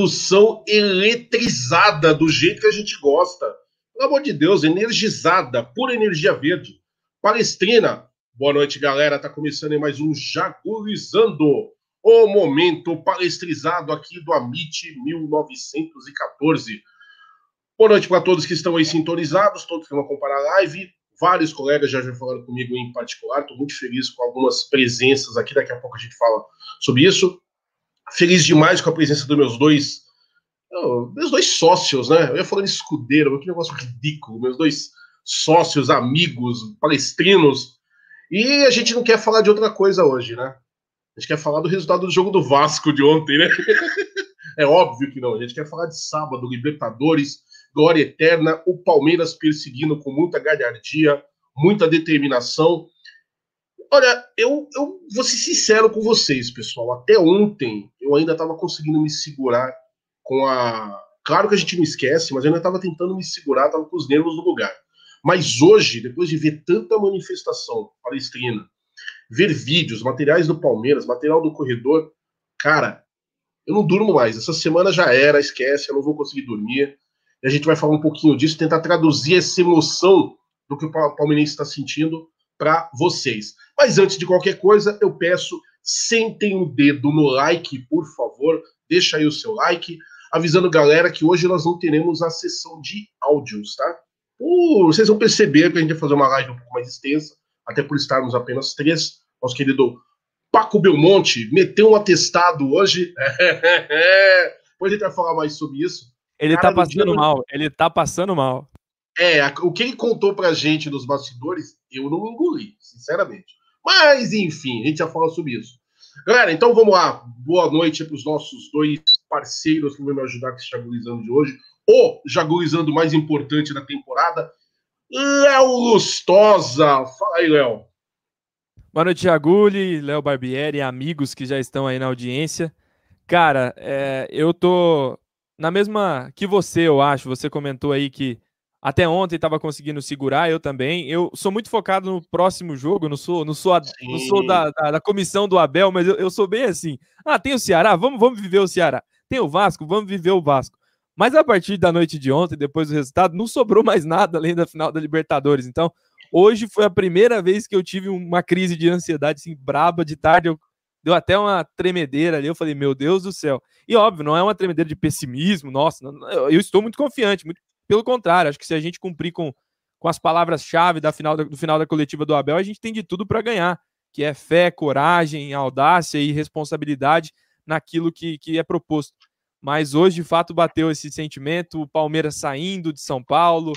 Introdução eletrizada, do jeito que a gente gosta. Pelo amor de Deus, energizada, pura energia verde. Palestrina. Boa noite, galera. Tá começando mais um Jagulizando, o momento palestrizado aqui do Amit 1914. Boa noite para todos que estão aí sintonizados, todos que vão acompanhar a live. Vários colegas já já falaram comigo em particular. Estou muito feliz com algumas presenças aqui. Daqui a pouco a gente fala sobre isso. Feliz demais com a presença dos meus dois, meus dois sócios, né? Eu ia falando escudeiro, que negócio ridículo. Meus dois sócios, amigos, palestrinos. E a gente não quer falar de outra coisa hoje, né? A gente quer falar do resultado do jogo do Vasco de ontem, né? é óbvio que não. A gente quer falar de sábado, Libertadores, glória eterna, o Palmeiras perseguindo com muita galhardia, muita determinação Olha, eu, eu vou ser sincero com vocês, pessoal. Até ontem eu ainda estava conseguindo me segurar com a. Claro que a gente não esquece, mas eu ainda estava tentando me segurar, estava com os nervos no lugar. Mas hoje, depois de ver tanta manifestação palestrina, ver vídeos, materiais do Palmeiras, material do corredor, cara, eu não durmo mais. Essa semana já era, esquece, eu não vou conseguir dormir. E a gente vai falar um pouquinho disso, tentar traduzir essa emoção do que o palmeirense está sentindo para vocês. Mas antes de qualquer coisa, eu peço, sentem o dedo no like, por favor, deixa aí o seu like, avisando galera que hoje nós não teremos a sessão de áudios, tá? Uh, vocês vão perceber que a gente vai fazer uma live um pouco mais extensa, até por estarmos apenas três. Nosso querido Paco Belmonte meteu um atestado hoje. Depois a gente vai falar mais sobre isso. Ele Cara, tá passando dia... mal, ele tá passando mal. É, o que ele contou pra gente nos bastidores, eu não engoli, sinceramente. Mas, enfim, a gente já fala sobre isso. Galera, então vamos lá. Boa noite para os nossos dois parceiros que vão me ajudar com esse Jagulizando de hoje. O Jagulizando mais importante da temporada, Léo Lustosa. Fala aí, Léo. Boa noite, Jaguli, Léo Barbieri, amigos que já estão aí na audiência. Cara, é, eu tô na mesma que você, eu acho. Você comentou aí que até ontem estava conseguindo segurar, eu também. Eu sou muito focado no próximo jogo, não sou, não sou, a, não sou da, da, da, comissão do Abel, mas eu, eu, sou bem assim. Ah, tem o Ceará, vamos, vamos viver o Ceará. Tem o Vasco, vamos viver o Vasco. Mas a partir da noite de ontem, depois do resultado, não sobrou mais nada além da final da Libertadores. Então, hoje foi a primeira vez que eu tive uma crise de ansiedade assim braba de tarde. Eu, deu até uma tremedeira ali. Eu falei, meu Deus do céu. E óbvio, não é uma tremedeira de pessimismo, nossa, eu estou muito confiante, muito pelo contrário, acho que se a gente cumprir com, com as palavras-chave da final do final da coletiva do Abel, a gente tem de tudo para ganhar, que é fé, coragem, audácia e responsabilidade naquilo que, que é proposto. Mas hoje, de fato, bateu esse sentimento, o Palmeiras saindo de São Paulo,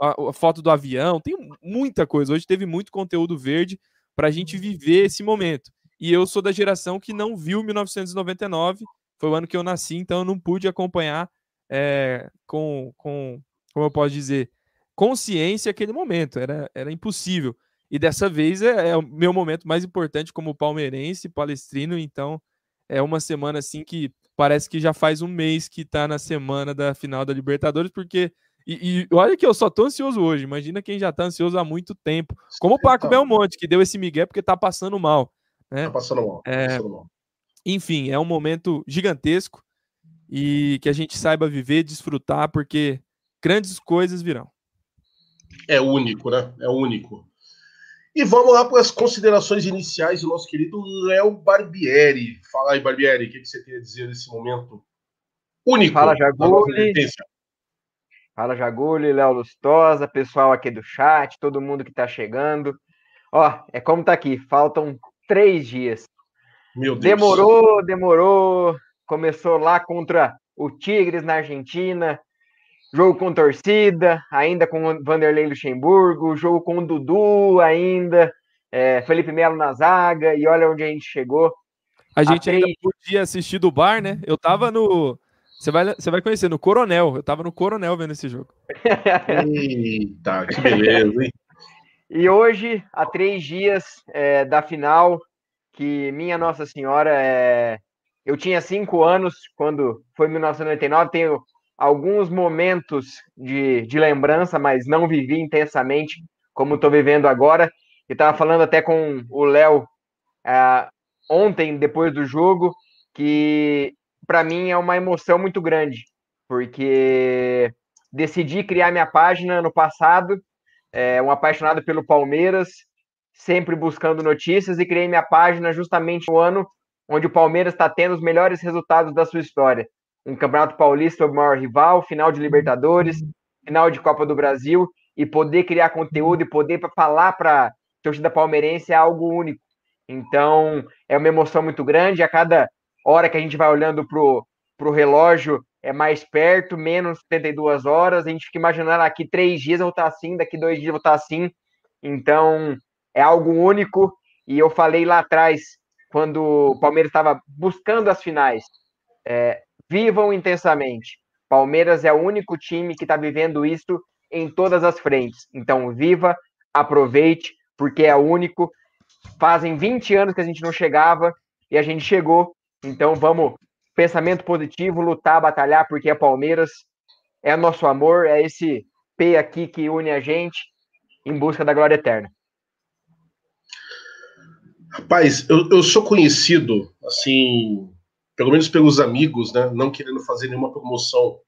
a, a foto do avião, tem muita coisa. Hoje teve muito conteúdo verde para a gente viver esse momento. E eu sou da geração que não viu 1999, foi o ano que eu nasci, então eu não pude acompanhar é, com, com como eu posso dizer, consciência aquele momento. Era, era impossível. E dessa vez é, é, o meu momento mais importante como palmeirense, palestrino. Então é uma semana assim que parece que já faz um mês que tá na semana da final da Libertadores, porque. E, e olha que eu só tô ansioso hoje. Imagina quem já tá ansioso há muito tempo. Como o Paco Belmonte, que deu esse migué porque tá passando mal. Né? Tá passando mal. Tá é... passando mal. Enfim, é um momento gigantesco e que a gente saiba viver, desfrutar, porque grandes coisas virão. É único, né? É único. E vamos lá para as considerações iniciais do nosso querido Léo Barbieri. Fala aí, Barbieri, o que você tem a dizer nesse momento único? Fala, Jaguli. Fala, Jaguli, Léo Lustosa, pessoal aqui do chat, todo mundo que está chegando. Ó, é como tá aqui, faltam três dias. Meu Deus. Demorou, demorou. Começou lá contra o Tigres na Argentina, jogo com torcida, ainda com Vanderlei Luxemburgo, jogo com o Dudu ainda, é, Felipe Melo na zaga, e olha onde a gente chegou. A gente a ainda podia assistir do bar, né? Eu tava no. Você vai, você vai conhecer, no Coronel. Eu tava no Coronel vendo esse jogo. Eita, que beleza, hein? E hoje, há três dias é, da final, que minha Nossa Senhora é. Eu tinha cinco anos quando foi 1999, tenho alguns momentos de, de lembrança, mas não vivi intensamente como estou vivendo agora. E estava falando até com o Léo uh, ontem, depois do jogo, que para mim é uma emoção muito grande, porque decidi criar minha página no passado, é, um apaixonado pelo Palmeiras, sempre buscando notícias, e criei minha página justamente no ano onde o Palmeiras está tendo os melhores resultados da sua história. Um Campeonato Paulista, o maior rival, final de Libertadores, final de Copa do Brasil, e poder criar conteúdo e poder falar para a torcida palmeirense é algo único. Então, é uma emoção muito grande. A cada hora que a gente vai olhando para o relógio, é mais perto, menos 72 horas. A gente fica imaginando aqui três dias eu vou estar assim, daqui dois dias eu vou estar assim. Então, é algo único. E eu falei lá atrás, quando o Palmeiras estava buscando as finais, é, vivam intensamente. Palmeiras é o único time que está vivendo isso em todas as frentes. Então, viva, aproveite, porque é o único. Fazem 20 anos que a gente não chegava e a gente chegou. Então, vamos, pensamento positivo, lutar, batalhar, porque é Palmeiras, é nosso amor, é esse P aqui que une a gente em busca da glória eterna. Rapaz, eu, eu sou conhecido, assim, pelo menos pelos amigos, né? Não querendo fazer nenhuma promoção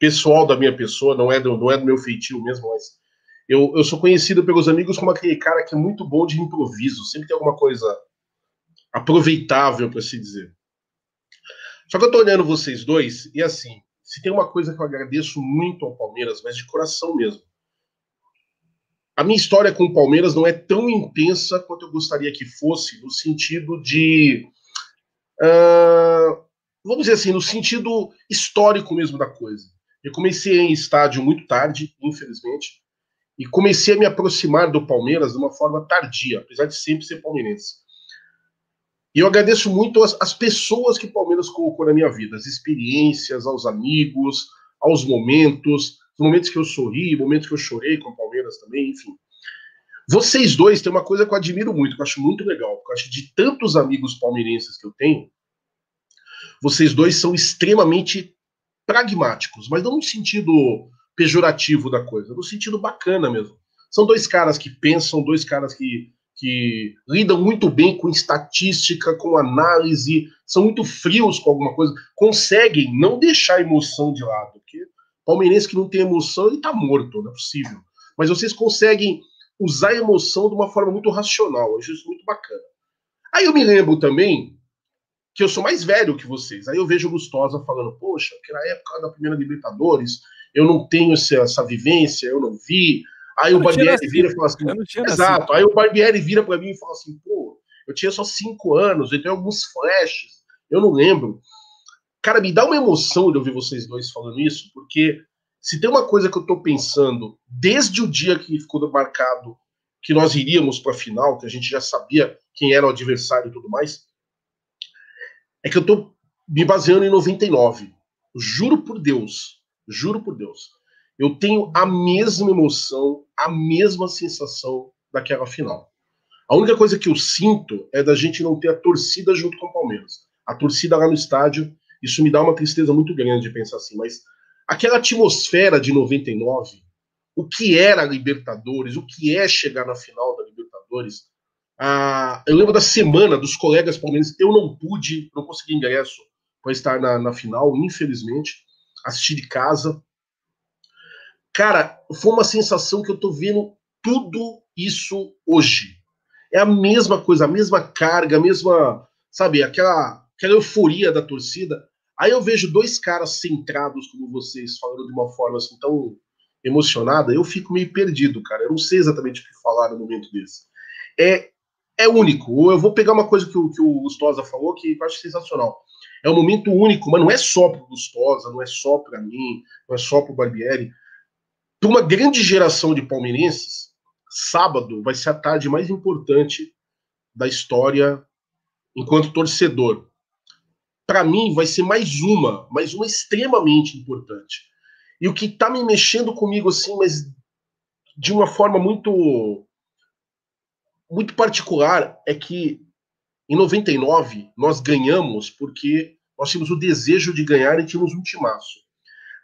pessoal da minha pessoa, não é do, não é do meu feitio mesmo, mas eu, eu sou conhecido pelos amigos como aquele cara que é muito bom de improviso, sempre tem alguma coisa aproveitável para se dizer. Só que eu tô olhando vocês dois e assim, se tem uma coisa que eu agradeço muito ao Palmeiras, mas de coração mesmo. A minha história com o Palmeiras não é tão intensa quanto eu gostaria que fosse, no sentido de. Uh, vamos dizer assim, no sentido histórico mesmo da coisa. Eu comecei em estádio muito tarde, infelizmente, e comecei a me aproximar do Palmeiras de uma forma tardia, apesar de sempre ser palmeirense. E eu agradeço muito as, as pessoas que o Palmeiras colocou na minha vida, as experiências, aos amigos, aos momentos, os momentos que eu sorri, momentos que eu chorei com o Palmeiras também, enfim. Vocês dois têm uma coisa que eu admiro muito, que eu acho muito legal, porque eu acho que de tantos amigos palmeirenses que eu tenho, vocês dois são extremamente pragmáticos, mas não no sentido pejorativo da coisa, no sentido bacana mesmo. São dois caras que pensam, dois caras que, que lidam muito bem com estatística, com análise, são muito frios com alguma coisa, conseguem não deixar a emoção de lado, porque palmeirense que não tem emoção, ele tá morto, não é possível. Mas vocês conseguem usar a emoção de uma forma muito racional, eu acho isso muito bacana. Aí eu me lembro também que eu sou mais velho que vocês. Aí eu vejo Gustosa falando, poxa, que na época da primeira Libertadores, eu não tenho essa, essa vivência, eu não vi. Aí eu o Barbieri vira e fala assim, exato. Aí o Barbieri vira para mim e fala assim, pô, eu tinha só cinco anos, eu tenho alguns flashes, eu não lembro. Cara, me dá uma emoção de ouvir vocês dois falando isso, porque se tem uma coisa que eu tô pensando desde o dia que ficou marcado que nós iríamos para a final, que a gente já sabia quem era o adversário e tudo mais, é que eu tô me baseando em 99. Juro por Deus, juro por Deus. Eu tenho a mesma emoção, a mesma sensação daquela final. A única coisa que eu sinto é da gente não ter a torcida junto com o Palmeiras. A torcida lá no estádio, isso me dá uma tristeza muito grande de pensar assim, mas aquela atmosfera de 99, o que era a Libertadores, o que é chegar na final da Libertadores, ah, eu lembro da semana dos colegas palmeirenses. Eu não pude, não consegui ingresso para estar na, na final, infelizmente. Assisti de casa. Cara, foi uma sensação que eu tô vendo tudo isso hoje. É a mesma coisa, a mesma carga, a mesma, sabe, aquela, aquela euforia da torcida. Aí eu vejo dois caras centrados como vocês, falando de uma forma assim tão emocionada, eu fico meio perdido, cara. Eu não sei exatamente o que falar no momento desse. É é único. Eu vou pegar uma coisa que o, que o Gustosa falou que eu acho sensacional. É um momento único, mas não é só para o Gustosa, não é só para mim, não é só para o Barbieri. Para uma grande geração de palmeirenses, sábado vai ser a tarde mais importante da história enquanto torcedor. Para mim, vai ser mais uma, mais uma extremamente importante. E o que está me mexendo comigo, assim, mas de uma forma muito muito particular é que em 99 nós ganhamos porque nós tínhamos o desejo de ganhar e tínhamos um timaço.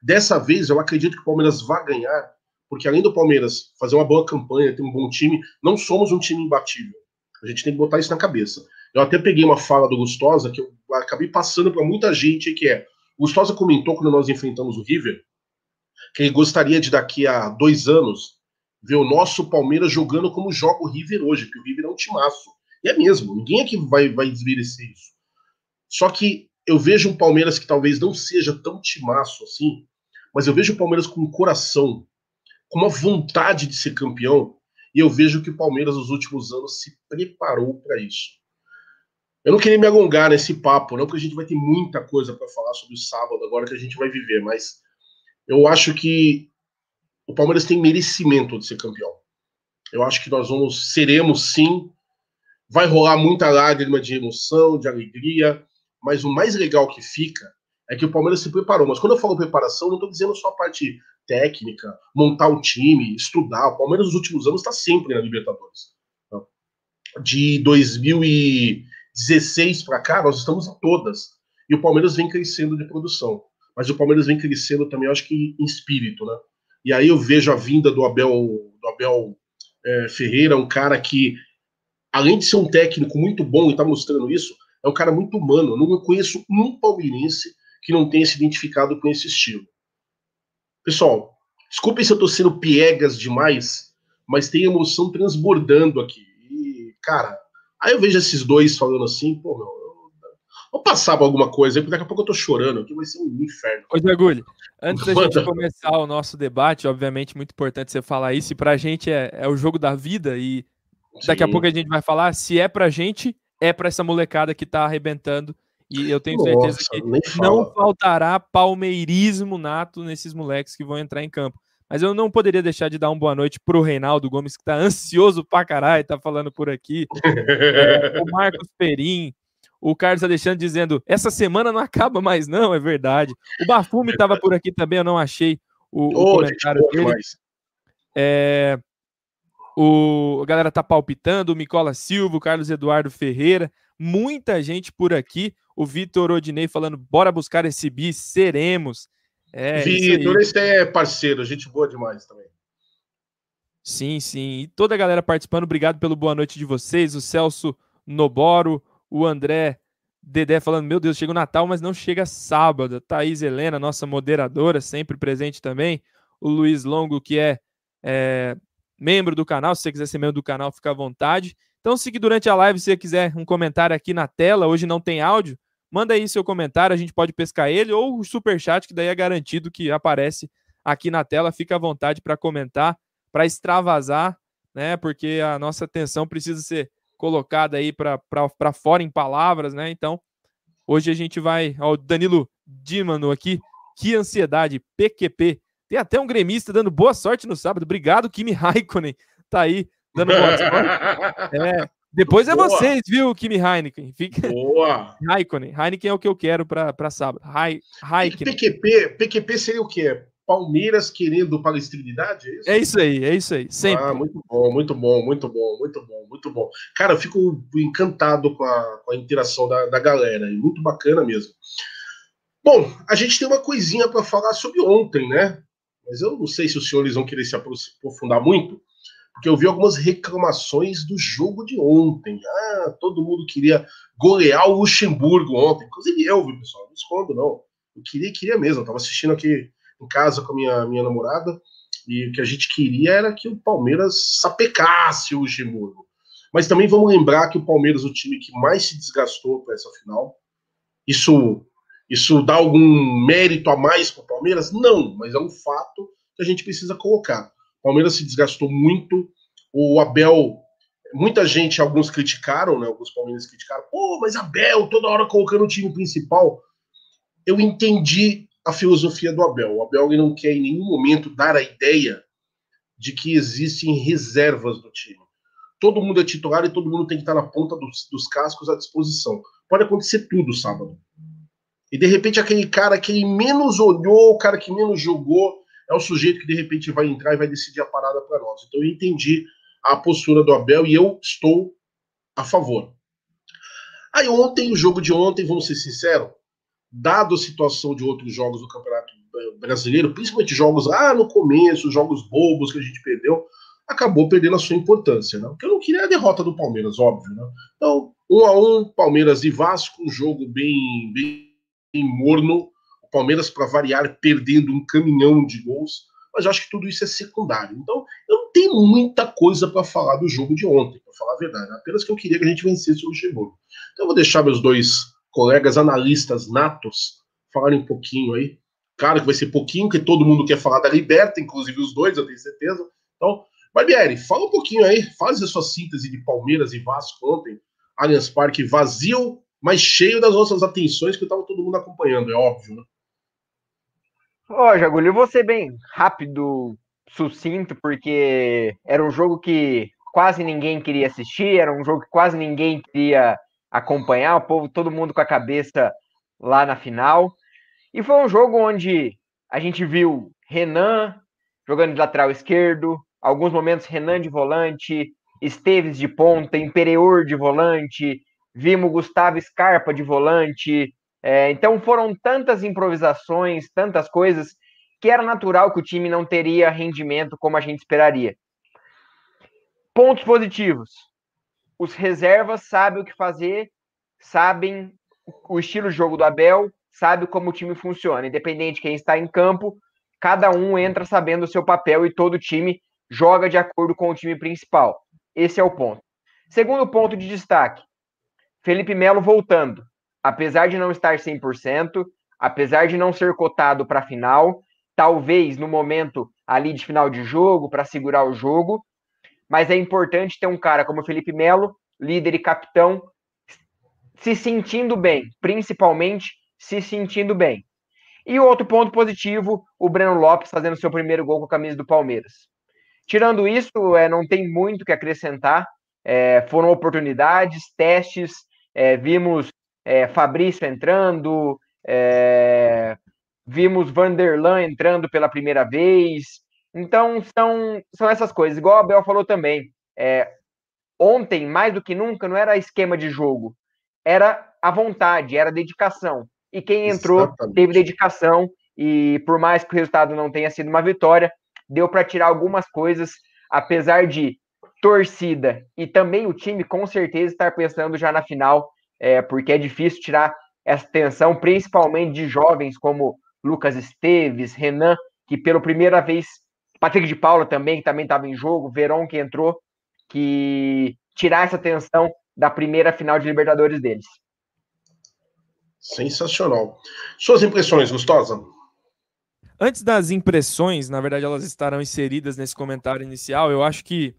Dessa vez eu acredito que o Palmeiras vai ganhar, porque além do Palmeiras fazer uma boa campanha, ter um bom time, não somos um time imbatível. A gente tem que botar isso na cabeça. Eu até peguei uma fala do Gustosa que eu acabei passando para muita gente, que é, o Gustosa comentou quando nós enfrentamos o River, que ele gostaria de daqui a dois anos ver o nosso Palmeiras jogando como joga o River hoje, que o River é um timaço. E é mesmo, ninguém aqui vai, vai desmerecer isso. Só que eu vejo um Palmeiras que talvez não seja tão timaço assim, mas eu vejo o Palmeiras com um coração, com uma vontade de ser campeão, e eu vejo que o Palmeiras nos últimos anos se preparou para isso. Eu não queria me alongar nesse papo, não, porque a gente vai ter muita coisa para falar sobre o sábado agora que a gente vai viver, mas eu acho que o Palmeiras tem merecimento de ser campeão. Eu acho que nós vamos seremos sim. Vai rolar muita lágrima de emoção, de alegria, mas o mais legal que fica é que o Palmeiras se preparou. Mas quando eu falo preparação, não estou dizendo só a parte técnica, montar um time, estudar. O Palmeiras nos últimos anos está sempre na Libertadores. De 2016 para cá, nós estamos em todas. E o Palmeiras vem crescendo de produção. Mas o Palmeiras vem crescendo também, acho que em espírito, né? E aí eu vejo a vinda do Abel, do Abel é, Ferreira, um cara que, além de ser um técnico muito bom e está mostrando isso, é um cara muito humano. Eu não conheço um palmeirense que não tenha se identificado com esse estilo. Pessoal, desculpem se eu estou sendo piegas demais, mas tem emoção transbordando aqui. E, cara, aí eu vejo esses dois falando assim, pô, meu, Vou passar pra alguma coisa aí, porque daqui a pouco eu tô chorando aqui, vai ser um inferno. Ô, Diagulho, antes da gente começar o nosso debate, obviamente, muito importante você falar isso, e pra gente é, é o jogo da vida, e daqui Sim. a pouco a gente vai falar se é pra gente é para essa molecada que está arrebentando. E eu tenho certeza Nossa, que não faltará palmeirismo nato nesses moleques que vão entrar em campo. Mas eu não poderia deixar de dar uma boa noite pro Reinaldo Gomes, que tá ansioso pra caralho, tá falando por aqui. é, o Marcos Perim, o Carlos Alexandre dizendo: essa semana não acaba mais, não, é verdade. O Bafume tava por aqui também, eu não achei o, oh, o comentário dele. É, o, a galera tá palpitando, o Micola Silva, o Carlos Eduardo Ferreira, muita gente por aqui. O Vitor Odinei falando: bora buscar esse bi, seremos. É, Vitor, esse é parceiro, gente boa demais também. Sim, sim. E toda a galera participando, obrigado pelo boa noite de vocês. O Celso Noboro, o André Dedé falando: Meu Deus, chega o Natal, mas não chega sábado. Thaís Helena, nossa moderadora, sempre presente também. O Luiz Longo, que é, é membro do canal. Se você quiser ser membro do canal, fica à vontade. Então, se durante a live você quiser um comentário aqui na tela, hoje não tem áudio, manda aí seu comentário, a gente pode pescar ele, ou o super chat, que daí é garantido que aparece aqui na tela. Fica à vontade para comentar, para extravasar, né? Porque a nossa atenção precisa ser colocada aí para fora em palavras, né? Então, hoje a gente vai. Ó, o Danilo Dimano aqui, que ansiedade, PQP. Tem até um gremista dando boa sorte no sábado. Obrigado, Kimi Raikkonen. Tá aí dando boa sorte. É, depois é boa. vocês, viu, Kimi Heineken? Fica... Boa! Raikkonen. Heineken é o que eu quero para sábado. Raikkonen. PQP, PQP seria o quê? Palmeiras querendo palestrinidade? É isso? é isso aí, é isso aí. Sempre. Ah, muito bom, muito bom, muito bom, muito bom, muito bom. Cara, eu fico encantado com a, com a interação da, da galera. Muito bacana mesmo. Bom, a gente tem uma coisinha para falar sobre ontem, né? mas eu não sei se os senhores vão querer se aprofundar muito, porque eu vi algumas reclamações do jogo de ontem. Ah, todo mundo queria golear o Luxemburgo ontem, inclusive eu, viu, pessoal? Não escondo, não. Eu queria, queria mesmo. Eu tava assistindo aqui em casa com a minha, minha namorada, e o que a gente queria era que o Palmeiras sapecasse o Luxemburgo. Mas também vamos lembrar que o Palmeiras, o time que mais se desgastou para essa final, isso isso dá algum mérito a mais para o Palmeiras? Não, mas é um fato que a gente precisa colocar. O Palmeiras se desgastou muito. O Abel, muita gente, alguns criticaram, né? Alguns palmeirenses criticaram. Pô, mas Abel toda hora colocando o time principal. Eu entendi a filosofia do Abel. O Abel não quer em nenhum momento dar a ideia de que existem reservas do time. Todo mundo é titular e todo mundo tem que estar na ponta dos, dos cascos à disposição. Pode acontecer tudo sábado. E de repente aquele cara que menos olhou, o cara que menos jogou, é o sujeito que de repente vai entrar e vai decidir a parada para nós. Então eu entendi a postura do Abel e eu estou a favor. Aí ontem, o jogo de ontem, vamos ser sinceros, dado a situação de outros jogos do Campeonato Brasileiro, principalmente jogos lá no começo, jogos bobos que a gente perdeu, acabou perdendo a sua importância, né? Porque eu não queria a derrota do Palmeiras, óbvio, né? Então, Um a um, Palmeiras e Vasco, um jogo bem, bem, bem morno. O Palmeiras, para variar, perdendo um caminhão de gols. Mas acho que tudo isso é secundário. Então, eu não tenho muita coisa para falar do jogo de ontem, para falar a verdade. Apenas que eu queria que a gente vencesse o Luxemburgo. Então, eu vou deixar meus dois colegas analistas natos falarem um pouquinho aí. Claro que vai ser pouquinho, que todo mundo quer falar da Liberta, inclusive os dois, eu tenho certeza. Então, Barbieri, fala um pouquinho aí, faz a sua síntese de Palmeiras e Vasco ontem. Allianz Parque vazio, mas cheio das nossas atenções que estava todo mundo acompanhando, é óbvio, né? Ó, oh, Jagulho, eu vou ser bem rápido, sucinto, porque era um jogo que quase ninguém queria assistir, era um jogo que quase ninguém queria acompanhar, o povo, todo mundo com a cabeça lá na final. E foi um jogo onde a gente viu Renan jogando de lateral esquerdo, alguns momentos Renan de volante, Esteves de ponta, Imperior de volante, vimos Gustavo Scarpa de volante. É, então foram tantas improvisações, tantas coisas, que era natural que o time não teria rendimento como a gente esperaria. Pontos positivos. Os reservas sabem o que fazer, sabem o estilo de jogo do Abel, sabe como o time funciona. Independente de quem está em campo, cada um entra sabendo o seu papel e todo time joga de acordo com o time principal. Esse é o ponto. Segundo ponto de destaque: Felipe Melo voltando. Apesar de não estar 100%, apesar de não ser cotado para a final, talvez no momento ali de final de jogo, para segurar o jogo, mas é importante ter um cara como Felipe Melo, líder e capitão, se sentindo bem, principalmente se sentindo bem. E outro ponto positivo, o Breno Lopes fazendo seu primeiro gol com a camisa do Palmeiras. Tirando isso, é, não tem muito que acrescentar. É, foram oportunidades, testes, é, vimos é, Fabrício entrando, é, vimos Vanderlan entrando pela primeira vez. Então, são, são essas coisas. Igual a Abel falou também. É, ontem, mais do que nunca, não era esquema de jogo, era a vontade, era a dedicação. E quem entrou Exatamente. teve dedicação, e por mais que o resultado não tenha sido uma vitória, deu para tirar algumas coisas, apesar de torcida e também o time com certeza estar pensando já na final, é, porque é difícil tirar essa tensão, principalmente de jovens como Lucas Esteves, Renan, que pela primeira vez, Patrick de Paula também, que também estava em jogo, Veron que entrou, que tirar essa tensão da primeira final de Libertadores deles. Sensacional. Suas impressões, Gustosa? Antes das impressões, na verdade elas estarão inseridas nesse comentário inicial, eu acho que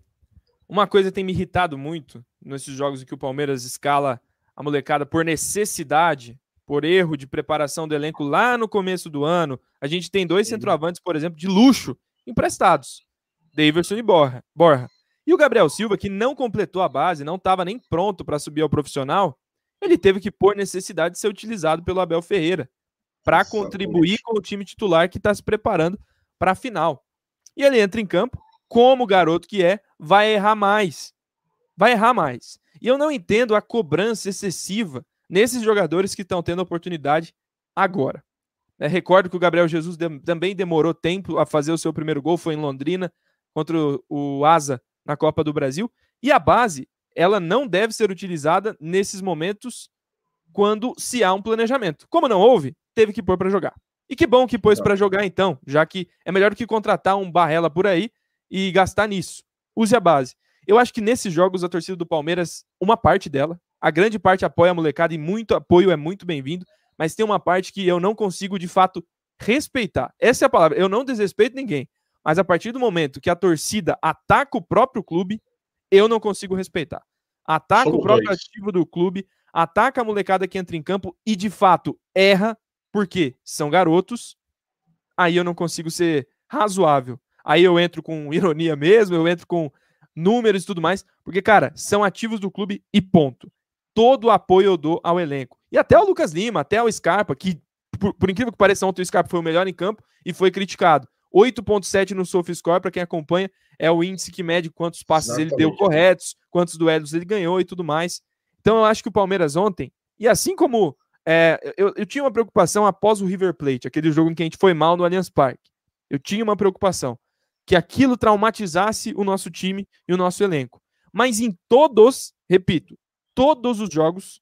uma coisa tem me irritado muito nesses jogos em que o Palmeiras escala a molecada por necessidade, por erro de preparação do elenco lá no começo do ano. A gente tem dois centroavantes, por exemplo, de luxo emprestados, Daverson e Borja. Borja. E o Gabriel Silva, que não completou a base, não estava nem pronto para subir ao profissional, ele teve que pôr necessidade de ser utilizado pelo Abel Ferreira para contribuir com o time titular que está se preparando para a final. E ele entra em campo, como garoto que é, vai errar mais. Vai errar mais. E eu não entendo a cobrança excessiva nesses jogadores que estão tendo oportunidade agora. É, recordo que o Gabriel Jesus de, também demorou tempo a fazer o seu primeiro gol, foi em Londrina, contra o, o Asa na Copa do Brasil. E a base, ela não deve ser utilizada nesses momentos quando se há um planejamento. Como não houve, teve que pôr para jogar. E que bom que pôs para jogar então, já que é melhor do que contratar um Barrela por aí e gastar nisso. Use a base. Eu acho que nesses jogos a torcida do Palmeiras, uma parte dela, a grande parte apoia a molecada e muito apoio é muito bem-vindo, mas tem uma parte que eu não consigo de fato respeitar. Essa é a palavra. Eu não desrespeito ninguém, mas a partir do momento que a torcida ataca o próprio clube, eu não consigo respeitar. Ataca Somos o próprio dois. ativo do clube, ataca a molecada que entra em campo e de fato erra porque são garotos, aí eu não consigo ser razoável. Aí eu entro com ironia mesmo, eu entro com números e tudo mais, porque, cara, são ativos do clube e ponto. Todo o apoio eu dou ao elenco. E até o Lucas Lima, até o Scarpa, que, por, por incrível que pareça, ontem o Scarpa foi o melhor em campo e foi criticado. 8.7 no SofaScore, para quem acompanha, é o índice que mede quantos passes Exatamente. ele deu corretos, quantos duelos ele ganhou e tudo mais. Então eu acho que o Palmeiras ontem, e assim como é, eu, eu, tinha uma preocupação após o River Plate, aquele jogo em que a gente foi mal no Allianz Parque. Eu tinha uma preocupação que aquilo traumatizasse o nosso time e o nosso elenco. Mas em todos, repito, todos os jogos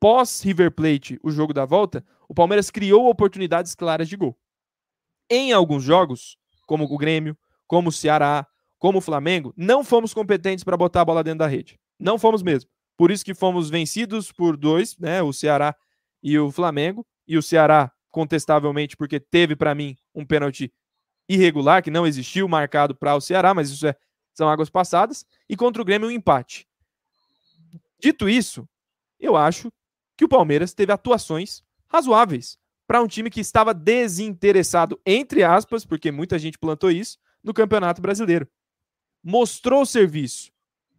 pós River Plate, o jogo da volta, o Palmeiras criou oportunidades claras de gol. Em alguns jogos, como o Grêmio, como o Ceará, como o Flamengo, não fomos competentes para botar a bola dentro da rede. Não fomos mesmo. Por isso que fomos vencidos por dois, né, o Ceará e o Flamengo, e o Ceará contestavelmente porque teve para mim um pênalti irregular que não existiu marcado para o Ceará, mas isso é, são águas passadas, e contra o Grêmio um empate. Dito isso, eu acho que o Palmeiras teve atuações razoáveis para um time que estava desinteressado, entre aspas, porque muita gente plantou isso, no Campeonato Brasileiro. Mostrou o serviço,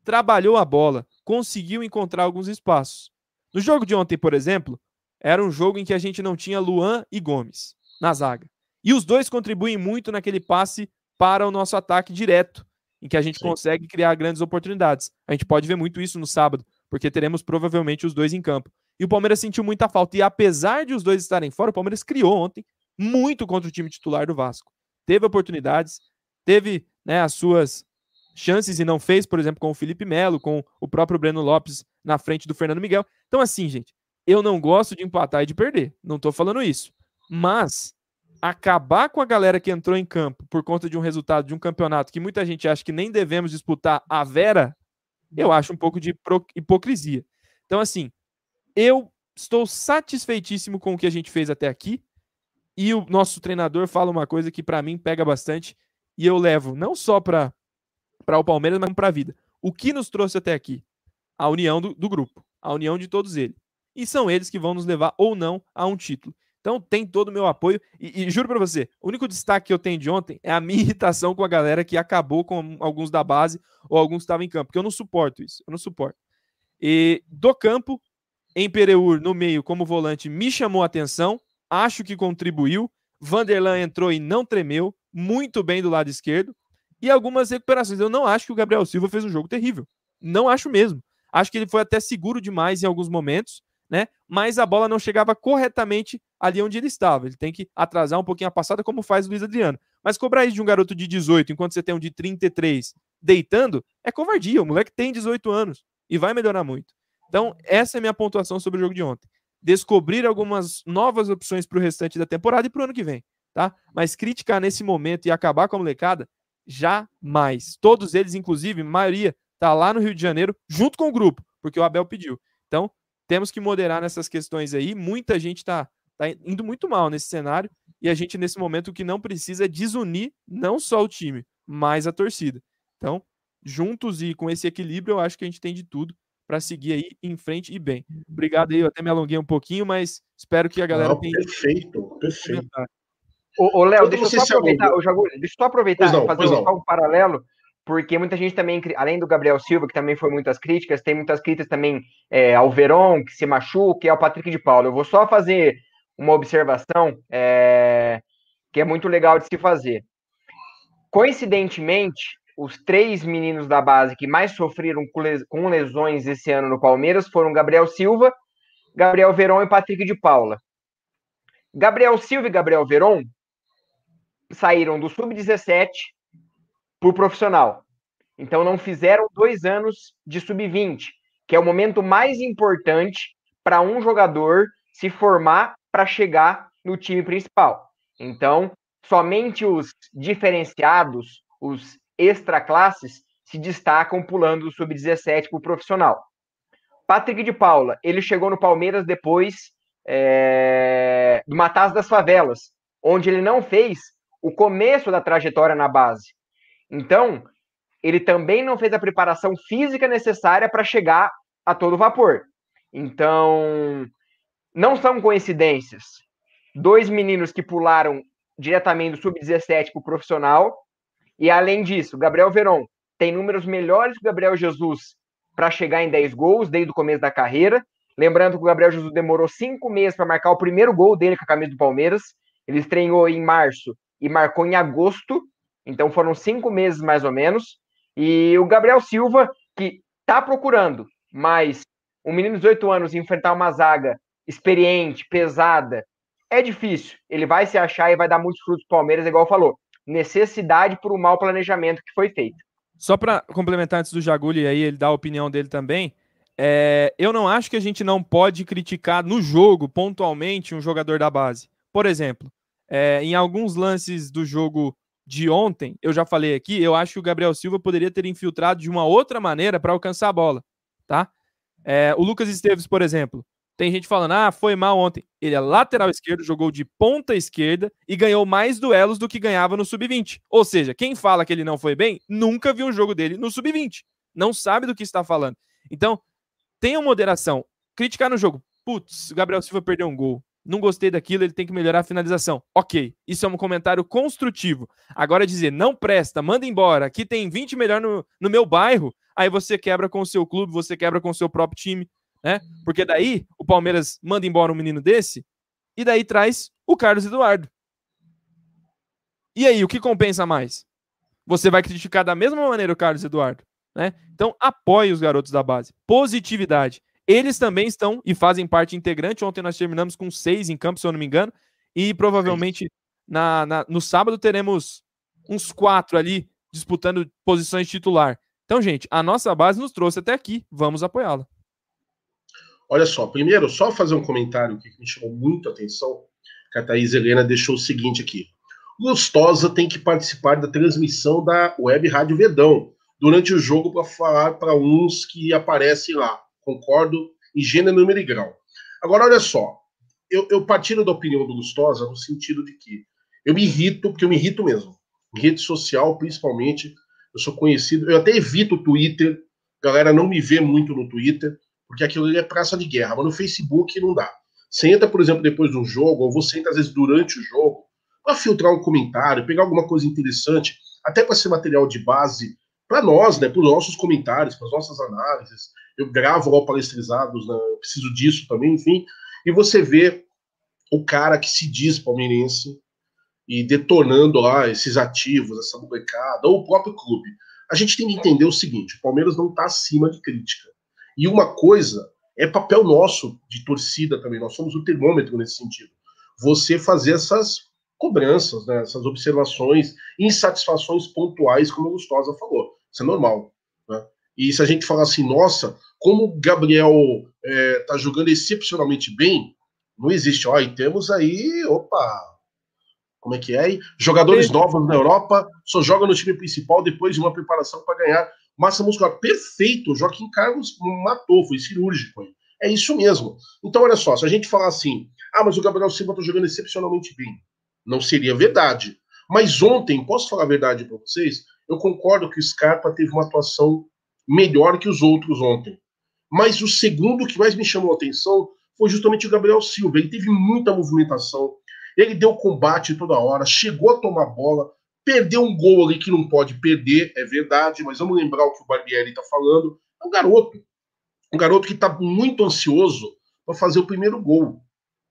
trabalhou a bola, conseguiu encontrar alguns espaços. No jogo de ontem, por exemplo, era um jogo em que a gente não tinha Luan e Gomes na zaga. E os dois contribuem muito naquele passe para o nosso ataque direto, em que a gente Sim. consegue criar grandes oportunidades. A gente pode ver muito isso no sábado, porque teremos provavelmente os dois em campo. E o Palmeiras sentiu muita falta. E apesar de os dois estarem fora, o Palmeiras criou ontem muito contra o time titular do Vasco. Teve oportunidades, teve né, as suas chances e não fez, por exemplo, com o Felipe Melo, com o próprio Breno Lopes na frente do Fernando Miguel. Então, assim, gente, eu não gosto de empatar e de perder. Não estou falando isso. Mas acabar com a galera que entrou em campo por conta de um resultado de um campeonato que muita gente acha que nem devemos disputar a Vera, eu acho um pouco de hipocrisia. Então, assim, eu estou satisfeitíssimo com o que a gente fez até aqui. E o nosso treinador fala uma coisa que para mim pega bastante e eu levo não só para o Palmeiras, mas para a vida. O que nos trouxe até aqui? A união do, do grupo, a união de todos eles. E são eles que vão nos levar ou não a um título. Então tem todo o meu apoio. E, e juro para você, o único destaque que eu tenho de ontem é a minha irritação com a galera que acabou com alguns da base ou alguns que estavam em campo, porque eu não suporto isso. Eu não suporto. E do campo, em Pereur, no meio, como volante, me chamou a atenção. Acho que contribuiu. Vanderlan entrou e não tremeu. Muito bem do lado esquerdo. E algumas recuperações. Eu não acho que o Gabriel Silva fez um jogo terrível. Não acho mesmo. Acho que ele foi até seguro demais em alguns momentos né? Mas a bola não chegava corretamente ali onde ele estava. Ele tem que atrasar um pouquinho a passada, como faz o Luiz Adriano. Mas cobrar isso de um garoto de 18, enquanto você tem um de 33 deitando, é covardia. O moleque tem 18 anos e vai melhorar muito. Então, essa é a minha pontuação sobre o jogo de ontem. Descobrir algumas novas opções para o restante da temporada e para o ano que vem, tá? Mas criticar nesse momento e acabar com a molecada, jamais. Todos eles, inclusive, maioria, tá lá no Rio de Janeiro, junto com o grupo, porque o Abel pediu. Então, temos que moderar nessas questões aí. Muita gente está tá indo muito mal nesse cenário e a gente, nesse momento, o que não precisa é desunir não só o time, mas a torcida. Então, juntos e com esse equilíbrio, eu acho que a gente tem de tudo para seguir aí em frente e bem. Obrigado aí, eu até me alonguei um pouquinho, mas espero que a galera não, tenha. Perfeito, perfeito. Ô, Léo, deixa eu só aproveitar, deixa eu só aproveitar e fazer um, um paralelo porque muita gente também, além do Gabriel Silva, que também foi muitas críticas, tem muitas críticas também é, ao Verón, que se machuca, e ao Patrick de Paulo. Eu vou só fazer uma observação é, que é muito legal de se fazer. Coincidentemente, os três meninos da base que mais sofreram com lesões esse ano no Palmeiras foram Gabriel Silva, Gabriel Verón e Patrick de Paula. Gabriel Silva e Gabriel Verón saíram do sub-17 por profissional. Então não fizeram dois anos de sub-20, que é o momento mais importante para um jogador se formar para chegar no time principal. Então, somente os diferenciados, os extra classes, se destacam pulando do sub-17 para o profissional. Patrick de Paula, ele chegou no Palmeiras depois é, do Matas das Favelas, onde ele não fez o começo da trajetória na base. Então, ele também não fez a preparação física necessária para chegar a todo vapor. Então, não são coincidências. Dois meninos que pularam diretamente do sub-17 para o profissional. E além disso, Gabriel Veron tem números melhores que o Gabriel Jesus para chegar em 10 gols desde o começo da carreira. Lembrando que o Gabriel Jesus demorou cinco meses para marcar o primeiro gol dele com a camisa do Palmeiras. Ele estreou em março e marcou em agosto. Então foram cinco meses mais ou menos. E o Gabriel Silva, que está procurando, mas um menino de 18 anos enfrentar uma zaga experiente, pesada, é difícil. Ele vai se achar e vai dar muitos frutos para o Palmeiras, igual falou. Necessidade por um mau planejamento que foi feito. Só para complementar antes do Jaguli aí, ele dá a opinião dele também. é, eu não acho que a gente não pode criticar no jogo, pontualmente, um jogador da base. Por exemplo, é, em alguns lances do jogo de ontem, eu já falei aqui, eu acho que o Gabriel Silva poderia ter infiltrado de uma outra maneira para alcançar a bola, tá? É, o Lucas Esteves, por exemplo, tem gente falando, ah, foi mal ontem. Ele é lateral esquerdo, jogou de ponta esquerda e ganhou mais duelos do que ganhava no sub-20. Ou seja, quem fala que ele não foi bem, nunca viu um jogo dele no sub-20. Não sabe do que está falando. Então, tenham moderação. Criticar no jogo. Putz, o Gabriel Silva perdeu um gol. Não gostei daquilo, ele tem que melhorar a finalização. Ok, isso é um comentário construtivo. Agora dizer, não presta, manda embora, aqui tem 20 melhor no, no meu bairro, aí você quebra com o seu clube, você quebra com o seu próprio time, né? Porque daí o Palmeiras manda embora um menino desse e daí traz o Carlos Eduardo. E aí, o que compensa mais? Você vai criticar da mesma maneira o Carlos Eduardo, né? Então, apoie os garotos da base. Positividade. Eles também estão e fazem parte integrante. Ontem nós terminamos com seis em campo, se eu não me engano. E provavelmente na, na, no sábado teremos uns quatro ali disputando posições titular. Então, gente, a nossa base nos trouxe até aqui. Vamos apoiá-la. Olha só, primeiro, só fazer um comentário que me chamou muito a atenção, que a Thaís Helena deixou o seguinte aqui. Lustosa tem que participar da transmissão da Web Rádio Vedão durante o jogo para falar para uns que aparecem lá. Concordo em gênero, número e grau. Agora, olha só. Eu, eu partilho da opinião do Lustosa no sentido de que eu me irrito, porque eu me irrito mesmo. Em rede social, principalmente, eu sou conhecido. Eu até evito o Twitter. A galera não me vê muito no Twitter, porque aquilo ali é praça de guerra. Mas no Facebook não dá. Você entra, por exemplo, depois de um jogo, ou você entra às vezes durante o jogo, para filtrar um comentário, pegar alguma coisa interessante, até para ser material de base para nós, né, para os nossos comentários, para as nossas análises. Eu gravo palestrizados, né, eu preciso disso também, enfim. E você vê o cara que se diz palmeirense e detonando lá esses ativos, essa molecada, ou o próprio clube. A gente tem que entender o seguinte: o Palmeiras não está acima de crítica. E uma coisa é papel nosso de torcida também, nós somos o termômetro nesse sentido. Você fazer essas cobranças, né, essas observações, insatisfações pontuais, como o Gustosa falou. Isso é normal. Né? E se a gente falar assim, nossa, como o Gabriel é, tá jogando excepcionalmente bem, não existe. Ó, e temos aí, opa, como é que é? Jogadores novos na Europa, só joga no time principal depois de uma preparação para ganhar massa muscular. Perfeito, Joaquim Carlos matou, foi cirúrgico. É isso mesmo. Então, olha só, se a gente falar assim, ah, mas o Gabriel Silva tá jogando excepcionalmente bem, não seria verdade. Mas ontem, posso falar a verdade para vocês? Eu concordo que o Scarpa teve uma atuação melhor que os outros ontem. Mas o segundo que mais me chamou a atenção foi justamente o Gabriel Silva. Ele teve muita movimentação, ele deu combate toda hora, chegou a tomar bola, perdeu um gol ali que não pode perder, é verdade, mas vamos lembrar o que o Barbieri está falando. É um garoto. Um garoto que está muito ansioso para fazer o primeiro gol.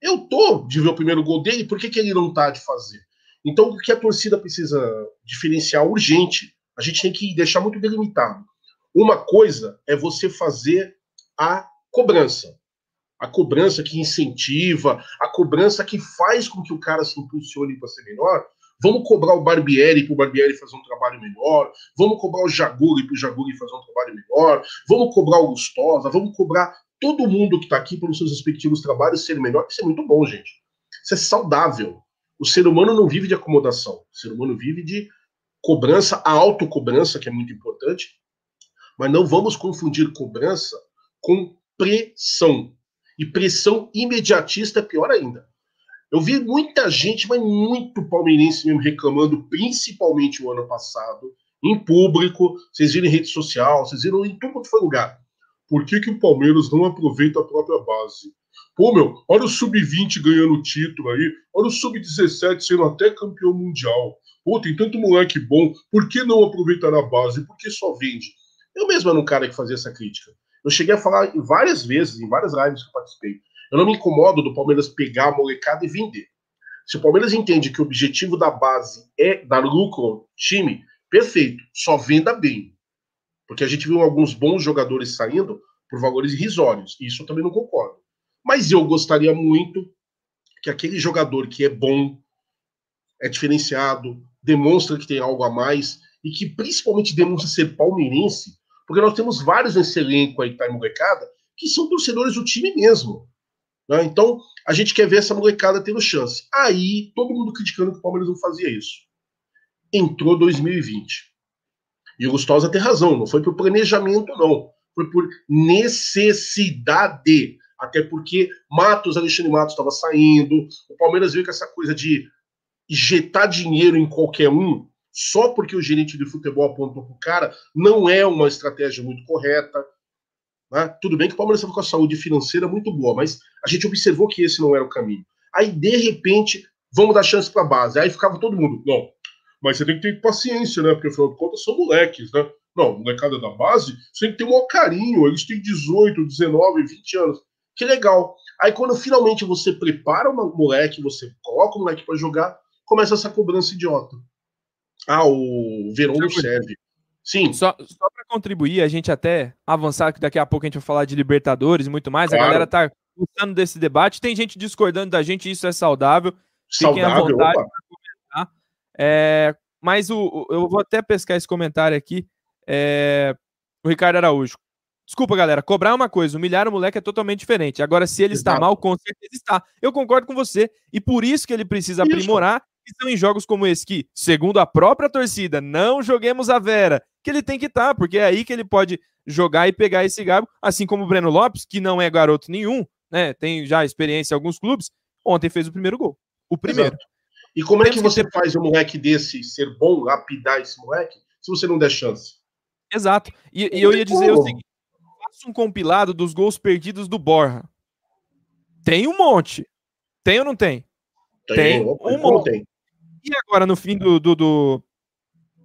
Eu tô de ver o primeiro gol dele, por que, que ele não tá de fazer? Então, o que a torcida precisa diferenciar urgente, a gente tem que deixar muito delimitado. Uma coisa é você fazer a cobrança. A cobrança que incentiva, a cobrança que faz com que o cara se impulsione para ser melhor. Vamos cobrar o Barbieri para o Barbieri fazer um trabalho melhor. Vamos cobrar o Jaguri para o Jaguri fazer um trabalho melhor. Vamos cobrar o Gustosa. Vamos cobrar todo mundo que está aqui pelos seus respectivos trabalhos ser melhor. Isso é muito bom, gente. Isso é saudável. O ser humano não vive de acomodação. O ser humano vive de cobrança, a autocobrança, que é muito importante. Mas não vamos confundir cobrança com pressão. E pressão imediatista é pior ainda. Eu vi muita gente, mas muito palmeirense mesmo reclamando, principalmente o ano passado, em público, vocês viram em rede social, vocês viram em tudo quanto foi lugar. Por que, que o Palmeiras não aproveita a própria base? Pô, meu, olha o Sub-20 ganhando título aí, olha o Sub-17 sendo até campeão mundial. Pô, tem tanto moleque bom, por que não aproveitar a base? Por que só vende? Eu mesmo era um cara que fazia essa crítica. Eu cheguei a falar várias vezes, em várias lives que eu participei. Eu não me incomodo do Palmeiras pegar a molecada e vender. Se o Palmeiras entende que o objetivo da base é dar lucro ao time, perfeito, só venda bem. Porque a gente viu alguns bons jogadores saindo por valores irrisórios. E isso eu também não concordo. Mas eu gostaria muito que aquele jogador que é bom, é diferenciado, demonstra que tem algo a mais e que principalmente demonstra ser palmeirense, porque nós temos vários nesse elenco aí tá molecada que são torcedores do time mesmo. Né? Então, a gente quer ver essa molecada tendo chance. Aí, todo mundo criticando que o Palmeiras não fazia isso. Entrou 2020. E o Gustosa tem razão, não foi por planejamento, não. Foi por necessidade. Até porque Matos, Alexandre Matos estava saindo, o Palmeiras viu que essa coisa de injetar dinheiro em qualquer um, só porque o gerente de futebol apontou para o cara, não é uma estratégia muito correta. Né? Tudo bem que o Palmeiras estava com a saúde financeira muito boa, mas a gente observou que esse não era o caminho. Aí, de repente, vamos dar chance para a base. Aí ficava todo mundo, não, mas você tem que ter paciência, né? Porque, afinal de contas, são moleques, né? Não, molecada da base, você tem que ter um maior carinho. Eles têm 18, 19, 20 anos. Que legal. Aí, quando finalmente você prepara um moleque, você coloca o moleque para jogar, começa essa cobrança idiota. Ah, o Verão não serve. Sim. Só, só para contribuir, a gente até avançar, que daqui a pouco a gente vai falar de Libertadores e muito mais. Claro. A galera tá gostando desse debate. Tem gente discordando da gente, isso é saudável. Fiquem saudável, à vontade comentar. É, mas o, o, eu vou até pescar esse comentário aqui. É, o Ricardo Araújo. Desculpa, galera. Cobrar é uma coisa, humilhar o moleque é totalmente diferente. Agora, se ele Exato. está mal, com certeza está. Eu concordo com você. E por isso que ele precisa isso. aprimorar. E são em jogos como esse que, segundo a própria torcida, não joguemos a Vera que ele tem que estar, tá, porque é aí que ele pode jogar e pegar esse gabo, assim como o Breno Lopes, que não é garoto nenhum, né? Tem já experiência em alguns clubes, ontem fez o primeiro gol. O primeiro. Exato. E como é que você faz um moleque desse ser bom, lapidar esse moleque, se você não der chance? Exato. E, e eu ia dizer o seguinte: faça um compilado dos gols perdidos do Borja. Tem um monte. Tem ou não tem? Tem, tem um monte. Tem. E agora, no fim do, do, do,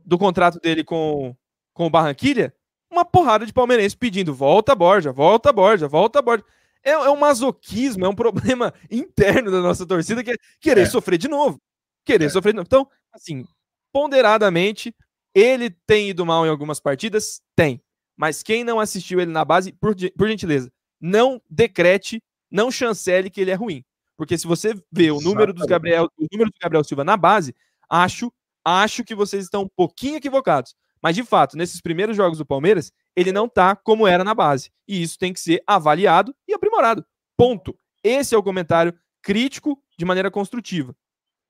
do contrato dele com, com o Barranquilha, uma porrada de palmeirense pedindo volta Borja, volta Borja, volta Borja. É, é um masoquismo, é um problema interno da nossa torcida que é querer é. sofrer de novo. Querer é. sofrer de novo. Então, assim, ponderadamente, ele tem ido mal em algumas partidas? Tem. Mas quem não assistiu ele na base, por, por gentileza, não decrete, não chancele que ele é ruim. Porque se você vê o número, dos Gabriel, o número do Gabriel Silva na base, acho, acho que vocês estão um pouquinho equivocados. Mas, de fato, nesses primeiros jogos do Palmeiras, ele não tá como era na base. E isso tem que ser avaliado e aprimorado. Ponto. Esse é o comentário crítico de maneira construtiva.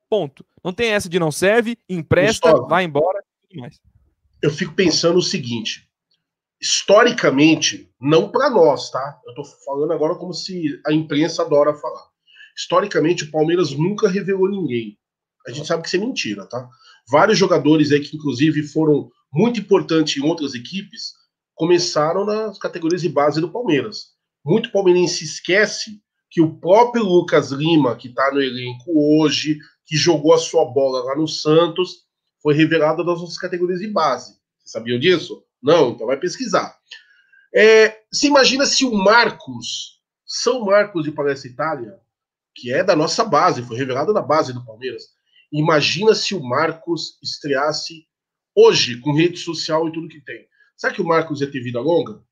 Ponto. Não tem essa de não serve, empresta, Gustavo, vai embora tudo mais. Eu fico pensando o seguinte: historicamente, não para nós, tá? Eu tô falando agora como se a imprensa adora falar. Historicamente, o Palmeiras nunca revelou ninguém. A gente sabe que isso é mentira, tá? Vários jogadores aí que, inclusive, foram muito importante em outras equipes, começaram nas categorias de base do Palmeiras. Muito palmeirense esquece que o próprio Lucas Lima, que está no elenco hoje, que jogou a sua bola lá no Santos, foi revelado das outras categorias de base. Vocês sabiam disso? Não, então vai pesquisar. É, você imagina se o Marcos, São Marcos de Palestra Itália, que é da nossa base, foi revelado na base do Palmeiras, imagina se o Marcos estreasse Hoje, com rede social e tudo que tem. Será que o Marcos ia ter vida longa?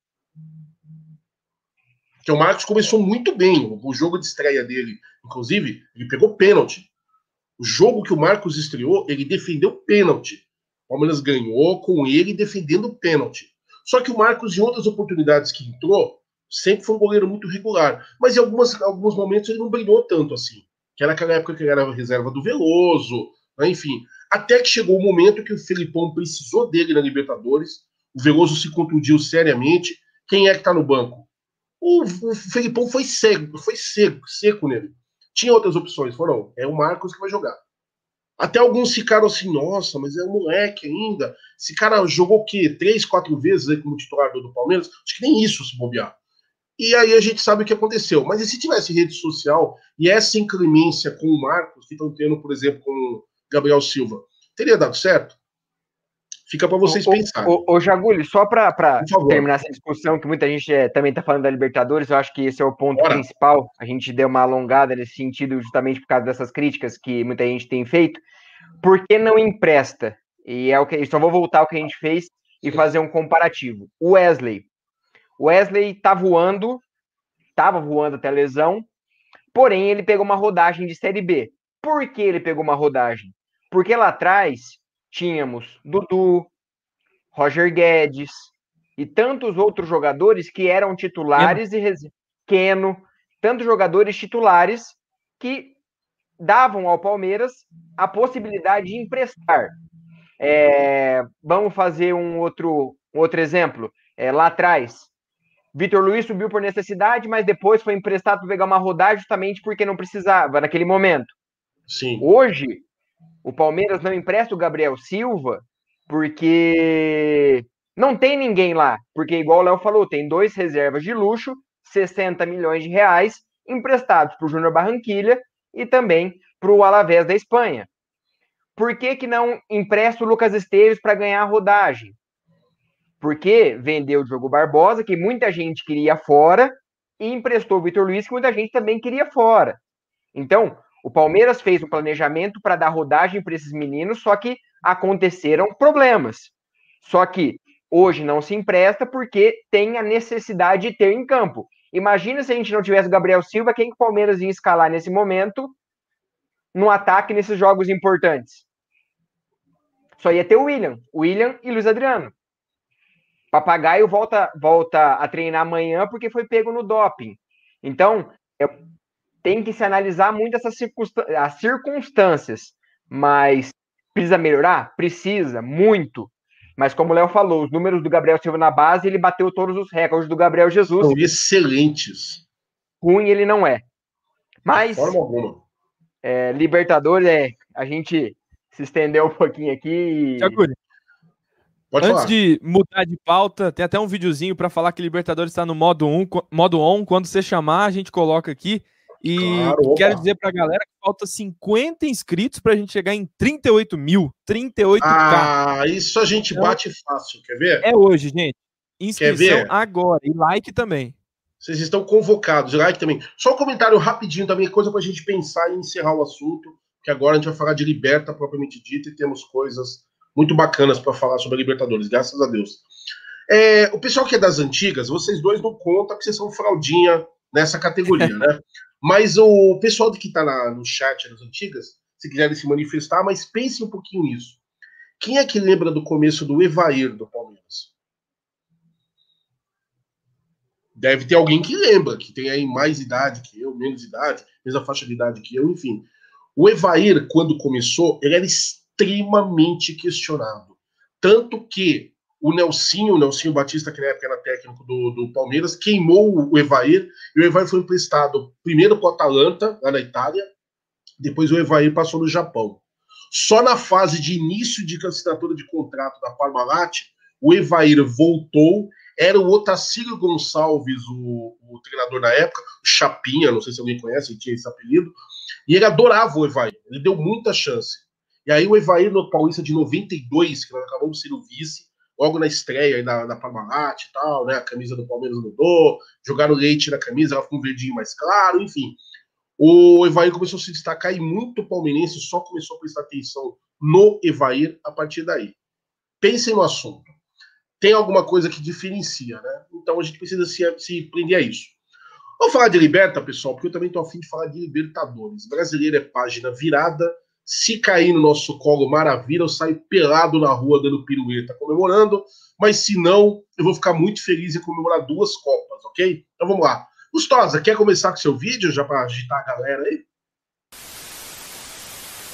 Porque o Marcos começou muito bem. O jogo de estreia dele, inclusive, ele pegou pênalti. O jogo que o Marcos estreou, ele defendeu pênalti. O Palmeiras ganhou com ele defendendo pênalti. Só que o Marcos, em outras oportunidades que entrou, sempre foi um goleiro muito regular. Mas em algumas, alguns momentos ele não brilhou tanto assim. Que era aquela época que ele era reserva do Veloso, né? enfim. Até que chegou o momento que o Felipão precisou dele na Libertadores. O Veloso se contundiu seriamente. Quem é que está no banco? O, o Felipão foi cego, foi seco, seco nele. Tinha outras opções, foram, é o Marcos que vai jogar. Até alguns ficaram assim, nossa, mas é um moleque ainda. Esse cara jogou o quê? Três, quatro vezes aí como titular do Palmeiras? Acho que nem isso se bobear. E aí a gente sabe o que aconteceu. Mas e se tivesse rede social e essa inclemência com o Marcos, que estão tendo, por exemplo, com Gabriel Silva. Teria dado certo? Fica para vocês ô, pensarem. Ô, ô Jaguli, só para terminar essa discussão, que muita gente é, também está falando da Libertadores, eu acho que esse é o ponto Bora. principal. A gente deu uma alongada nesse sentido, justamente por causa dessas críticas que muita gente tem feito. Por que não empresta? E é o que só vou voltar ao que a gente fez e fazer um comparativo. O Wesley. O Wesley tá voando, estava voando até a lesão, porém ele pegou uma rodagem de Série B. Por que ele pegou uma rodagem? Porque lá atrás tínhamos Dudu, Roger Guedes, e tantos outros jogadores que eram titulares Keno. e res... Keno, tantos jogadores titulares que davam ao Palmeiras a possibilidade de emprestar. É, vamos fazer um outro, um outro exemplo. É, lá atrás, Vitor Luiz subiu por necessidade, mas depois foi emprestado para pegar uma rodagem justamente porque não precisava naquele momento. Sim. Hoje, o Palmeiras não empresta o Gabriel Silva porque não tem ninguém lá. Porque, igual o Léo falou, tem dois reservas de luxo, 60 milhões de reais emprestados para o Júnior Barranquilha e também para o Alavés da Espanha. Por que, que não empresta o Lucas Esteves para ganhar a rodagem? Porque vendeu o Diogo Barbosa, que muita gente queria fora, e emprestou o Vitor Luiz, que muita gente também queria fora. Então, o Palmeiras fez um planejamento para dar rodagem para esses meninos, só que aconteceram problemas. Só que hoje não se empresta porque tem a necessidade de ter em campo. Imagina se a gente não tivesse o Gabriel Silva, quem que o Palmeiras ia escalar nesse momento no ataque nesses jogos importantes? Só ia ter o William, William e Luiz Adriano. Papagaio volta, volta a treinar amanhã porque foi pego no doping. Então, é, tem que se analisar muito essas as circunstâncias. Mas precisa melhorar? Precisa, muito. Mas como o Léo falou, os números do Gabriel Silva na base, ele bateu todos os recordes do Gabriel Jesus. São excelentes. Ruim ele não é. Mas. De forma alguma. É, Libertadores, é, a gente se estendeu um pouquinho aqui. E... Pode Antes falar. de mudar de pauta, tem até um videozinho para falar que Libertadores está no modo 1, modo on. Quando você chamar, a gente coloca aqui. E claro, quero dizer para a galera que falta 50 inscritos para a gente chegar em 38 mil. 38k. Ah, isso a gente então, bate fácil, quer ver? É hoje, gente. Inscrição agora. E like também. Vocês estão convocados, like também. Só um comentário rapidinho também, coisa para a gente pensar e encerrar o assunto, que agora a gente vai falar de Liberta propriamente dita e temos coisas muito bacanas para falar sobre a Libertadores, graças a Deus. É, o pessoal que é das antigas, vocês dois não contam que vocês são fraldinha nessa categoria, né? Mas o pessoal que está no chat das antigas, se quiserem se manifestar, mas pense um pouquinho nisso. Quem é que lembra do começo do Evair do Palmeiras? Deve ter alguém que lembra, que tem aí mais idade que eu, menos idade, mesma faixa de idade que eu, enfim. O Evair, quando começou, ele era extremamente questionado. Tanto que o Nelsinho, o Nelsinho Batista, que na época era técnico do, do Palmeiras, queimou o Evair, e o Evair foi emprestado primeiro para o Atalanta, lá na Itália, depois o Evair passou no Japão. Só na fase de início de assinatura de contrato da Parmalat, o Evair voltou, era o Otacílio Gonçalves, o, o, treinador na época, Chapinha, não sei se alguém conhece, tinha esse apelido, e ele adorava o Evair, ele deu muita chance. E aí o Evair no Paulista de 92, que nós acabamos sendo vice, logo na estreia da, da Parmalat e tal, né? A camisa do Palmeiras mudou, jogaram leite na camisa, ela ficou um verdinho mais claro, enfim. O Evair começou a se destacar e muito palmeirense só começou a prestar atenção no Evair a partir daí. Pensem no assunto. Tem alguma coisa que diferencia, né? Então a gente precisa se, se prender a isso. Vamos falar de Liberta, pessoal, porque eu também estou afim de falar de Libertadores. Brasileiro é página virada se cair no nosso colo, maravilha, eu saio pelado na rua dando pirueta, comemorando. Mas se não, eu vou ficar muito feliz em comemorar duas Copas, ok? Então vamos lá. Gustosa, quer começar com seu vídeo já para agitar a galera aí?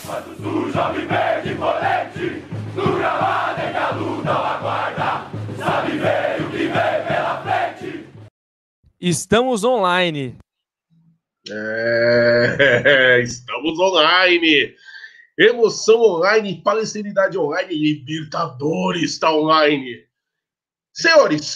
Quando tu já me pede colete, no gramado é que a luta aguarda, sabe ver o que vem pela frente. Estamos online. É, estamos online. Emoção online, palestinidade online, Libertadores está online. Senhores,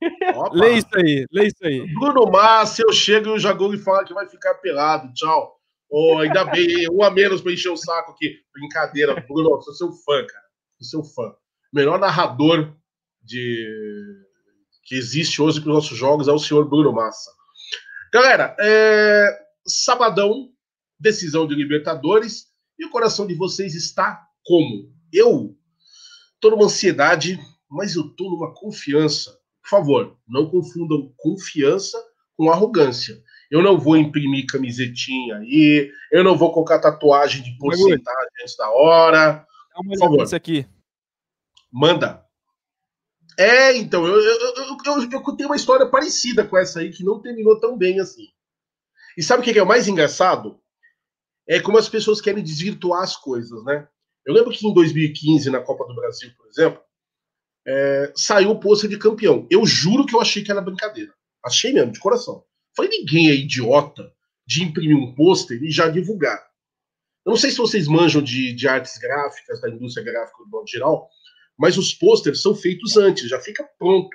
opa, lê isso aí, lê isso aí. Bruno Massa, eu chego e o Jagol fala que vai ficar pelado. Tchau. Oh, ainda bem, um a menos para encher o saco aqui. Brincadeira, Bruno, sou seu fã, cara. Sou seu fã. Melhor narrador de que existe hoje para os nossos jogos é o senhor Bruno Massa. Galera, é... sabadão, decisão de Libertadores. E o coração de vocês está como? Eu estou numa ansiedade, mas eu estou numa confiança. Por favor, não confundam confiança com arrogância. Eu não vou imprimir camisetinha aí, eu não vou colocar tatuagem de porcentagem antes da hora. Dá uma Por favor. Isso aqui. Manda. É, então, eu, eu, eu, eu, eu tenho uma história parecida com essa aí, que não terminou tão bem assim. E sabe o que é o mais engraçado? É como as pessoas querem desvirtuar as coisas, né? Eu lembro que em 2015, na Copa do Brasil, por exemplo, é, saiu o pôster de campeão. Eu juro que eu achei que era brincadeira. Achei mesmo, de coração. Falei, ninguém é idiota de imprimir um pôster e já divulgar. Eu não sei se vocês manjam de, de artes gráficas, da indústria gráfica do modo geral, mas os pôsteres são feitos antes, já fica pronto.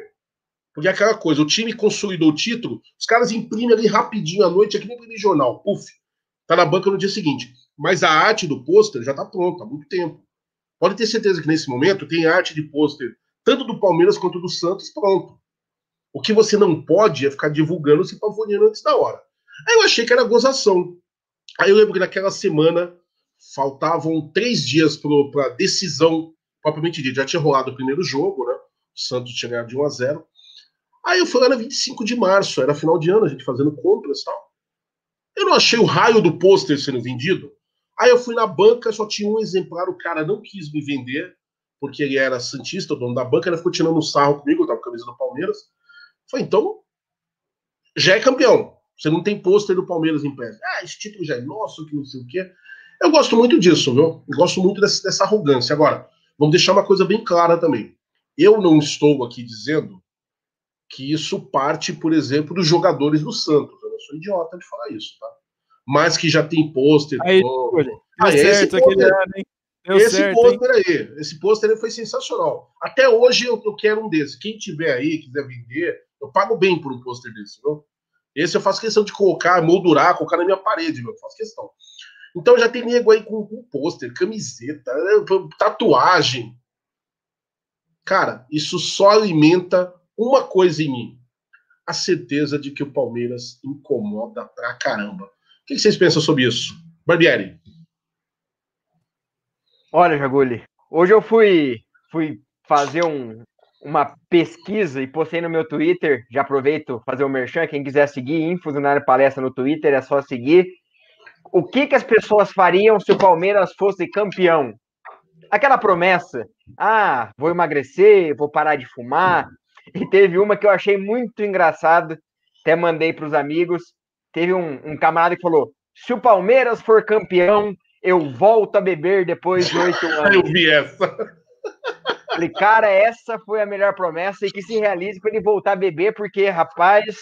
Porque é aquela coisa, o time consolidou o título, os caras imprimem ali rapidinho à noite, aqui nem jornal, puf, tá na banca no dia seguinte. Mas a arte do pôster já tá pronta há muito tempo. Pode ter certeza que nesse momento tem arte de pôster, tanto do Palmeiras quanto do Santos, pronto. O que você não pode é ficar divulgando se pavoneando antes da hora. Aí eu achei que era gozação. Aí eu lembro que naquela semana faltavam três dias para decisão propriamente dita. Já tinha rolado o primeiro jogo, né? O Santos tinha ganhado de 1 a 0 Aí eu fui lá na 25 de março, era final de ano, a gente fazendo compras e tal. Eu não achei o raio do pôster sendo vendido. Aí eu fui na banca, só tinha um exemplar, o cara não quis me vender, porque ele era Santista, o dono da banca, ele ficou tirando um sarro comigo, eu tava com a camisa do Palmeiras. Falei, então, já é campeão. Você não tem pôster do Palmeiras em pé. Ah, esse título já é nosso, que não sei o quê. Eu gosto muito disso, viu? Eu gosto muito dessa, dessa arrogância. Agora, vamos deixar uma coisa bem clara também. Eu não estou aqui dizendo que isso parte, por exemplo, dos jogadores do Santos. Eu sou idiota de falar isso, tá? Mas que já tem pôster. Aí, ah, certo, esse pôster, esse pôster aí, esse pôster foi sensacional. Até hoje eu, eu, quero um desses. Quem tiver aí, quiser vender, eu pago bem por um pôster desse, viu? Esse eu faço questão de colocar, moldurar, colocar na minha parede, meu. Eu faço questão. Então já tem nego aí com, com pôster, camiseta, tatuagem. Cara, isso só alimenta uma coisa em mim: a certeza de que o Palmeiras incomoda pra caramba. O que vocês pensam sobre isso? Barbieri. Olha, Jaguli, hoje eu fui, fui fazer um, uma pesquisa e postei no meu Twitter. Já aproveito fazer o merchan. Quem quiser seguir, Infusionário Palestra no Twitter, é só seguir. O que, que as pessoas fariam se o Palmeiras fosse campeão? Aquela promessa: ah, vou emagrecer, vou parar de fumar. E teve uma que eu achei muito engraçada, até mandei para os amigos. Teve um, um camarada que falou: se o Palmeiras for campeão, eu volto a beber depois de oito anos. eu vi essa. Falei, cara, essa foi a melhor promessa e que se realize para ele voltar a beber, porque, rapaz.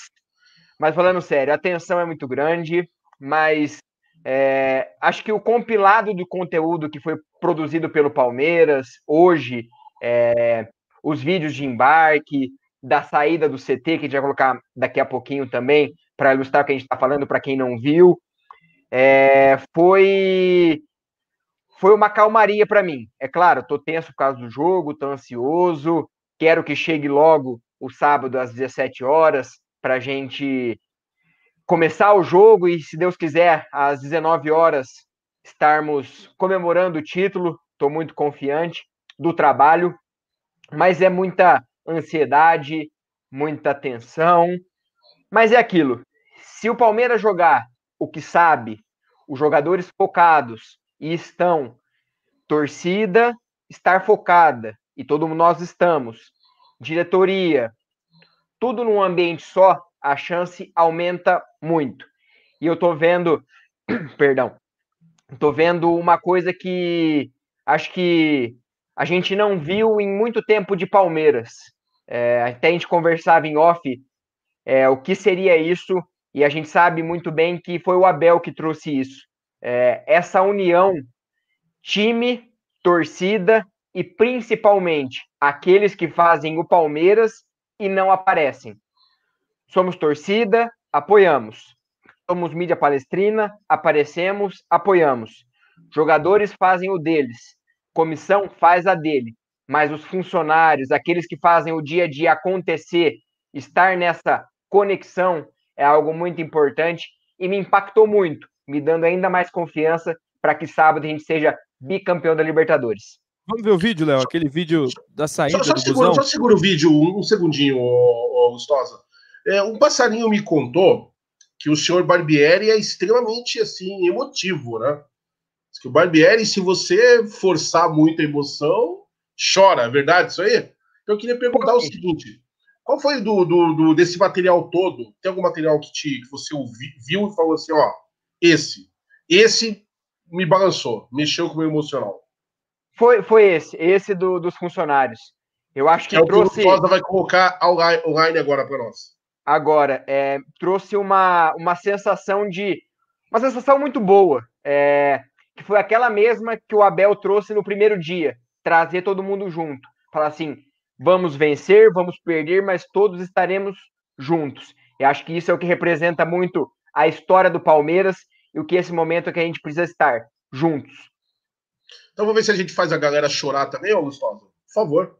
Mas falando sério, a tensão é muito grande, mas é, acho que o compilado do conteúdo que foi produzido pelo Palmeiras hoje, é, os vídeos de embarque, da saída do CT, que a gente vai colocar daqui a pouquinho também, para ilustrar o que a gente está falando para quem não viu, é, foi foi uma calmaria para mim. É claro, estou tenso por causa do jogo, estou ansioso, quero que chegue logo o sábado às 17 horas para a gente começar o jogo e, se Deus quiser, às 19 horas estarmos comemorando o título. Estou muito confiante do trabalho, mas é muita ansiedade, muita tensão. Mas é aquilo. Se o Palmeiras jogar o que sabe, os jogadores focados, e estão torcida estar focada e todo nós estamos, diretoria, tudo num ambiente só, a chance aumenta muito. E eu tô vendo, perdão, tô vendo uma coisa que acho que a gente não viu em muito tempo de Palmeiras. É, até a gente conversava em off é, o que seria isso, e a gente sabe muito bem que foi o Abel que trouxe isso é, essa união time, torcida e principalmente aqueles que fazem o Palmeiras e não aparecem. Somos torcida, apoiamos. Somos mídia palestrina, aparecemos, apoiamos. Jogadores fazem o deles, comissão faz a dele, mas os funcionários, aqueles que fazem o dia a dia acontecer, estar nessa conexão é algo muito importante e me impactou muito me dando ainda mais confiança para que sábado a gente seja bicampeão da Libertadores. Vamos ver o vídeo, Léo? Aquele vídeo da saída só, só do segura, busão? Só segura o vídeo um, um segundinho, ô, ô, Gustosa. É, um passarinho me contou que o senhor Barbieri é extremamente assim emotivo, né? Diz que o Barbieri, se você forçar muito a emoção, chora, é verdade isso aí? Então eu queria perguntar o seguinte: qual foi do, do, do, desse material todo? Tem algum material que, te, que você ouvi, viu e falou assim, ó, esse, esse me balançou, mexeu com o meu emocional? Foi, foi esse, esse do, dos funcionários. Eu acho que, é trouxe. O o vai colocar online agora para nós. Agora, é, trouxe uma, uma sensação de. Uma sensação muito boa. É, que foi aquela mesma que o Abel trouxe no primeiro dia. Trazer todo mundo junto. Falar assim: vamos vencer, vamos perder, mas todos estaremos juntos. Eu acho que isso é o que representa muito a história do Palmeiras e o que esse momento é que a gente precisa estar juntos. Então vamos ver se a gente faz a galera chorar também, ô Gustavo. Por favor.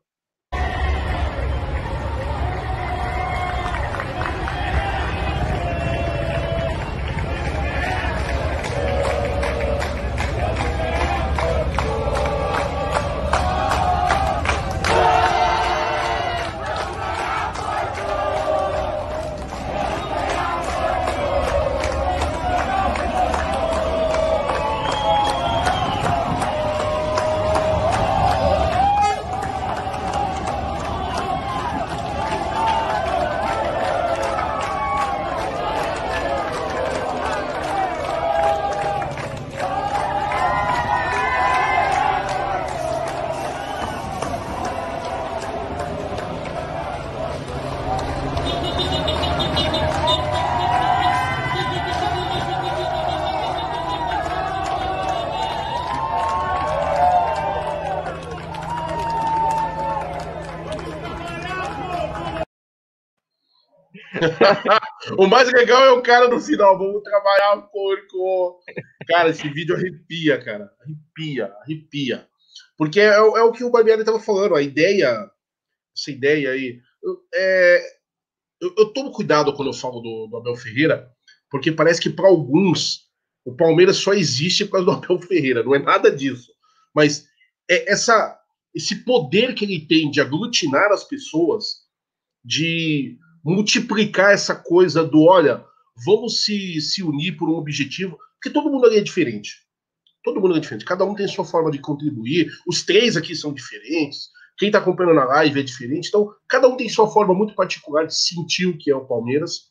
o mais legal é o cara no final. Vamos trabalhar, porco. Cara, esse vídeo arrepia, cara. Arrepia, arrepia. Porque é, é o que o Barbieri estava falando. A ideia, essa ideia aí. É, eu, eu tomo cuidado quando eu falo do, do Abel Ferreira, porque parece que para alguns o Palmeiras só existe por causa do Abel Ferreira. Não é nada disso. Mas é essa, esse poder que ele tem de aglutinar as pessoas, de multiplicar essa coisa do olha, vamos se, se unir por um objetivo, porque todo mundo ali é diferente. Todo mundo é diferente, cada um tem sua forma de contribuir. Os três aqui são diferentes. Quem está acompanhando na live é diferente. Então, cada um tem sua forma muito particular de sentir o que é o Palmeiras,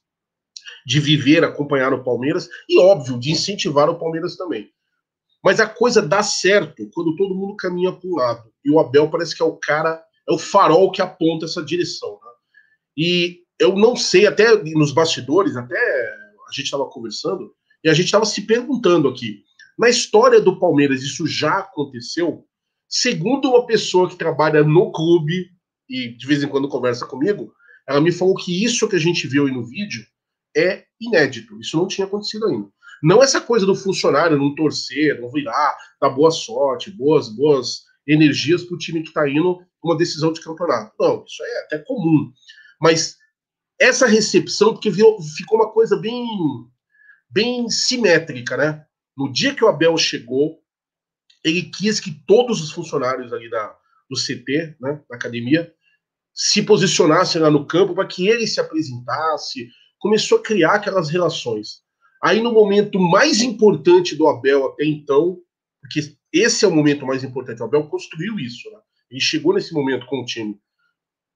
de viver, acompanhar o Palmeiras e, óbvio, de incentivar o Palmeiras também. Mas a coisa dá certo quando todo mundo caminha para um lado. E o Abel parece que é o cara, é o farol que aponta essa direção. Né? E eu não sei, até nos bastidores, até a gente estava conversando, e a gente estava se perguntando aqui. Na história do Palmeiras, isso já aconteceu? Segundo uma pessoa que trabalha no clube e de vez em quando conversa comigo, ela me falou que isso que a gente viu aí no vídeo é inédito. Isso não tinha acontecido ainda. Não essa coisa do funcionário não torcer, não virar, dar boa sorte, boas, boas energias para o time que está indo uma decisão de campeonato. Não, isso é até comum. Mas essa recepção, porque virou, ficou uma coisa bem, bem simétrica, né? No dia que o Abel chegou, ele quis que todos os funcionários ali da, do CT, né, da academia, se posicionassem lá no campo para que ele se apresentasse, começou a criar aquelas relações. Aí no momento mais importante do Abel até então, porque esse é o momento mais importante, o Abel construiu isso, né? ele chegou nesse momento com o time.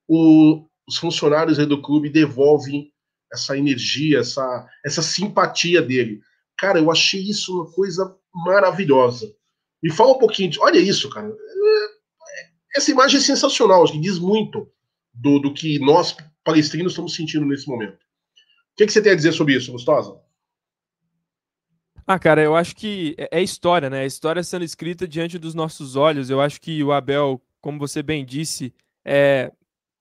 O, os funcionários do clube devolvem essa energia, essa, essa simpatia dele. Cara, eu achei isso uma coisa maravilhosa. Me fala um pouquinho. De, olha isso, cara. Essa imagem é sensacional, acho que diz muito do, do que nós, palestrinos, estamos sentindo nesse momento. O que, que você tem a dizer sobre isso, Gustosa? Ah, cara, eu acho que é, é história, né? A história sendo escrita diante dos nossos olhos. Eu acho que o Abel, como você bem disse, é,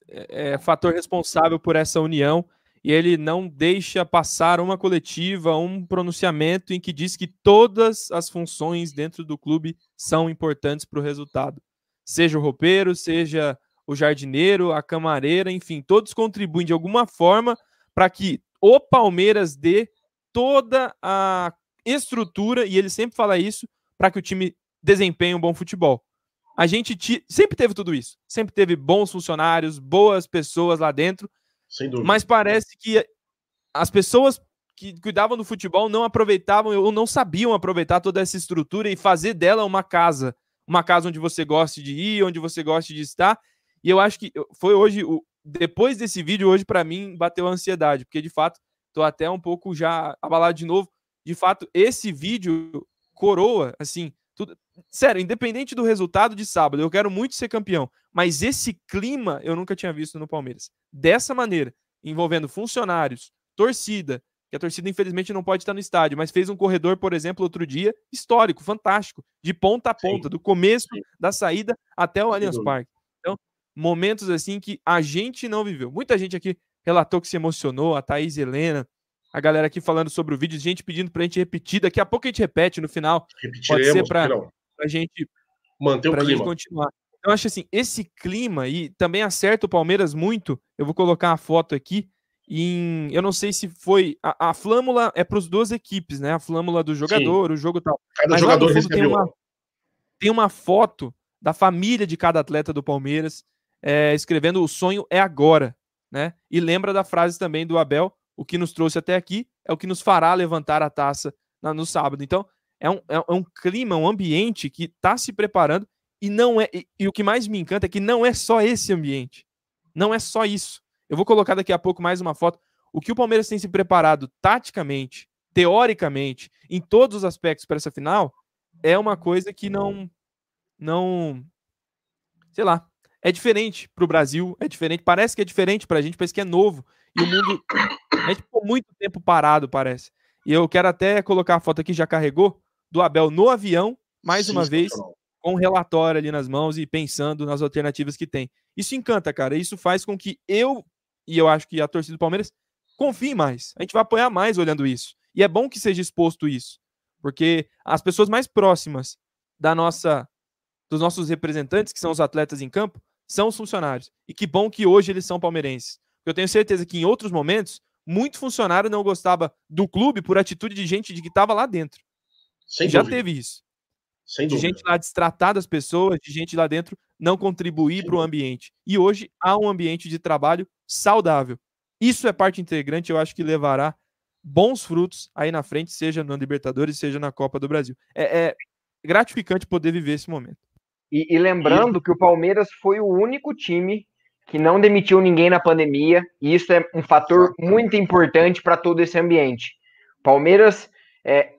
é, é, fator responsável por essa união e ele não deixa passar uma coletiva, um pronunciamento em que diz que todas as funções dentro do clube são importantes para o resultado. Seja o roupeiro, seja o jardineiro, a camareira, enfim, todos contribuem de alguma forma para que o Palmeiras dê toda a estrutura, e ele sempre fala isso, para que o time desempenhe um bom futebol a gente sempre teve tudo isso. Sempre teve bons funcionários, boas pessoas lá dentro. Sem dúvida. Mas parece que as pessoas que cuidavam do futebol não aproveitavam ou não sabiam aproveitar toda essa estrutura e fazer dela uma casa. Uma casa onde você goste de ir, onde você goste de estar. E eu acho que foi hoje, depois desse vídeo, hoje para mim bateu a ansiedade, porque de fato tô até um pouco já abalado de novo. De fato, esse vídeo coroa, assim, tudo. Sério, independente do resultado de sábado, eu quero muito ser campeão, mas esse clima eu nunca tinha visto no Palmeiras. Dessa maneira, envolvendo funcionários, torcida, que a torcida infelizmente não pode estar no estádio, mas fez um corredor, por exemplo, outro dia, histórico, fantástico, de ponta a ponta, Sim. do começo Sim. da saída até o Allianz Parque. Então, momentos assim que a gente não viveu. Muita gente aqui relatou que se emocionou, a Thaís Helena, a galera aqui falando sobre o vídeo, gente pedindo pra gente repetir, daqui a pouco a gente repete no final. Pode ser pra, pra gente manter o pra clima. Gente continuar. Eu acho assim, esse clima e também acerta o Palmeiras muito. Eu vou colocar a foto aqui em, eu não sei se foi a, a flâmula é para as duas equipes, né? A flâmula do jogador, Sim. o jogo tal. Cada Mas jogador lá tem uma, tem uma foto da família de cada atleta do Palmeiras é, escrevendo o sonho é agora, né? E lembra da frase também do Abel, o que nos trouxe até aqui é o que nos fará levantar a taça na, no sábado. Então é um, é um clima, um ambiente que está se preparando e não é e, e o que mais me encanta é que não é só esse ambiente, não é só isso eu vou colocar daqui a pouco mais uma foto. O que o Palmeiras tem se preparado taticamente, teoricamente, em todos os aspectos para essa final, é uma coisa que não. Não. Sei lá. É diferente para o Brasil, é diferente. Parece que é diferente para a gente, parece que é novo. E o mundo. A gente ficou muito tempo parado, parece. E eu quero até colocar a foto aqui, já carregou, do Abel no avião, mais Sim, uma vez, com um relatório ali nas mãos e pensando nas alternativas que tem. Isso encanta, cara. Isso faz com que eu e eu acho que a torcida do Palmeiras confie mais. A gente vai apoiar mais olhando isso. E é bom que seja exposto isso, porque as pessoas mais próximas da nossa dos nossos representantes, que são os atletas em campo, são os funcionários. E que bom que hoje eles são palmeirenses. Eu tenho certeza que em outros momentos, muito funcionário não gostava do clube por atitude de gente de que estava lá dentro. Sem Já dúvida. teve isso. Sem de dúvida. gente lá destratar das pessoas, de gente lá dentro não contribuir para o ambiente. E hoje há um ambiente de trabalho saudável. Isso é parte integrante, eu acho que levará bons frutos aí na frente, seja na Libertadores, seja na Copa do Brasil. É, é gratificante poder viver esse momento. E, e lembrando e... que o Palmeiras foi o único time que não demitiu ninguém na pandemia, e isso é um fator muito importante para todo esse ambiente. Palmeiras, é,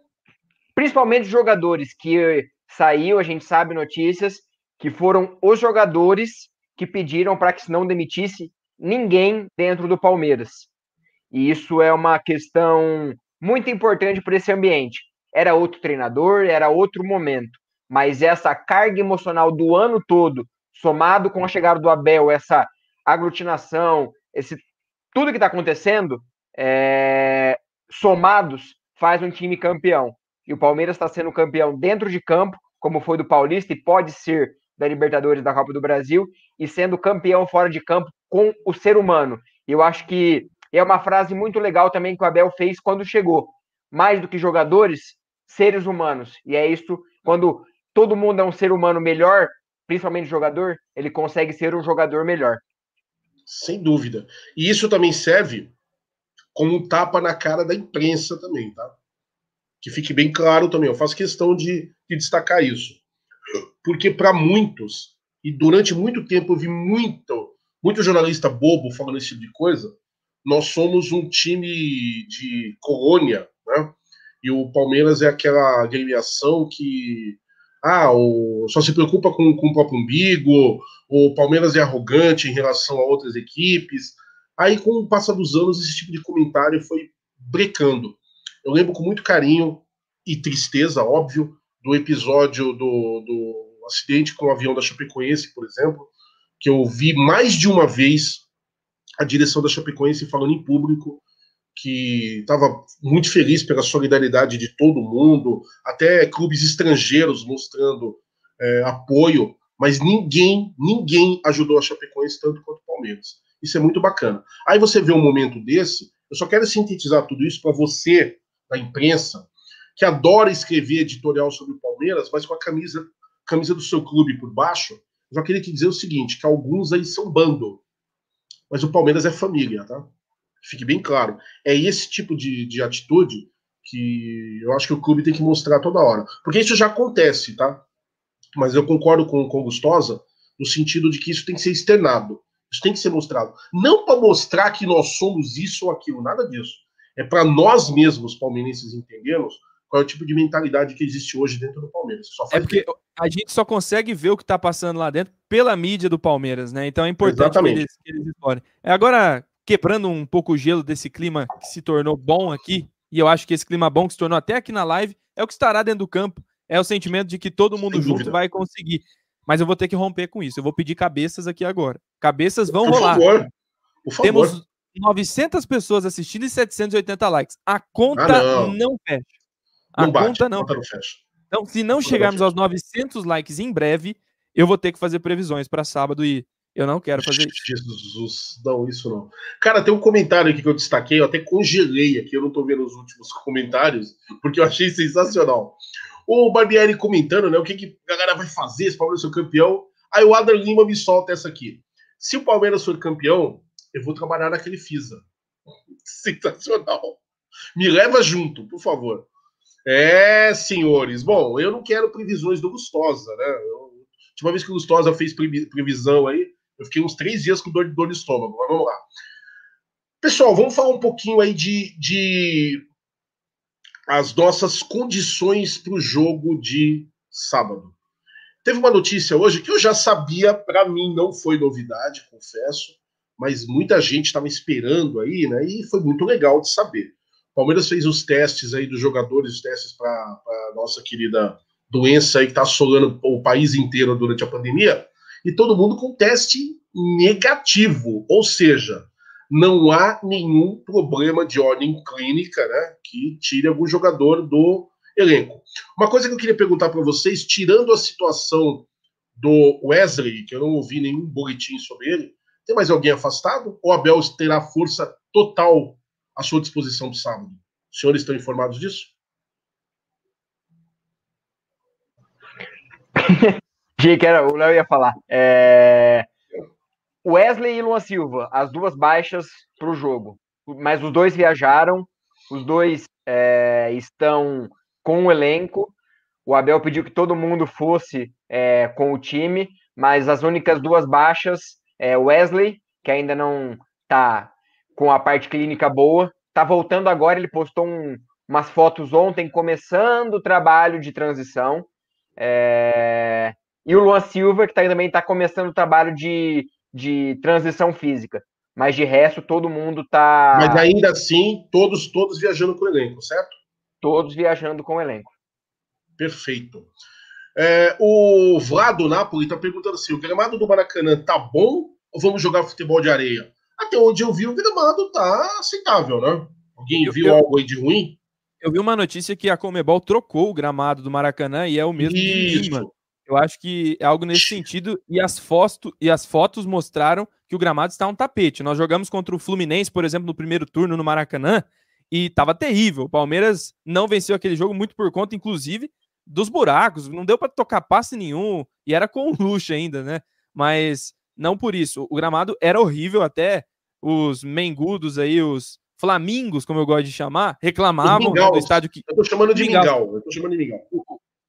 principalmente os jogadores que saiu, a gente sabe notícias, que foram os jogadores que pediram para que se não demitisse ninguém dentro do Palmeiras. E isso é uma questão muito importante para esse ambiente. Era outro treinador, era outro momento, mas essa carga emocional do ano todo, somado com a chegada do Abel, essa aglutinação, esse tudo que está acontecendo, é, somados, faz um time campeão. E o Palmeiras está sendo campeão dentro de campo, como foi do Paulista, e pode ser da Libertadores da Copa do Brasil, e sendo campeão fora de campo com o ser humano. Eu acho que é uma frase muito legal também que o Abel fez quando chegou. Mais do que jogadores, seres humanos. E é isso, quando todo mundo é um ser humano melhor, principalmente jogador, ele consegue ser um jogador melhor. Sem dúvida. E isso também serve como um tapa na cara da imprensa também, tá? Que fique bem claro também. Eu faço questão de, de destacar isso. Porque para muitos, e durante muito tempo eu vi muito muito jornalista bobo falando esse tipo de coisa. Nós somos um time de colônia, né? E o Palmeiras é aquela agremiação que ah, o, só se preocupa com, com o próprio umbigo, o Palmeiras é arrogante em relação a outras equipes. Aí, com o passar dos anos, esse tipo de comentário foi brecando. Eu lembro com muito carinho e tristeza, óbvio, do episódio do, do acidente com o avião da Chapecoense, por exemplo, que eu vi mais de uma vez a direção da Chapecoense falando em público que estava muito feliz pela solidariedade de todo mundo, até clubes estrangeiros mostrando é, apoio, mas ninguém, ninguém ajudou a Chapecoense tanto quanto o Palmeiras. Isso é muito bacana. Aí você vê um momento desse, eu só quero sintetizar tudo isso para você, da imprensa, que adora escrever editorial sobre o Palmeiras, mas com a camisa, camisa do seu clube por baixo, só queria te dizer o seguinte, que alguns aí são bando, mas o Palmeiras é família, tá? Fique bem claro. É esse tipo de, de atitude que eu acho que o clube tem que mostrar toda hora. Porque isso já acontece, tá? Mas eu concordo com, com o Gustosa no sentido de que isso tem que ser externado, isso tem que ser mostrado. Não para mostrar que nós somos isso ou aquilo, nada disso. É para nós mesmos, palmeirenses, entendermos qual é o tipo de mentalidade que existe hoje dentro do Palmeiras. é porque a gente só consegue ver o que está passando lá dentro pela mídia do Palmeiras, né? Então é importante que eles, que eles explorem. É, agora, quebrando um pouco o gelo desse clima que se tornou bom aqui, e eu acho que esse clima bom que se tornou até aqui na live é o que estará dentro do campo. É o sentimento de que todo mundo Sem junto dúvida. vai conseguir. Mas eu vou ter que romper com isso. Eu vou pedir cabeças aqui agora. Cabeças vão Por rolar. Favor. Por favor. Temos 900 pessoas assistindo e 780 likes. A conta ah, não. não. fecha. A não bate, conta não, conta não fecha. Então, se não chegarmos aos 900 likes em breve, eu vou ter que fazer previsões para sábado e eu não quero fazer isso. Jesus, não, isso não. Cara, tem um comentário aqui que eu destaquei, eu até congelei aqui, eu não tô vendo os últimos comentários, porque eu achei sensacional. O Barbieri comentando, né, o que, que a galera vai fazer se o Palmeiras for campeão. Aí o Adam Lima me solta essa aqui. Se o Palmeiras for campeão, eu vou trabalhar naquele FISA. Sensacional. Me leva junto, por favor. É, senhores. Bom, eu não quero previsões do Gustosa, né? Eu, última vez que o Gustosa fez previsão aí, eu fiquei uns três dias com dor, dor de estômago. Mas vamos lá. Pessoal, vamos falar um pouquinho aí de, de as nossas condições para o jogo de sábado. Teve uma notícia hoje que eu já sabia, para mim não foi novidade, confesso mas muita gente estava esperando aí, né? E foi muito legal de saber. O Palmeiras fez os testes aí dos jogadores, os testes para a nossa querida doença aí que está assolando o país inteiro durante a pandemia, e todo mundo com teste negativo, ou seja, não há nenhum problema de ordem clínica, né, que tire algum jogador do elenco. Uma coisa que eu queria perguntar para vocês, tirando a situação do Wesley, que eu não ouvi nenhum boletim sobre ele, tem mais alguém afastado? Ou Abel terá força total à sua disposição para sábado? Os senhores estão informados disso? que era, o Léo ia falar. É... Wesley e Luan Silva, as duas baixas para o jogo. Mas os dois viajaram, os dois é, estão com o elenco. O Abel pediu que todo mundo fosse é, com o time, mas as únicas duas baixas é, Wesley, que ainda não tá com a parte clínica boa, tá voltando agora. Ele postou um, umas fotos ontem, começando o trabalho de transição. É... E o Luan Silva, que tá, também está começando o trabalho de, de transição física. Mas de resto, todo mundo tá. Mas ainda assim, todos, todos viajando com o elenco, certo? Todos viajando com o elenco. Perfeito. É, o Vlado Napoli está perguntando assim: o gramado do Maracanã tá bom ou vamos jogar futebol de areia? Até onde eu vi, o gramado tá aceitável, né? Alguém eu, viu eu, algo aí de ruim? Eu vi uma notícia que a Comebol trocou o gramado do Maracanã e é o mesmo Isso. de Lima. Eu acho que é algo nesse sentido. E as, fotos, e as fotos mostraram que o gramado está um tapete. Nós jogamos contra o Fluminense, por exemplo, no primeiro turno no Maracanã, e estava terrível. O Palmeiras não venceu aquele jogo muito por conta, inclusive, dos buracos, não deu para tocar passe nenhum, e era com luxo ainda, né? Mas não por isso. O gramado era horrível, até os mengudos aí, os flamingos, como eu gosto de chamar, reclamavam né, do estádio que. Eu tô chamando de mingau, mingau. eu tô chamando de mingau.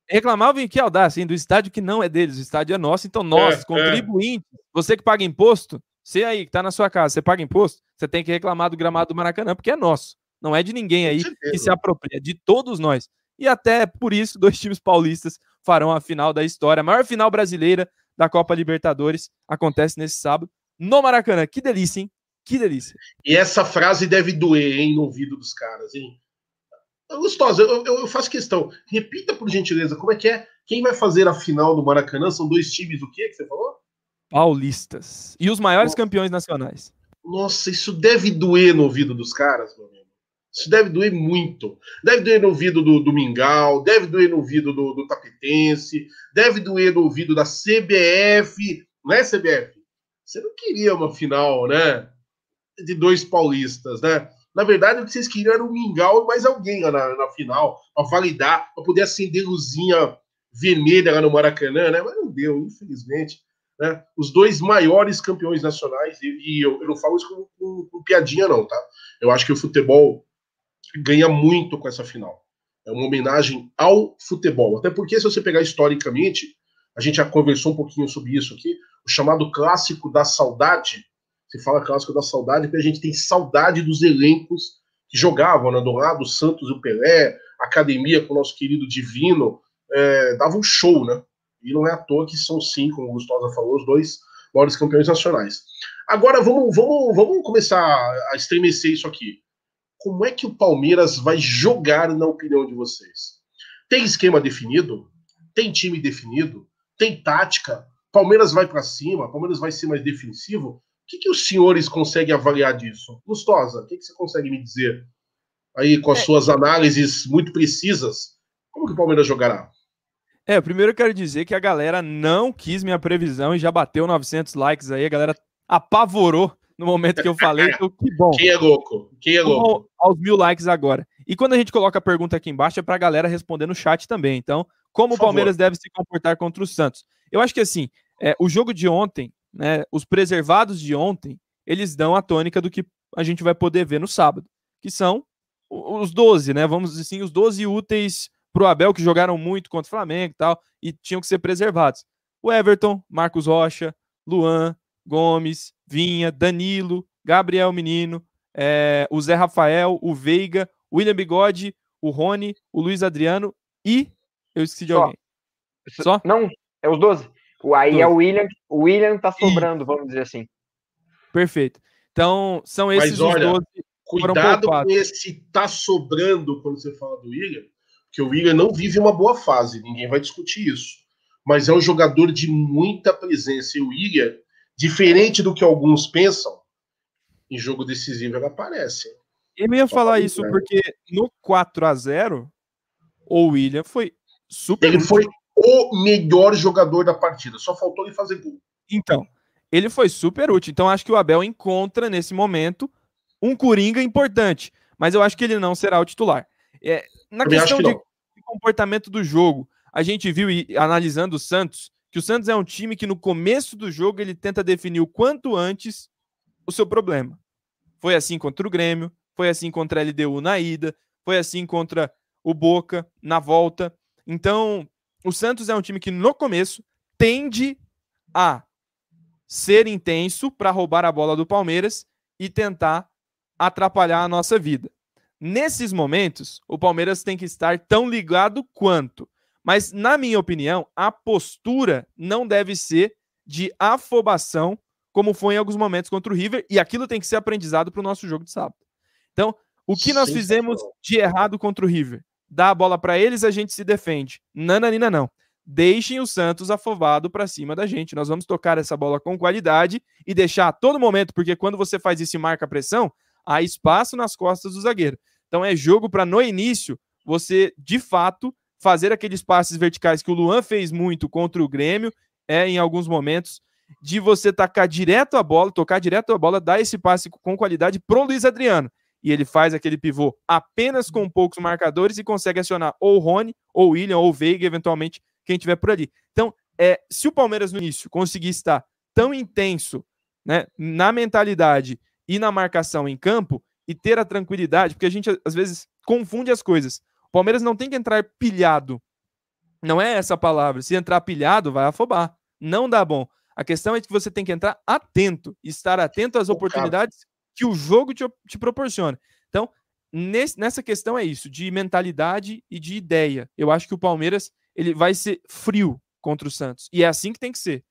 Reclamavam que audácia, assim, do estádio que não é deles, o estádio é nosso, então nós, é, é. contribuintes, é. você que paga imposto, você aí que tá na sua casa, você paga imposto, você tem que reclamar do gramado do Maracanã, porque é nosso. Não é de ninguém aí que se apropria, é de todos nós. E até por isso, dois times paulistas farão a final da história. A maior final brasileira da Copa Libertadores acontece nesse sábado no Maracanã. Que delícia, hein? Que delícia. E essa frase deve doer, hein, no ouvido dos caras, hein? Gostosa, eu, eu, eu, faço questão. Repita, por gentileza, como é que é? Quem vai fazer a final do Maracanã? São dois times do quê que você falou? Paulistas. E os maiores Nossa. campeões nacionais. Nossa, isso deve doer no ouvido dos caras, meu amigo. Isso deve doer muito. Deve doer no ouvido do, do Mingau, deve doer no ouvido do, do Tapetense, deve doer no ouvido da CBF. Não é, CBF? Você não queria uma final, né? De dois paulistas, né? Na verdade, o que vocês queriam era o Mingau e mais alguém lá na, na final, para validar, para poder acender luzinha vermelha lá no Maracanã, né? Mas não deu, infelizmente. Né? Os dois maiores campeões nacionais, e, e eu, eu, não falo isso com, com, com piadinha, não, tá? Eu acho que o futebol ganha muito com essa final. É uma homenagem ao futebol. Até porque, se você pegar historicamente, A gente já conversou um pouquinho sobre isso aqui, o chamado clássico da saudade. Se fala clássico da saudade porque a gente tem saudade dos elencos que jogavam, né? Do lado, Santos e o Pelé, academia com o nosso querido Divino, é, dava um show, né? E não é à toa que são sim, como o Gustosa falou, os dois maiores campeões nacionais. Agora vamos, vamos, vamos começar a estremecer isso aqui. Como é que o Palmeiras vai jogar, na opinião de vocês? Tem esquema definido? Tem time definido? Tem tática? Palmeiras vai para cima? Palmeiras vai ser mais defensivo? O que, que os senhores conseguem avaliar disso? Gustosa, o que, que você consegue me dizer aí com as é. suas análises muito precisas? Como que o Palmeiras jogará? É, primeiro eu quero dizer que a galera não quis minha previsão e já bateu 900 likes aí, a galera apavorou no momento que eu falei, então que bom. Quem é louco? Quem é louco? Aos mil likes agora. E quando a gente coloca a pergunta aqui embaixo, é pra galera responder no chat também. Então, como o Palmeiras deve se comportar contra o Santos? Eu acho que assim, é, o jogo de ontem, né, os preservados de ontem, eles dão a tônica do que a gente vai poder ver no sábado, que são os 12, né? Vamos dizer assim, os 12 úteis pro Abel, que jogaram muito contra o Flamengo e tal, e tinham que ser preservados. O Everton, Marcos Rocha, Luan, Gomes, Vinha, Danilo, Gabriel Menino, é, o Zé Rafael, o Veiga, o William Bigode, o Rony, o Luiz Adriano e. Eu esqueci de Só. alguém. Só? Não, é os 12. O, aí 12. é o William. O William tá sobrando, e... vamos dizer assim. Perfeito. Então, são esses Mas, olha, os 12. Cuidado com esse tá sobrando quando você fala do William, que o William não vive uma boa fase, ninguém vai discutir isso. Mas é um jogador de muita presença. E o William, diferente do que alguns pensam, em jogo decisivo ele aparece. Eu ia falar isso porque no 4 a 0 o William foi super. Ele foi o melhor jogador da partida, só faltou ele fazer gol. Então, ele foi super útil. Então, acho que o Abel encontra nesse momento um coringa importante, mas eu acho que ele não será o titular. É, na eu questão que de, de, comportamento do jogo, a gente viu, e, analisando o Santos, que o Santos é um time que no começo do jogo ele tenta definir o quanto antes o seu problema. Foi assim contra o Grêmio, foi assim contra a LDU na ida, foi assim contra o Boca na volta. Então, o Santos é um time que no começo tende a ser intenso para roubar a bola do Palmeiras e tentar atrapalhar a nossa vida. Nesses momentos, o Palmeiras tem que estar tão ligado quanto. Mas, na minha opinião, a postura não deve ser de afobação, como foi em alguns momentos contra o River, e aquilo tem que ser aprendizado para o nosso jogo de sábado. Então, o que nós fizemos de errado contra o River? Dá a bola para eles, a gente se defende. Nananina, não. Deixem o Santos afobado para cima da gente. Nós vamos tocar essa bola com qualidade e deixar a todo momento, porque quando você faz isso e marca a pressão, há espaço nas costas do zagueiro. Então é jogo para no início você, de fato, fazer aqueles passes verticais que o Luan fez muito contra o Grêmio, é em alguns momentos, de você tacar direto a bola, tocar direto a bola, dar esse passe com qualidade pro Luiz Adriano. E ele faz aquele pivô apenas com poucos marcadores e consegue acionar ou Rony, ou William, ou Veiga, eventualmente, quem tiver por ali. Então, é, se o Palmeiras no início conseguir estar tão intenso né, na mentalidade e na marcação em campo e ter a tranquilidade, porque a gente às vezes confunde as coisas. O Palmeiras não tem que entrar pilhado. Não é essa a palavra. Se entrar pilhado, vai afobar. Não dá bom. A questão é que você tem que entrar atento, estar atento às oportunidades que o jogo te, te proporciona. Então, nesse, nessa questão é isso, de mentalidade e de ideia. Eu acho que o Palmeiras ele vai ser frio contra o Santos. E é assim que tem que ser.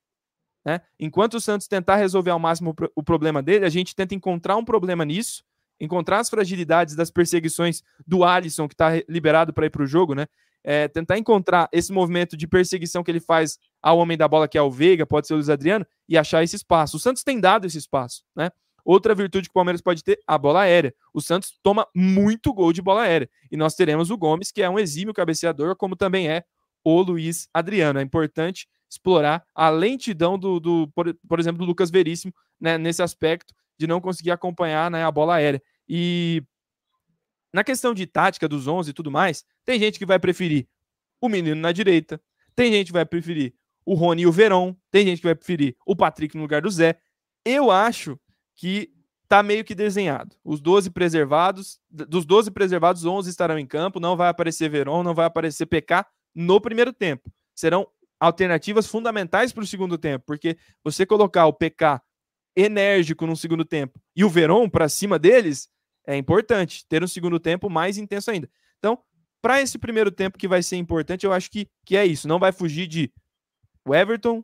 Né? Enquanto o Santos tentar resolver ao máximo o problema dele, a gente tenta encontrar um problema nisso, encontrar as fragilidades das perseguições do Alisson, que está liberado para ir para o jogo, né? É, tentar encontrar esse movimento de perseguição que ele faz ao homem da bola, que é o Veiga, pode ser o Luiz Adriano, e achar esse espaço. O Santos tem dado esse espaço, né? Outra virtude que o Palmeiras pode ter, a bola aérea. O Santos toma muito gol de bola aérea. E nós teremos o Gomes, que é um exímio cabeceador, como também é o Luiz Adriano. É importante explorar a lentidão do, do por, por exemplo, do Lucas Veríssimo né, nesse aspecto de não conseguir acompanhar né, a bola aérea. E na questão de tática dos 11 e tudo mais, tem gente que vai preferir o menino na direita, tem gente que vai preferir o Rony e o Verón, tem gente que vai preferir o Patrick no lugar do Zé. Eu acho que tá meio que desenhado. Os 12 preservados, dos 12 preservados, 11 estarão em campo, não vai aparecer Verón, não vai aparecer PK no primeiro tempo. Serão alternativas fundamentais para o segundo tempo, porque você colocar o PK enérgico no segundo tempo e o Verón para cima deles é importante ter um segundo tempo mais intenso ainda. Então, para esse primeiro tempo que vai ser importante, eu acho que, que é isso. Não vai fugir de o Everton,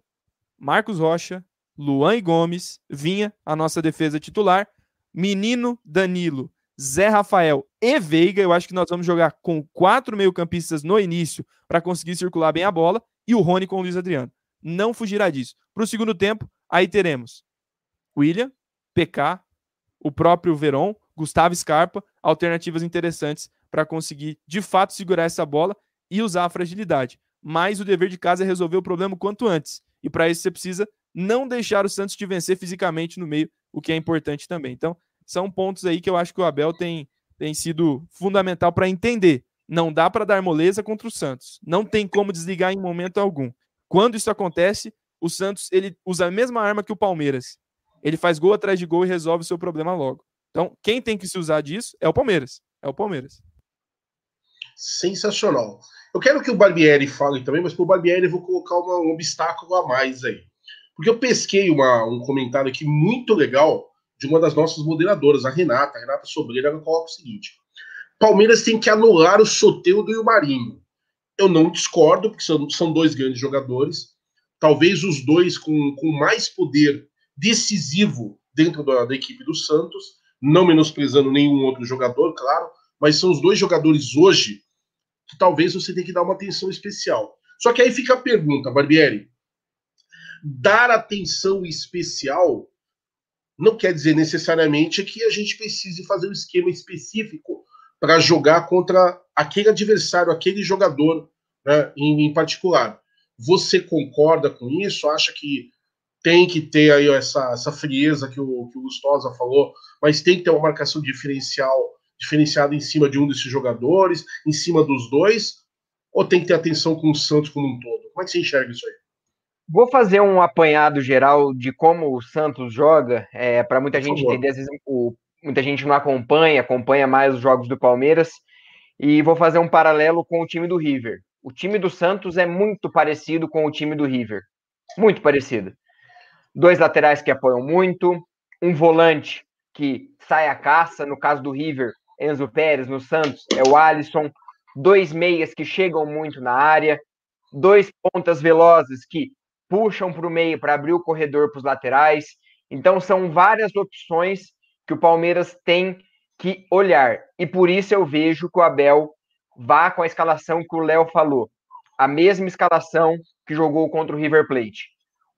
Marcos Rocha, Luan e Gomes, Vinha, a nossa defesa titular, Menino, Danilo, Zé Rafael e Veiga. Eu acho que nós vamos jogar com quatro meio-campistas no início para conseguir circular bem a bola e o Rony com o Luiz Adriano. Não fugirá disso. Para o segundo tempo, aí teremos William, PK, o próprio Veron, Gustavo Scarpa, alternativas interessantes para conseguir de fato segurar essa bola e usar a fragilidade. Mas o dever de casa é resolver o problema quanto antes. E para isso você precisa não deixar o Santos te vencer fisicamente no meio, o que é importante também. Então, são pontos aí que eu acho que o Abel tem, tem sido fundamental para entender. Não dá para dar moleza contra o Santos. Não tem como desligar em momento algum. Quando isso acontece, o Santos ele usa a mesma arma que o Palmeiras. Ele faz gol atrás de gol e resolve o seu problema logo. Então, quem tem que se usar disso é o Palmeiras. É o Palmeiras. Sensacional. Eu quero que o Barbieri fale também, mas para o Barbieri eu vou colocar uma, um obstáculo a mais aí. Porque eu pesquei uma, um comentário aqui muito legal de uma das nossas moderadoras, a Renata, a Renata Sobreira, ela coloca o seguinte: Palmeiras tem que anular o Soteudo e o Marinho. Eu não discordo, porque são, são dois grandes jogadores, talvez os dois com, com mais poder decisivo dentro da, da equipe do Santos, não menosprezando nenhum outro jogador, claro, mas são os dois jogadores hoje que talvez você tenha que dar uma atenção especial. Só que aí fica a pergunta, Barbieri: dar atenção especial não quer dizer necessariamente que a gente precise fazer um esquema específico para jogar contra aquele adversário, aquele jogador né, em, em, particular. Você concorda com isso? Acha que tem que ter aí essa, essa frieza que o, que o Gustosa falou, mas tem que ter uma marcação diferencial diferenciada em cima de um desses jogadores, em cima dos dois, ou tem que ter atenção com o Santos como um todo? Como é que você enxerga isso aí? Vou fazer um apanhado geral de como o Santos joga, é, para muita Por gente favor. entender. Às vezes o, muita gente não acompanha, acompanha mais os jogos do Palmeiras. E vou fazer um paralelo com o time do River. O time do Santos é muito parecido com o time do River. Muito parecido. Dois laterais que apoiam muito, um volante que sai à caça, no caso do River, Enzo Pérez, no Santos é o Alisson, dois meias que chegam muito na área, dois pontas velozes que puxam para o meio para abrir o corredor para os laterais. Então, são várias opções que o Palmeiras tem que olhar. E por isso eu vejo que o Abel vá com a escalação que o Léo falou. A mesma escalação que jogou contra o River Plate.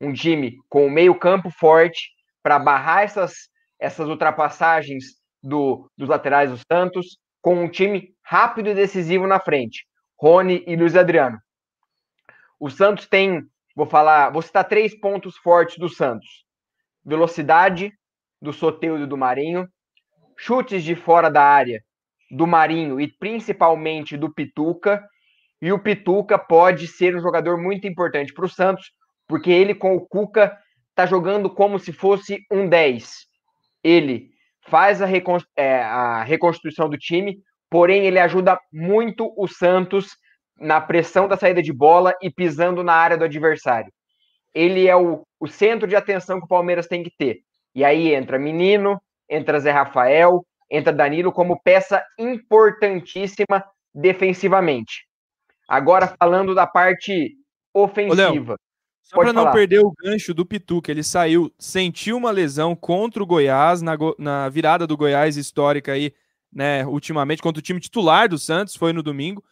Um time com o meio-campo forte para barrar essas, essas ultrapassagens do, dos laterais do Santos, com um time rápido e decisivo na frente. Rony e Luiz Adriano. O Santos tem Vou falar, vou citar três pontos fortes do Santos: velocidade do Soteudo e do Marinho, chutes de fora da área do Marinho e principalmente do Pituca. E o Pituca pode ser um jogador muito importante para o Santos, porque ele com o Cuca está jogando como se fosse um 10. Ele faz a, é, a reconstrução do time, porém ele ajuda muito o Santos na pressão da saída de bola e pisando na área do adversário. Ele é o, o centro de atenção que o Palmeiras tem que ter. E aí entra Menino, entra Zé Rafael, entra Danilo como peça importantíssima defensivamente. Agora falando da parte ofensiva. Ô, só para não perder o gancho do Pituca, ele saiu, sentiu uma lesão contra o Goiás na, na virada do Goiás histórica aí, né, ultimamente contra o time titular do Santos, foi no domingo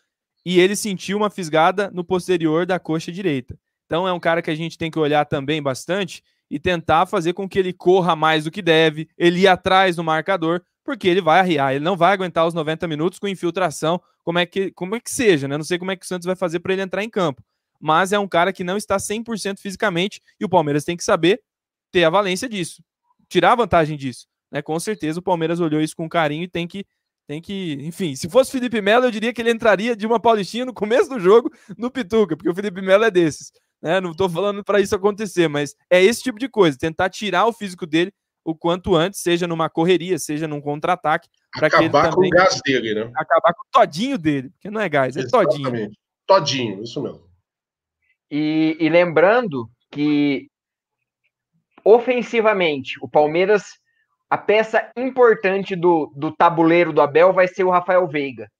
e ele sentiu uma fisgada no posterior da coxa direita. Então é um cara que a gente tem que olhar também bastante e tentar fazer com que ele corra mais do que deve, ele ir atrás do marcador, porque ele vai arriar, ele não vai aguentar os 90 minutos com infiltração, como é que, como é que seja, né? Não sei como é que o Santos vai fazer para ele entrar em campo. Mas é um cara que não está 100% fisicamente e o Palmeiras tem que saber ter a valência disso, tirar a vantagem disso. Né? Com certeza o Palmeiras olhou isso com carinho e tem que tem que, enfim, se fosse Felipe Melo, eu diria que ele entraria de uma Paulistinha no começo do jogo no Pituca, porque o Felipe Melo é desses. Né? Não estou falando para isso acontecer, mas é esse tipo de coisa, tentar tirar o físico dele o quanto antes, seja numa correria, seja num contra-ataque, para que ele também com o gás dele, né? Acabar com o todinho dele, porque não é gás, é Exatamente. todinho. Todinho, isso mesmo. E, e lembrando que ofensivamente, o Palmeiras, a peça importante do, do tabuleiro do Abel vai ser o Rafael Veiga.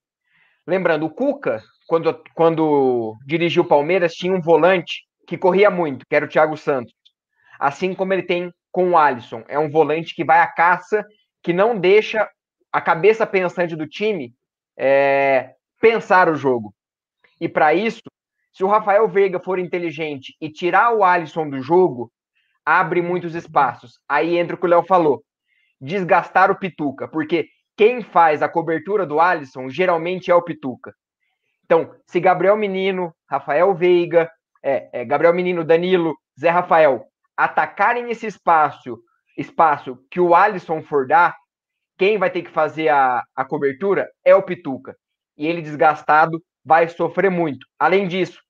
Lembrando, o Cuca, quando, quando dirigiu o Palmeiras, tinha um volante que corria muito, que era o Thiago Santos. Assim como ele tem com o Alisson. É um volante que vai à caça, que não deixa a cabeça pensante do time é, pensar o jogo. E para isso, se o Rafael Veiga for inteligente e tirar o Alisson do jogo, abre muitos espaços. Aí entra o que o Léo falou: desgastar o Pituca, porque quem faz a cobertura do Alisson geralmente é o Pituca. Então, se Gabriel Menino, Rafael Veiga, é, é, Gabriel Menino, Danilo, Zé Rafael atacarem esse espaço, espaço que o Alisson for dar, quem vai ter que fazer a, a cobertura é o Pituca. E ele desgastado vai sofrer muito. Além disso,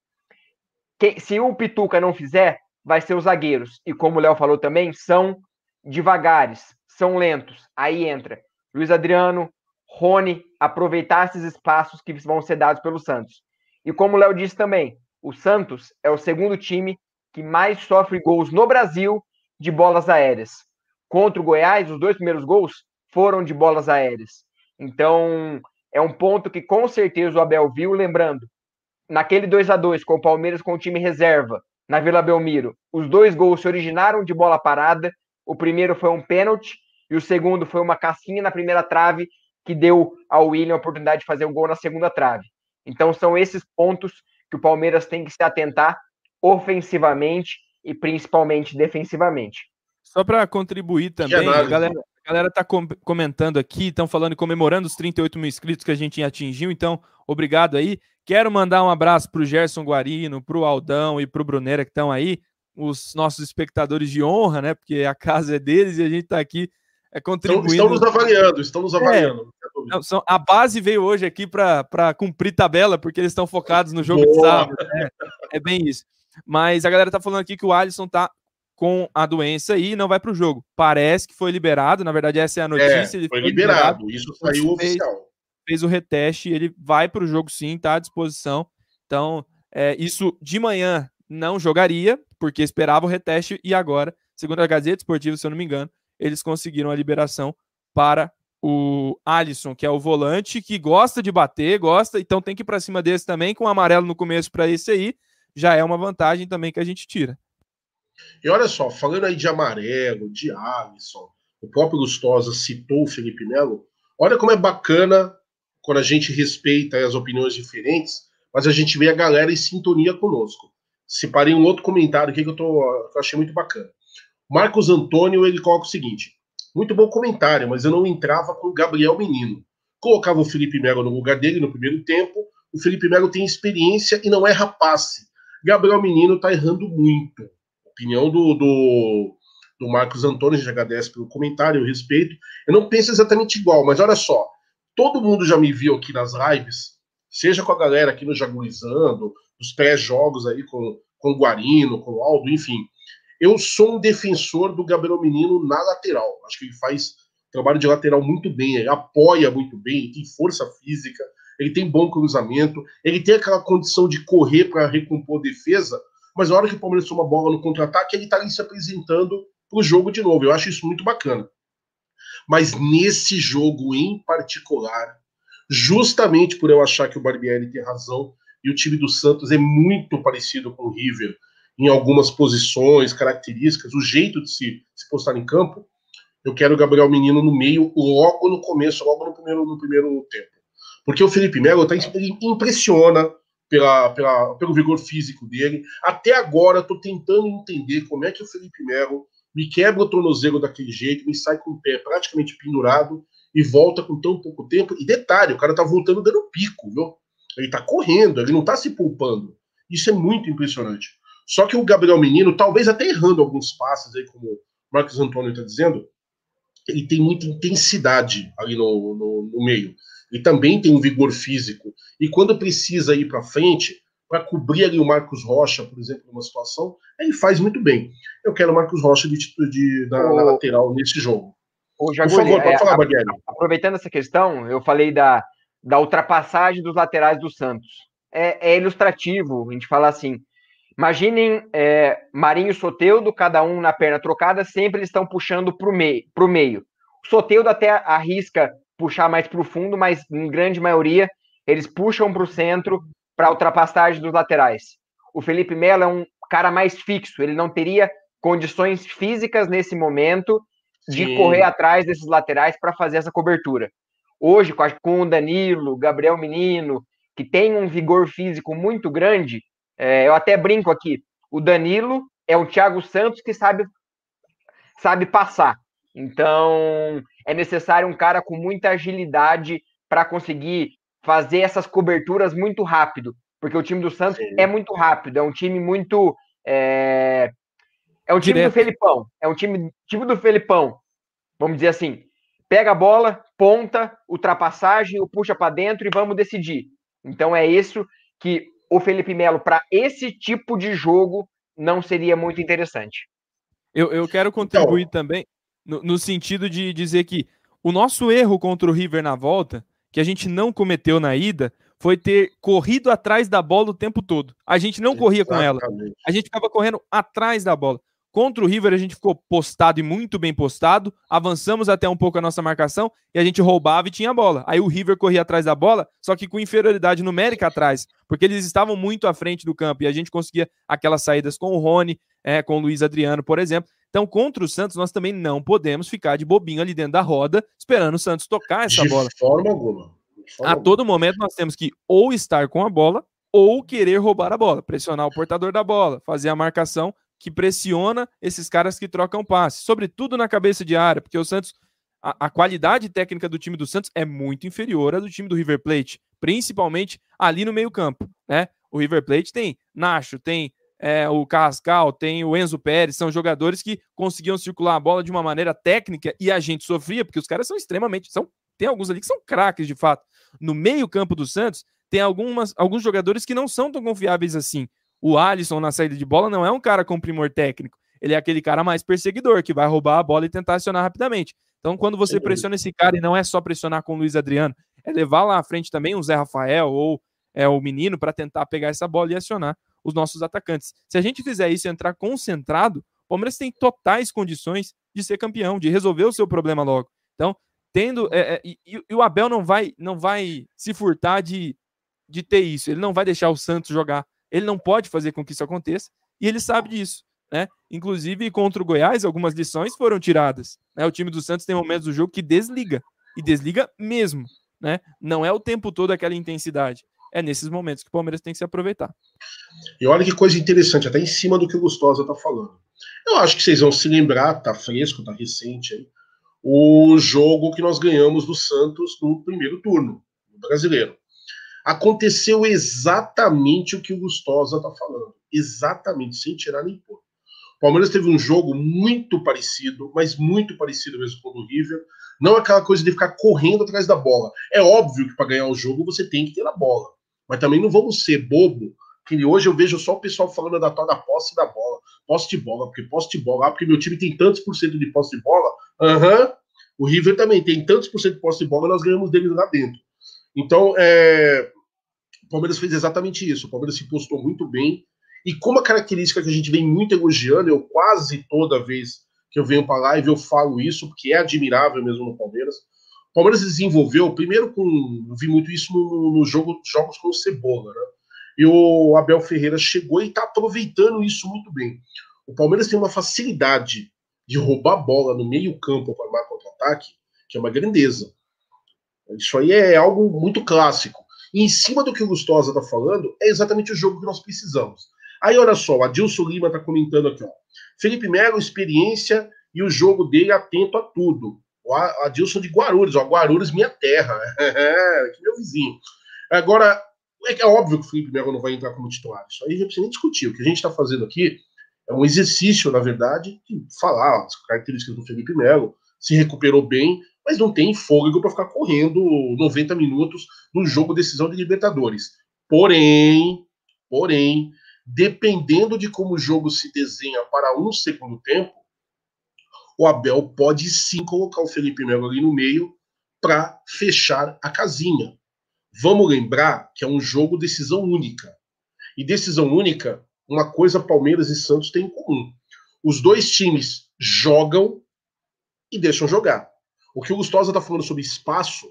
que, se o Pituca não fizer, vai ser os zagueiros. E como o Léo falou também, são devagares, são lentos. Aí entra Luiz Adriano, Rony, aproveitar esses espaços que vão ser dados pelo Santos. E como o Léo disse também, o Santos é o segundo time que mais sofre gols no Brasil de bolas aéreas. Contra o Goiás, os dois primeiros gols foram de bolas aéreas. Então, é um ponto que com certeza o Abel viu, lembrando, naquele 2 a 2 com o Palmeiras com o time reserva, na Vila Belmiro, os dois gols se originaram de bola parada. O primeiro foi um pênalti e o segundo foi uma casquinha na primeira trave que deu ao William a oportunidade de fazer um gol na segunda trave. Então são esses pontos que o Palmeiras tem que se atentar ofensivamente e principalmente defensivamente. Só para contribuir também, a galera, a galera tá com comentando aqui, estão falando e comemorando os 38 mil inscritos que a gente atingiu, então obrigado aí. Quero mandar um abraço para o Gerson Guarino, para o Aldão e para o Brunera que estão aí, os nossos espectadores de honra, né? Porque a casa é deles e a gente está aqui é, contribuindo. Estão, nos avaliando, estão nos é. avaliando. É, são, a base veio hoje aqui para cumprir tabela, porque eles estão focados no jogo Boa. de sábado. Né? É bem isso. Mas a galera tá falando aqui que o Alisson tá com a doença e não vai para o jogo. Parece que foi liberado, na verdade, essa é a notícia. É, foi, foi, liberado, liberado isso saiu oficial fez o reteste, ele vai para o jogo sim, está à disposição. Então, é, isso de manhã não jogaria, porque esperava o reteste, e agora, segundo a Gazeta Esportiva, se eu não me engano, eles conseguiram a liberação para o Alisson, que é o volante, que gosta de bater, gosta, então tem que ir para cima desse também, com o amarelo no começo para esse aí, já é uma vantagem também que a gente tira. E olha só, falando aí de amarelo, de Alisson, o próprio Lustosa citou o Felipe Melo, olha como é bacana quando a gente respeita as opiniões diferentes, mas a gente vê a galera em sintonia conosco. Separei um outro comentário aqui que eu, tô, que eu achei muito bacana. Marcos Antônio, ele coloca o seguinte: muito bom comentário, mas eu não entrava com o Gabriel Menino. Colocava o Felipe Melo no lugar dele no primeiro tempo. O Felipe Melo tem experiência e não é rapaz. Gabriel Menino tá errando muito. Opinião do, do, do Marcos Antônio, a gente agradece pelo comentário, eu respeito. Eu não penso exatamente igual, mas olha só, todo mundo já me viu aqui nas lives, seja com a galera aqui no Jagulizando, nos pré-jogos aí com, com o Guarino, com o Aldo, enfim. Eu sou um defensor do Gabriel Menino na lateral. Acho que ele faz trabalho de lateral muito bem, ele apoia muito bem, tem força física, ele tem bom cruzamento, ele tem aquela condição de correr para recompor defesa, mas na hora que o Palmeiras toma bola no contra-ataque, ele está ali se apresentando para o jogo de novo. Eu acho isso muito bacana. Mas nesse jogo em particular, justamente por eu achar que o Barbieri tem razão e o time do Santos é muito parecido com o River em algumas posições, características, o jeito de se, se postar em campo, eu quero o Gabriel Menino no meio, logo no começo, logo no primeiro, no primeiro tempo. Porque o Felipe Melo tá, impressiona pela, pela, pelo vigor físico dele. Até agora, estou tentando entender como é que o Felipe Melo me quebra o tornozelo daquele jeito, me sai com o pé praticamente pendurado e volta com tão pouco tempo. E detalhe, o cara tá voltando dando pico, viu? Ele tá correndo, ele não tá se poupando. Isso é muito impressionante. Só que o Gabriel Menino, talvez até errando alguns passes aí, como o Marcos Antônio está dizendo, ele tem muita intensidade ali no, no, no, meio. Ele também tem um vigor físico. E quando precisa ir para frente, para cobrir ali o Marcos Rocha, por exemplo, numa situação, ele faz muito bem. Eu quero o Marcos Rocha de, de, na, o... na lateral nesse jogo. O Jaguli, por favor, pode é, falar, Bagueri. Aproveitando essa questão, eu falei da, da ultrapassagem dos laterais do Santos. É, é, ilustrativo a gente falar assim. Imaginem é, Marinho e Soteudo, cada um na perna trocada, sempre eles estão puxando para o meio, pro meio. O Soteudo até arrisca puxar mais para o fundo, mas em grande maioria eles puxam para o centro para ultrapassagem dos laterais. O Felipe Melo é um cara mais fixo, ele não teria condições físicas nesse momento de Sim. correr atrás desses laterais para fazer essa cobertura. Hoje, com o Danilo, Gabriel Menino, que tem um vigor físico muito grande, é, eu até brinco aqui, o Danilo é o Thiago Santos que sabe, sabe passar. Então, é necessário um cara com muita agilidade para conseguir fazer essas coberturas muito rápido, porque o time do Santos Sim. é muito rápido, é um time muito. É, é um time Direto. do Felipão, é um time, time do Felipão, vamos dizer assim. Pega a bola, ponta, ultrapassagem, o puxa para dentro e vamos decidir. Então é isso que o Felipe Melo, para esse tipo de jogo, não seria muito interessante. Eu, eu quero contribuir então, também no, no sentido de dizer que o nosso erro contra o River na volta, que a gente não cometeu na ida, foi ter corrido atrás da bola o tempo todo. A gente não corria com ela. A gente ficava correndo atrás da bola. Contra o River, a gente ficou postado e muito bem postado. Avançamos até um pouco a nossa marcação e a gente roubava e tinha a bola. Aí o River corria atrás da bola, só que com inferioridade numérica atrás, porque eles estavam muito à frente do campo e a gente conseguia aquelas saídas com o Rony, é, com o Luiz Adriano, por exemplo. Então, contra o Santos, nós também não podemos ficar de bobinho ali dentro da roda, esperando o Santos tocar essa de bola. Forma alguma. De forma a todo alguma. momento, nós temos que ou estar com a bola ou querer roubar a bola, pressionar o portador da bola, fazer a marcação que pressiona esses caras que trocam passe, sobretudo na cabeça de área, porque o Santos, a, a, qualidade técnica do time do Santos é muito inferior à do time do River Plate, principalmente ali no meio-campo, né? O River Plate tem Nacho, tem é, o Carrascal, tem o Enzo Pérez, são jogadores que conseguiam circular a bola de uma maneira técnica e a gente sofria, porque os caras são extremamente. São, tem alguns ali que são craques de fato. No meio-campo do Santos, tem algumas, alguns jogadores que não são tão confiáveis assim. O Alisson na saída de bola não é um cara com primor técnico. Ele é aquele cara mais perseguidor, que vai roubar a bola e tentar acionar rapidamente. Então, quando você pressiona esse cara, e não é só pressionar com o Luiz Adriano, é levar lá à frente também o Zé Rafael ou é, o menino para tentar pegar essa bola e acionar os nossos atacantes. Se a gente fizer isso e entrar concentrado, o Palmeiras tem totais condições de ser campeão, de resolver o seu problema logo. Então, tendo. É, é, e, e, o Abel não vai, não vai se furtar de, de ter isso. Ele não vai deixar o Santos jogar ele não pode fazer com que isso aconteça e ele sabe disso. Né? Inclusive, contra o Goiás, algumas lições foram tiradas. Né? O time do Santos tem momentos do jogo que desliga, e desliga mesmo. Né? Não é o tempo todo aquela intensidade. É nesses momentos que o Palmeiras tem que se aproveitar. E olha que coisa interessante, até em cima do que o Gustosa está falando. Eu acho que vocês vão se lembrar, tá fresco, tá recente aí, o jogo que nós ganhamos do Santos no primeiro turno, no brasileiro aconteceu exatamente o que o Gustosa está falando. Exatamente, sem tirar nem pôr. O Palmeiras teve um jogo muito parecido, mas muito parecido mesmo com o do River. Não aquela coisa de ficar correndo atrás da bola. É óbvio que para ganhar o jogo você tem que ter a bola. Mas também não vamos ser bobo, que hoje eu vejo só o pessoal falando da tal posse da bola. Posse de bola, porque posse de bola, ah, porque meu time tem tantos por cento de posse de bola. Aham. Uhum. O River também tem tantos por cento de posse de bola, nós ganhamos deles lá dentro. Então, é, o Palmeiras fez exatamente isso. O Palmeiras se postou muito bem. E como a característica que a gente vem muito elogiando, eu quase toda vez que eu venho para live eu falo isso, porque é admirável mesmo no Palmeiras. O Palmeiras desenvolveu, primeiro com. Eu vi muito isso no, no jogo, jogos com o Cebola, né? E o Abel Ferreira chegou e está aproveitando isso muito bem. O Palmeiras tem uma facilidade de roubar bola no meio-campo para armar contra-ataque, que é uma grandeza. Isso aí é algo muito clássico. E em cima do que o Gustosa está falando, é exatamente o jogo que nós precisamos. Aí, olha só, o Adilson Lima está comentando aqui, ó. Felipe Melo, experiência e o jogo dele atento a tudo. O Adilson de Guarulhos, ó, Guarulhos, minha terra. Que meu vizinho. Agora, é, é óbvio que o Felipe Melo não vai entrar como titular. Isso aí a gente precisa nem discutir. O que a gente está fazendo aqui é um exercício, na verdade, de falar as características do Felipe Melo. Se recuperou bem, mas não tem fôlego para ficar correndo 90 minutos no jogo decisão de Libertadores. Porém, porém, dependendo de como o jogo se desenha para um segundo tempo, o Abel pode sim colocar o Felipe Melo ali no meio para fechar a casinha. Vamos lembrar que é um jogo decisão única. E decisão única uma coisa Palmeiras e Santos têm em comum. Os dois times jogam e deixam jogar. O que o Gustosa está falando sobre espaço,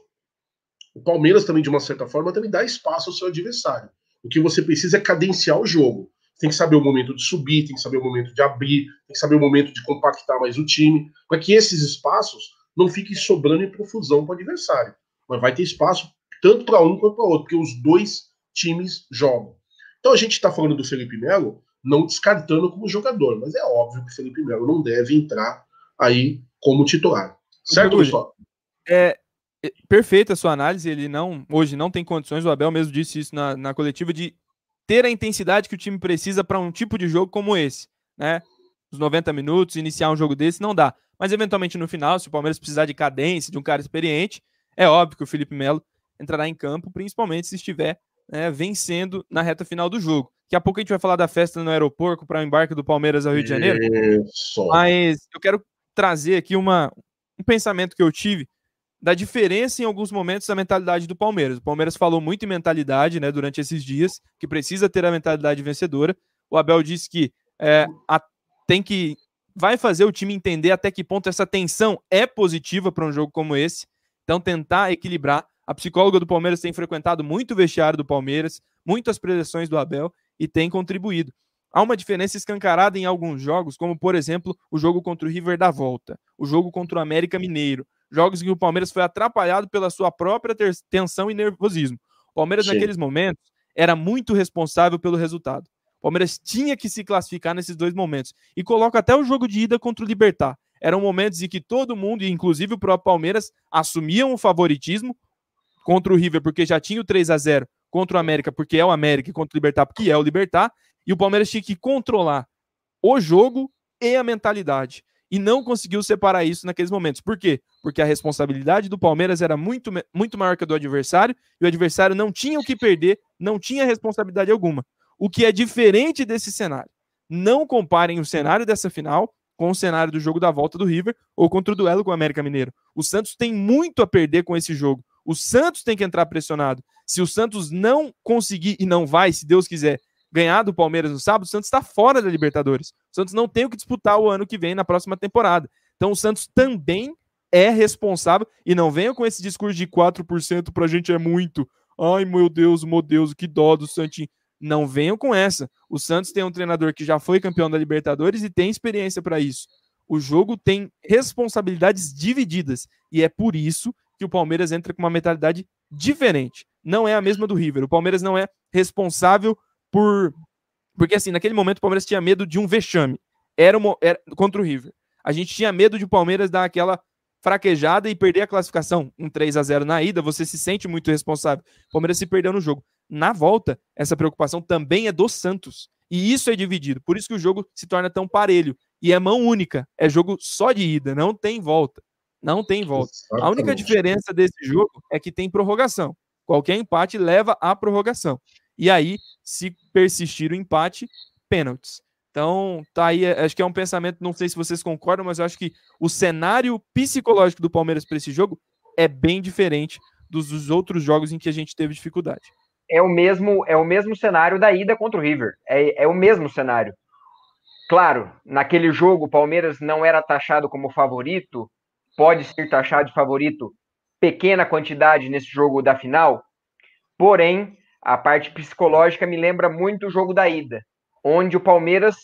o Palmeiras também, de uma certa forma, também dá espaço ao seu adversário. O que você precisa é cadenciar o jogo. Tem que saber o momento de subir, tem que saber o momento de abrir, tem que saber o momento de compactar mais o time, para que esses espaços não fiquem sobrando em profusão para o adversário. Mas vai ter espaço tanto para um quanto para outro, porque os dois times jogam. Então a gente está falando do Felipe Melo, não descartando como jogador, mas é óbvio que o Felipe Melo não deve entrar aí como titular. Certo, pessoal? É, é, perfeita a sua análise. Ele não, hoje não tem condições. O Abel mesmo disse isso na, na coletiva de ter a intensidade que o time precisa para um tipo de jogo como esse, né? Os 90 minutos, iniciar um jogo desse não dá. Mas eventualmente no final, se o Palmeiras precisar de cadência, de um cara experiente, é óbvio que o Felipe Melo entrará em campo, principalmente se estiver né, vencendo na reta final do jogo. Daqui a pouco a gente vai falar da festa no aeroporto para o embarque do Palmeiras ao Rio de Janeiro. Isso. Mas eu quero trazer aqui uma, um pensamento que eu tive da diferença em alguns momentos da mentalidade do Palmeiras. O Palmeiras falou muito em mentalidade né, durante esses dias, que precisa ter a mentalidade vencedora. O Abel disse que é, a, tem que. Vai fazer o time entender até que ponto essa tensão é positiva para um jogo como esse. Então, tentar equilibrar. A psicóloga do Palmeiras tem frequentado muito o vestiário do Palmeiras, muitas preleções do Abel e tem contribuído. Há uma diferença escancarada em alguns jogos, como por exemplo o jogo contra o River da Volta, o jogo contra o América Mineiro, jogos em que o Palmeiras foi atrapalhado pela sua própria tensão e nervosismo. O Palmeiras, Sim. naqueles momentos, era muito responsável pelo resultado. O Palmeiras tinha que se classificar nesses dois momentos. E coloca até o jogo de ida contra o Libertar. Eram momentos em que todo mundo, inclusive o próprio Palmeiras, assumiam o favoritismo contra o River, porque já tinha o 3 a 0 contra o América, porque é o América, e contra o Libertar, porque é o Libertar. E o Palmeiras tinha que controlar o jogo e a mentalidade e não conseguiu separar isso naqueles momentos. Por quê? Porque a responsabilidade do Palmeiras era muito, muito maior que a do adversário e o adversário não tinha o que perder, não tinha responsabilidade alguma. O que é diferente desse cenário. Não comparem o cenário dessa final com o cenário do jogo da volta do River ou contra o duelo com o América Mineiro. O Santos tem muito a perder com esse jogo. O Santos tem que entrar pressionado. Se o Santos não conseguir, e não vai, se Deus quiser, ganhar do Palmeiras no sábado, o Santos está fora da Libertadores. O Santos não tem o que disputar o ano que vem, na próxima temporada. Então o Santos também é responsável. E não venha com esse discurso de 4% para a gente é muito. Ai, meu Deus, meu Deus, que dó do Santinho. Não venham com essa. O Santos tem um treinador que já foi campeão da Libertadores e tem experiência para isso. O jogo tem responsabilidades divididas. E é por isso que o Palmeiras entra com uma mentalidade diferente. Não é a mesma do River. O Palmeiras não é responsável por. Porque, assim, naquele momento o Palmeiras tinha medo de um vexame. Era, uma, era contra o River. A gente tinha medo de o Palmeiras dar aquela fraquejada e perder a classificação. Um 3 a 0 na ida, você se sente muito responsável. O Palmeiras se perdeu no jogo. Na volta, essa preocupação também é do Santos. E isso é dividido. Por isso que o jogo se torna tão parelho. E é mão única. É jogo só de ida, não tem volta. Não tem volta. Exatamente. A única diferença desse jogo é que tem prorrogação. Qualquer empate leva à prorrogação. E aí, se persistir o empate, pênaltis. Então, tá aí, acho que é um pensamento, não sei se vocês concordam, mas eu acho que o cenário psicológico do Palmeiras para esse jogo é bem diferente dos, dos, outros jogos em que a gente teve dificuldade. É o mesmo, é o mesmo cenário da ida contra o River. É, é o mesmo cenário. Claro, naquele jogo o Palmeiras não era taxado como favorito, pode ser taxado de favorito pequena quantidade nesse jogo da final, porém a parte psicológica me lembra muito o jogo da ida, onde o Palmeiras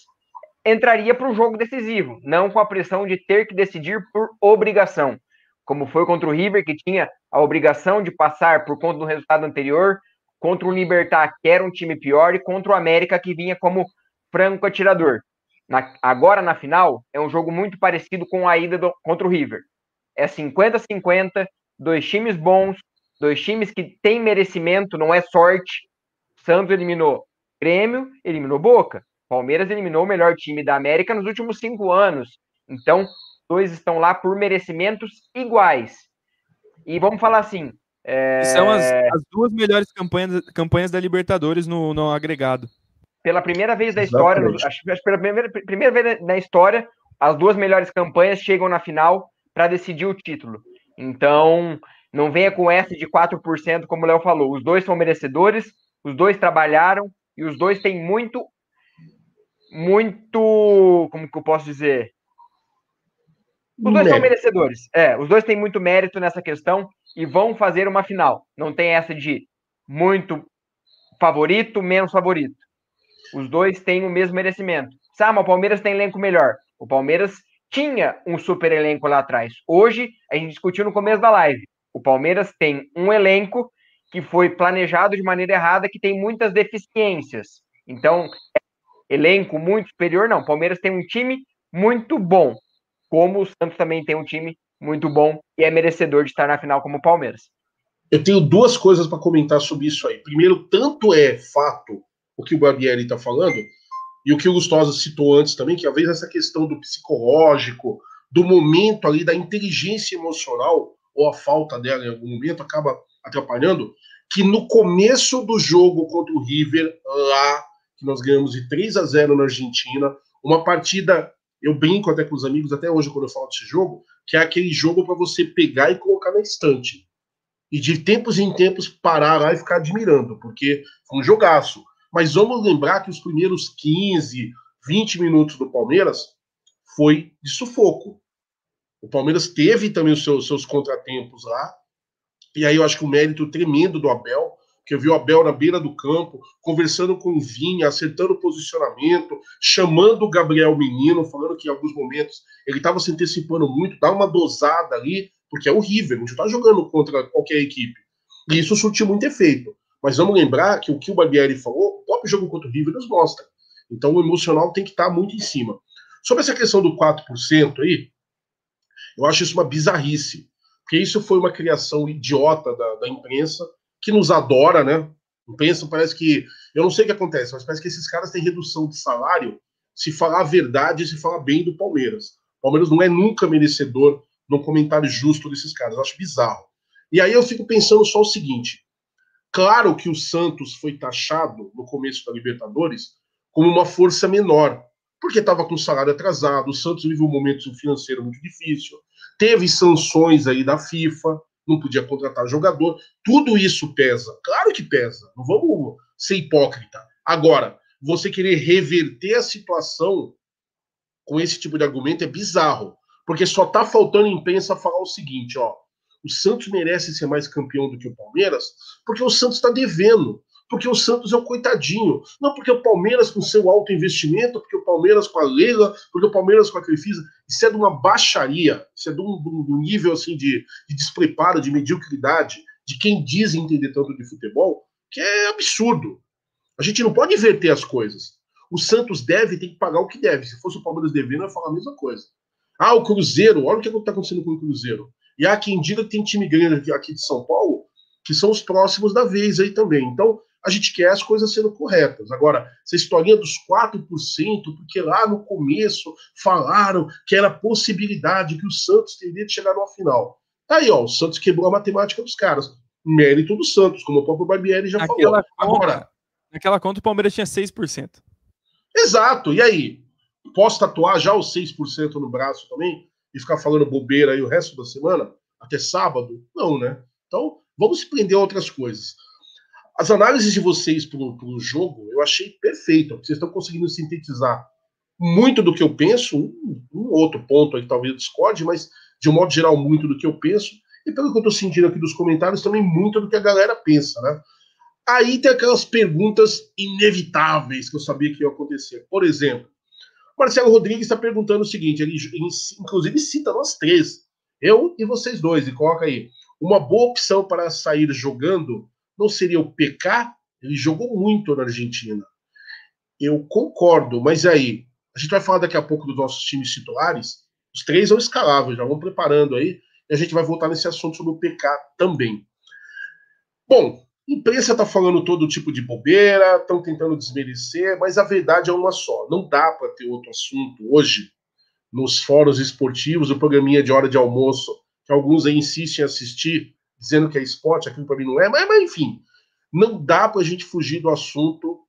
entraria para o jogo decisivo, não com a pressão de ter que decidir por obrigação, como foi contra o River, que tinha a obrigação de passar por conta do resultado anterior, contra o Libertar, que era um time pior, e contra o América, que vinha como franco atirador. Na, agora, na final, é um jogo muito parecido com a ida do, contra o River. É 50-50, dois times bons, Dois times que têm merecimento, não é sorte. Santos eliminou Grêmio, eliminou Boca. Palmeiras eliminou o melhor time da América nos últimos cinco anos. Então, dois estão lá por merecimentos iguais. E vamos falar assim. É... São as, as, duas melhores campanhas, campanhas da Libertadores no, no agregado. Pela primeira vez da história, acho, acho pela primeira, primeira vez na história, as duas melhores campanhas chegam na final para decidir o título. Então, não venha com essa de 4%, como o Léo falou. Os dois são merecedores, os dois trabalharam e os dois têm muito muito. Como que eu posso dizer? Os dois são merecedores. É, os dois têm muito mérito nessa questão e vão fazer uma final. Não tem essa de muito favorito, menos favorito. Os dois têm o mesmo merecimento. Sabe, o Palmeiras tem elenco melhor. O Palmeiras tinha um super elenco lá atrás. Hoje, a gente discutiu no começo da live. O Palmeiras tem um elenco que foi planejado de maneira errada, que tem muitas deficiências. Então, elenco muito superior, não. O Palmeiras tem um time muito bom, como o Santos também tem um time muito bom e é merecedor de estar na final como o Palmeiras. Eu tenho duas coisas para comentar sobre isso aí. Primeiro, tanto é fato o que o Barbieri está falando, e o que o Gustosa citou antes também, que às vezes essa questão do psicológico, do momento ali, da inteligência emocional, ou a falta dela em algum momento, acaba atrapalhando, que no começo do jogo contra o River, lá, que nós ganhamos de 3 a 0 na Argentina, uma partida, eu brinco até com os amigos, até hoje quando eu falo desse jogo, que é aquele jogo para você pegar e colocar na estante. E de tempos em tempos parar lá e ficar admirando, porque foi um jogaço. Mas vamos lembrar que os primeiros 15, 20 minutos do Palmeiras foi de sufoco. O Palmeiras teve também os seus, seus contratempos lá. E aí eu acho que o mérito tremendo do Abel, que eu vi o Abel na beira do campo, conversando com o Vinha, acertando o posicionamento, chamando o Gabriel Menino, falando que em alguns momentos ele estava se antecipando muito, dá uma dosada ali, porque é horrível, a gente está jogando contra qualquer equipe. E isso surtiu muito efeito. Mas vamos lembrar que o que o Barbieri falou, o próprio jogo contra o River nos mostra. Então o emocional tem que estar tá muito em cima. Sobre essa questão do 4% aí, eu acho isso uma bizarrice. Porque isso foi uma criação idiota da, da imprensa, que nos adora, né? Imprensa parece que. Eu não sei o que acontece, mas parece que esses caras têm redução de salário se falar a verdade e se falar bem do Palmeiras. O Palmeiras não é nunca merecedor de um comentário justo desses caras. Eu acho bizarro. E aí eu fico pensando só o seguinte: Claro que o Santos foi taxado no começo da Libertadores como uma força menor, porque estava com salário atrasado, o Santos vive um momento financeiro muito difícil, teve sanções aí da FIFA, não podia contratar jogador, tudo isso pesa. Claro que pesa, não vamos ser hipócrita. Agora, você querer reverter a situação com esse tipo de argumento é bizarro, porque só está faltando imprensa falar o seguinte, ó, o Santos merece ser mais campeão do que o Palmeiras, porque o Santos está devendo, porque o Santos é um coitadinho, não porque o Palmeiras com seu alto investimento, porque o Palmeiras com a Leila, porque o Palmeiras com a Crefisa, isso é de uma baixaria, isso é de um, de um nível assim de, de despreparo, de mediocridade, de quem diz entender tanto de futebol, que é absurdo. A gente não pode inverter as coisas. O Santos deve, tem que pagar o que deve. Se fosse o Palmeiras devendo, ia falar a mesma coisa. Ah, o Cruzeiro, olha o que está acontecendo com o Cruzeiro. E há quem diga que tem time grande aqui de São Paulo que são os próximos da vez aí também. Então, a gente quer as coisas sendo corretas. Agora, essa historinha dos 4%, porque lá no começo falaram que era possibilidade que o Santos teria de chegar numa final. Tá aí, ó, o Santos quebrou a matemática dos caras. Mérito do Santos, como o próprio Barbieri já falou. Conta, Agora, naquela conta o Palmeiras tinha 6%. Exato. E aí? Posso tatuar já os 6% no braço também? e ficar falando bobeira aí o resto da semana, até sábado? Não, né? Então, vamos se prender a outras coisas. As análises de vocês para o jogo eu achei perfeita, vocês estão conseguindo sintetizar muito do que eu penso, um, um outro ponto aí talvez discorde, mas de um modo geral, muito do que eu penso, e pelo que eu estou sentindo aqui dos comentários, também muito do que a galera pensa, né? Aí tem aquelas perguntas inevitáveis que eu sabia que ia acontecer. Por exemplo, Marcelo Rodrigues está perguntando o seguinte: ele, ele, inclusive cita nós três, eu e vocês dois, e coloca aí. Uma boa opção para sair jogando não seria o PK? Ele jogou muito na Argentina. Eu concordo, mas aí, a gente vai falar daqui a pouco dos nossos times titulares. Os três são escaláveis, já vão preparando aí, e a gente vai voltar nesse assunto sobre o PK também. Bom, imprensa está falando todo tipo de bobeira, estão tentando desmerecer, mas a verdade é uma só. Não dá para ter outro assunto hoje nos fóruns esportivos, o programinha de hora de almoço, que alguns aí insistem em assistir, dizendo que é esporte, aquilo para mim não é, mas, mas enfim, não dá para a gente fugir do assunto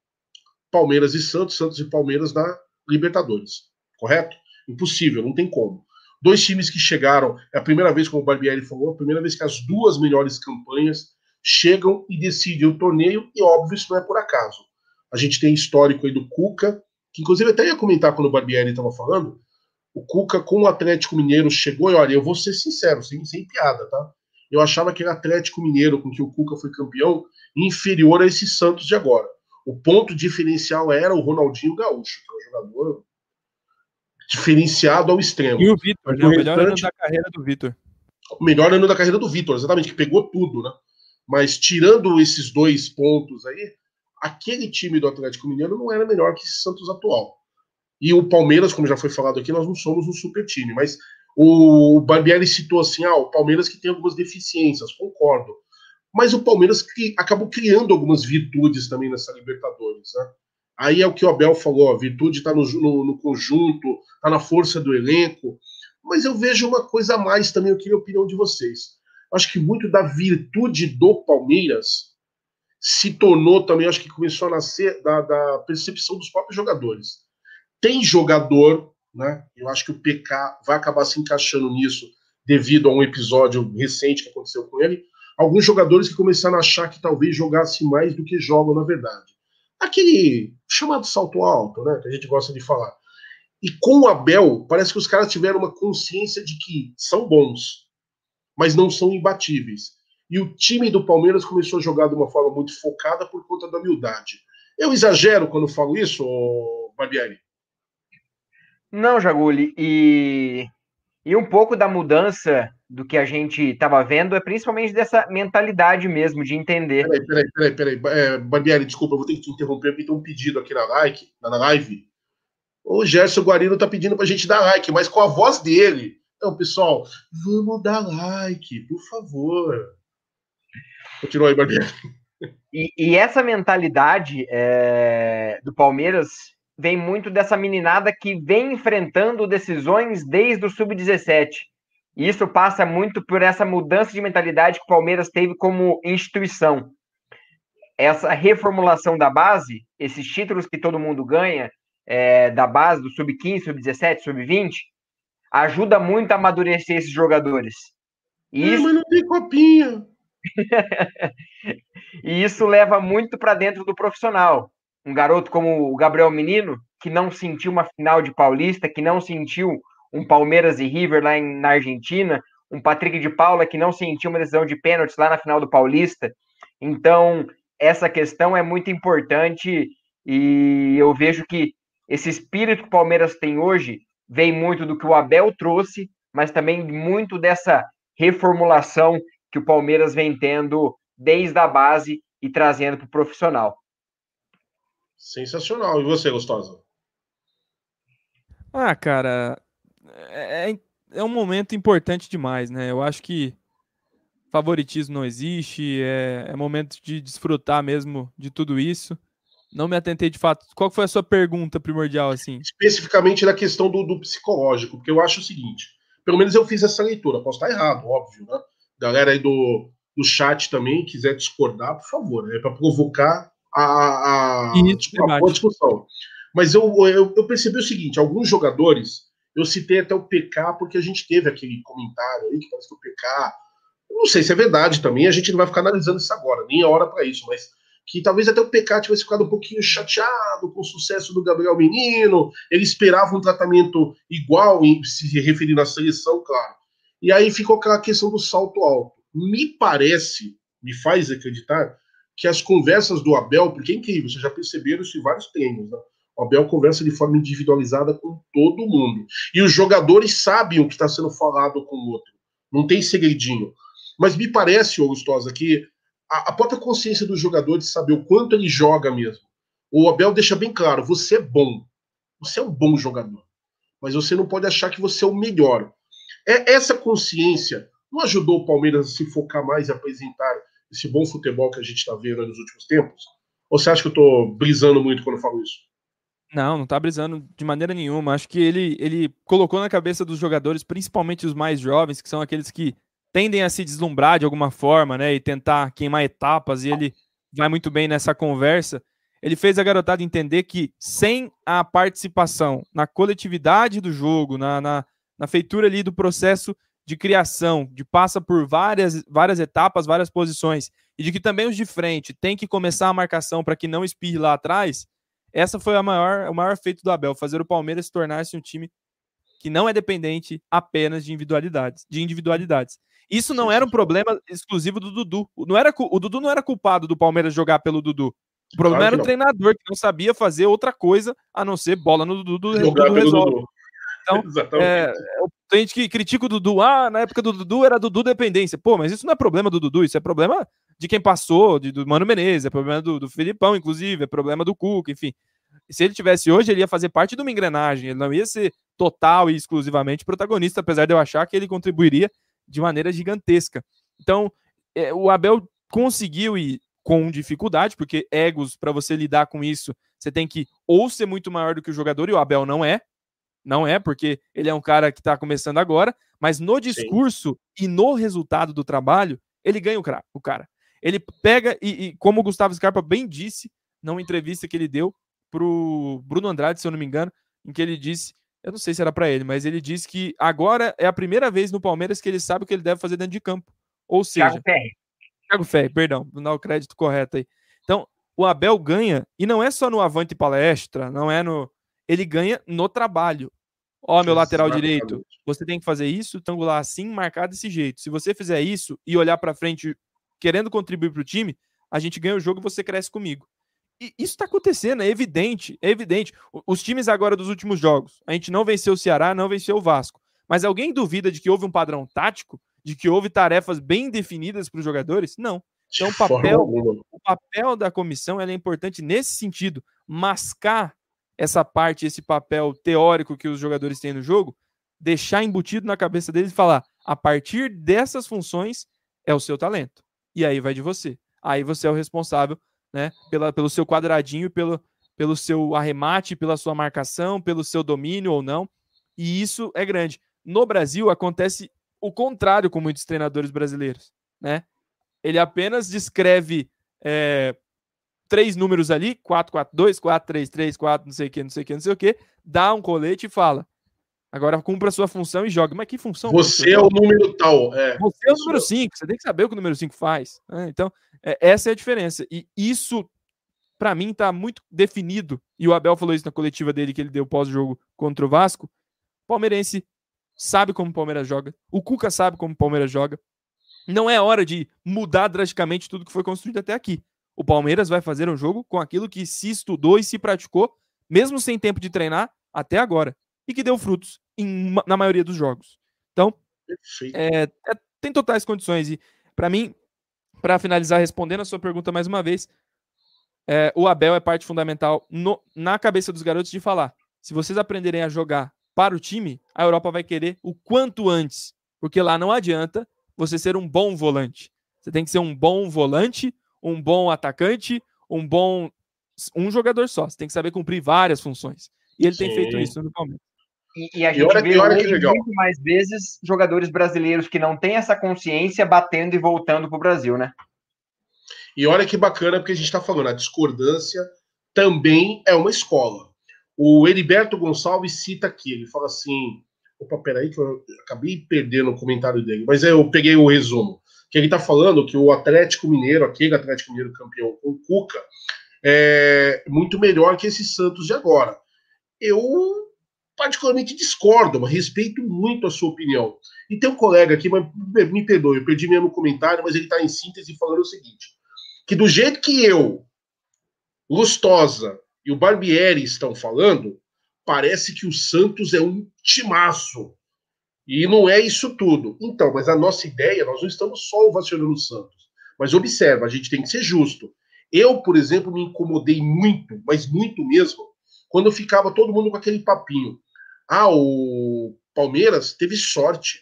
Palmeiras e Santos, Santos e Palmeiras na Libertadores, correto? Impossível, não tem como. Dois times que chegaram, é a primeira vez, como o Barbieri falou, a primeira vez que as duas melhores campanhas chegam e decidem o torneio, e óbvio, isso não é por acaso. A gente tem histórico aí do Cuca que inclusive até ia comentar quando o Barbieri estava falando, o Cuca com o Atlético Mineiro chegou e olha, eu vou ser sincero, sem, sem piada, tá? Eu achava que o Atlético Mineiro, com que o Cuca foi campeão, inferior a esse Santos de agora. O ponto diferencial era o Ronaldinho Gaúcho, que é um jogador diferenciado ao extremo. E o Vitor, né? O melhor ano da carreira do Vitor. O melhor ano da carreira do Vitor, exatamente, que pegou tudo, né? Mas tirando esses dois pontos aí, aquele time do Atlético Mineiro não era melhor que esse Santos atual. E o Palmeiras, como já foi falado aqui, nós não somos um super time, mas o Barbieri citou assim: ah, o Palmeiras que tem algumas deficiências, concordo. Mas o Palmeiras que acabou criando algumas virtudes também nessa Libertadores, né? Aí é o que o Abel falou: a virtude está no, no, no, conjunto, está na força do elenco. Mas eu vejo uma coisa a mais também, eu queria a opinião de vocês. Acho que muito da virtude do Palmeiras se tornou também, acho que começou a nascer da, da percepção dos próprios jogadores. Tem jogador, né? Eu acho que o PK vai acabar se encaixando nisso devido a um episódio recente que aconteceu com ele. Alguns jogadores que começaram a achar que talvez jogasse mais do que jogam na verdade. Aquele chamado salto alto, né? Que a gente gosta de falar. E com o Abel, parece que os caras tiveram uma consciência de que são bons, mas não são imbatíveis. E o time do Palmeiras começou a jogar de uma forma muito focada por conta da humildade. Eu exagero quando falo isso, Barbieri? Não, Jaguli. E, e um pouco da mudança do que a gente estava vendo é principalmente dessa mentalidade mesmo, de entender. Peraí, peraí, peraí, peraí. É, Barbieri, desculpa, eu vou ter que te interromper porque tem um pedido aqui na, like, na live. O Gerson Guarino tá pedindo pra gente dar like, mas com a voz dele. Então, pessoal, vamos dar like, por favor. Continua aí, Barbieri. E, e, essa mentalidade é, do Palmeiras vem muito dessa meninada que vem enfrentando decisões desde o sub-17. E isso passa muito por essa mudança de mentalidade que o Palmeiras teve como instituição. Essa reformulação da base, esses títulos que todo mundo ganha, é, da base do sub-15, sub-17, sub-20, ajuda muito a amadurecer esses jogadores. E isso... Mas não tem copinha. e isso leva muito para dentro do profissional. Um garoto como o Gabriel Menino, que não sentiu uma final de Paulista, que não sentiu um Palmeiras e River lá em, na Argentina, um Patrick de Paula que não sentiu uma decisão de pênaltis lá na final do Paulista. Então, essa questão é muito importante e eu vejo que esse espírito que o Palmeiras tem hoje vem muito do que o Abel trouxe, mas também muito dessa reformulação que o Palmeiras vem tendo desde a base e trazendo para o profissional. Sensacional. E você, Gostosa? Ah, cara, é, é, é um momento importante demais, né? Eu acho que favoritismo não existe, é, é momento de desfrutar mesmo de tudo isso. Não me atentei de fato. Qual foi a sua pergunta primordial, assim? Especificamente na questão do, do psicológico, porque eu acho o seguinte: pelo menos eu fiz essa leitura, posso estar errado, óbvio, né? galera aí do, do chat também quiser discordar, por favor, é né, para provocar a, a, tipo, a, a discussão. Mas eu, eu, eu, percebi o seguinte: alguns jogadores, eu citei até o PK, porque a gente teve aquele comentário aí que parece que o PK. Não sei se é verdade também, a gente não vai ficar analisando isso agora, nem a hora para isso, mas que talvez até o PK tivesse ficado um pouquinho chateado com o sucesso do Gabriel Menino, ele esperava um tratamento igual, se referindo à seleção, claro. E aí ficou aquela questão do salto alto. Me parece, me faz acreditar, que as conversas do Abel, porque é incrível, vocês já perceberam isso em vários treinos, né? O Abel conversa de forma individualizada com todo mundo. E os jogadores sabem o que está sendo falado com o outro. Não tem segredinho. Mas me parece, Augustosa, que a, a própria consciência do jogador de saber o quanto ele joga mesmo. O Abel deixa bem claro: você é bom. Você é um bom jogador. Mas você não pode achar que você é o melhor. É, essa consciência não ajudou o Palmeiras a se focar mais e apresentar esse bom futebol que a gente está vendo nos últimos tempos? Ou você acha que eu estou brisando muito quando eu falo isso? Não, não está brisando de maneira nenhuma. Acho que ele, ele colocou na cabeça dos jogadores, principalmente os mais jovens, que são aqueles que tendem a se deslumbrar de alguma forma, né? E tentar queimar etapas, e ele vai muito bem nessa conversa. Ele fez a garotada entender que sem a participação na coletividade do jogo, na, na na feitura ali do processo de criação, de passa por várias, várias etapas, várias posições, e de que também os de frente têm que começar a marcação para que não espirre lá atrás, essa foi a maior, o maior feito do Abel, fazer o Palmeiras se tornar-se um time que não é dependente apenas de individualidades, de individualidades. Isso não era um problema exclusivo do Dudu. Não era, o Dudu não era culpado do Palmeiras jogar pelo Dudu. O problema claro era o treinador que não sabia fazer outra coisa a não ser bola no Dudu. Jogar Dudu resolve. Dudu. Então, é, tem gente que critica o Dudu. Ah, na época do Dudu era Dudu dependência. Pô, mas isso não é problema do Dudu, isso é problema de quem passou, de, do Mano Menezes, é problema do, do Filipão, inclusive, é problema do Cuca, enfim. se ele tivesse hoje, ele ia fazer parte de uma engrenagem, ele não ia ser total e exclusivamente protagonista, apesar de eu achar que ele contribuiria de maneira gigantesca. Então, é, o Abel conseguiu ir com dificuldade, porque egos, para você lidar com isso, você tem que ou ser muito maior do que o jogador, e o Abel não é, não é, porque ele é um cara que está começando agora, mas no discurso Sim. e no resultado do trabalho, ele ganha o cara. Ele pega, e, e, como o Gustavo Scarpa bem disse, numa entrevista que ele deu pro Bruno Andrade, se eu não me engano, em que ele disse, eu não sei se era para ele, mas ele disse que agora é a primeira vez no Palmeiras que ele sabe o que ele deve fazer dentro de campo. Ou seja, Thiago Ferri. Thiago Ferri, perdão, vou dar o crédito correto aí. Então, o Abel ganha, e não é só no avante palestra, não é no. Ele ganha no trabalho. Ó, meu lateral direito, você tem que fazer isso, tangular assim, marcar desse jeito. Se você fizer isso e olhar para frente querendo contribuir para o time, a gente ganha o jogo e você cresce comigo. E isso está acontecendo, é evidente, é evidente. Os times agora dos últimos jogos, a gente não venceu o Ceará, não venceu o Vasco. Mas alguém duvida de que houve um padrão tático? De que houve tarefas bem definidas para os jogadores? Não. Então, o papel, o papel da comissão é importante nesse sentido, mascar essa parte, esse papel teórico que os jogadores têm no jogo, deixar embutido na cabeça deles e falar: a partir dessas funções é o seu talento e aí vai de você. Aí você é o responsável, né, pela, pelo seu quadradinho, pelo, pelo seu arremate, pela sua marcação, pelo seu domínio ou não. E isso é grande. No Brasil acontece o contrário com muitos treinadores brasileiros, né? Ele apenas descreve é, três números ali, 4, 4, 2, 4, 3, 3, 4, não sei o que, não sei o que, não sei o que, dá um colete e fala: Agora cumpra a sua função e joga. Mas que função? Você é o número tal. É. Você é o número 5. Você tem que saber o que o número 5 faz. Né? Então, é, essa é a diferença. E isso, para mim, está muito definido. E o Abel falou isso na coletiva dele que ele deu pós-jogo contra o Vasco. O palmeirense sabe como o Palmeiras joga. O Cuca sabe como o Palmeiras joga. Não é hora de mudar drasticamente tudo que foi construído até aqui. O Palmeiras vai fazer um jogo com aquilo que se estudou e se praticou, mesmo sem tempo de treinar, até agora e que deu frutos em, na maioria dos jogos. Então, é, é, tem totais condições. E, para mim, para finalizar respondendo a sua pergunta mais uma vez, é, o Abel é parte fundamental no, na cabeça dos garotos de falar: se vocês aprenderem a jogar para o time, a Europa vai querer o quanto antes, porque lá não adianta você ser um bom volante. Você tem que ser um bom volante, um bom atacante, um bom um jogador só. Você tem que saber cumprir várias funções. E ele Sim. tem feito isso no Palmeiras. E, e a gente olha, vê hoje muito mais vezes jogadores brasileiros que não têm essa consciência batendo e voltando para o Brasil, né? E olha que bacana, porque a gente está falando, a discordância também é uma escola. O Heriberto Gonçalves cita aqui, ele fala assim. Opa, peraí, que eu acabei perdendo o comentário dele, mas eu peguei o resumo. Que ele está falando que o Atlético Mineiro, aquele Atlético Mineiro campeão com o Cuca, é muito melhor que esse Santos de agora. Eu particularmente discordo, mas respeito muito a sua opinião. E tem um colega aqui, mas me perdoe, eu perdi mesmo o comentário, mas ele está em síntese falando o seguinte: que do jeito que eu, Lustosa e o Barbieri estão falando, parece que o Santos é um timaço. E não é isso tudo. Então, mas a nossa ideia, nós não estamos só ovacionando o Santos. Mas observa, a gente tem que ser justo. Eu, por exemplo, me incomodei muito, mas muito mesmo, quando ficava todo mundo com aquele papinho. Ah, o Palmeiras teve sorte.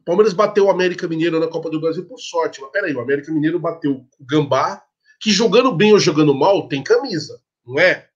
O Palmeiras bateu o América Mineiro na Copa do Brasil por sorte. Mas peraí, o América Mineiro bateu o Gambá, que jogando bem ou jogando mal tem camisa, não é?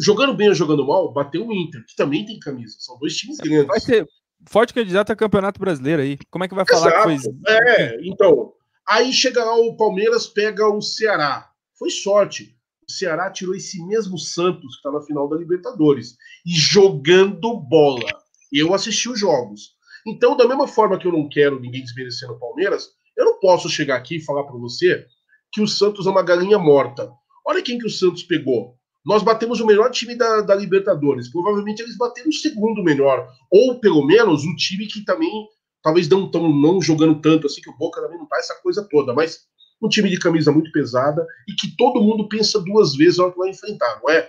Jogando bem ou jogando mal, bateu o Inter, que também tem camisa. São dois times grandes. Vai ser forte candidato a campeonato brasileiro aí. Como é que vai falar Exato. que foi. É, então. Aí chega lá o Palmeiras, pega o Ceará. Foi sorte o Ceará tirou esse mesmo Santos que está na final da Libertadores e jogando bola. Eu assisti os jogos. Então, da mesma forma que eu não quero ninguém desmerecendo o Palmeiras, eu não posso chegar aqui e falar para você que o Santos é uma galinha morta. Olha quem que o Santos pegou. Nós batemos o melhor time da, da Libertadores. Provavelmente eles bateram o segundo melhor. Ou pelo menos um time que também talvez não estão não jogando tanto assim, que o Boca também não tá essa coisa toda, mas um time de camisa muito pesada e que todo mundo pensa duas vezes na hora que vai enfrentar, não é?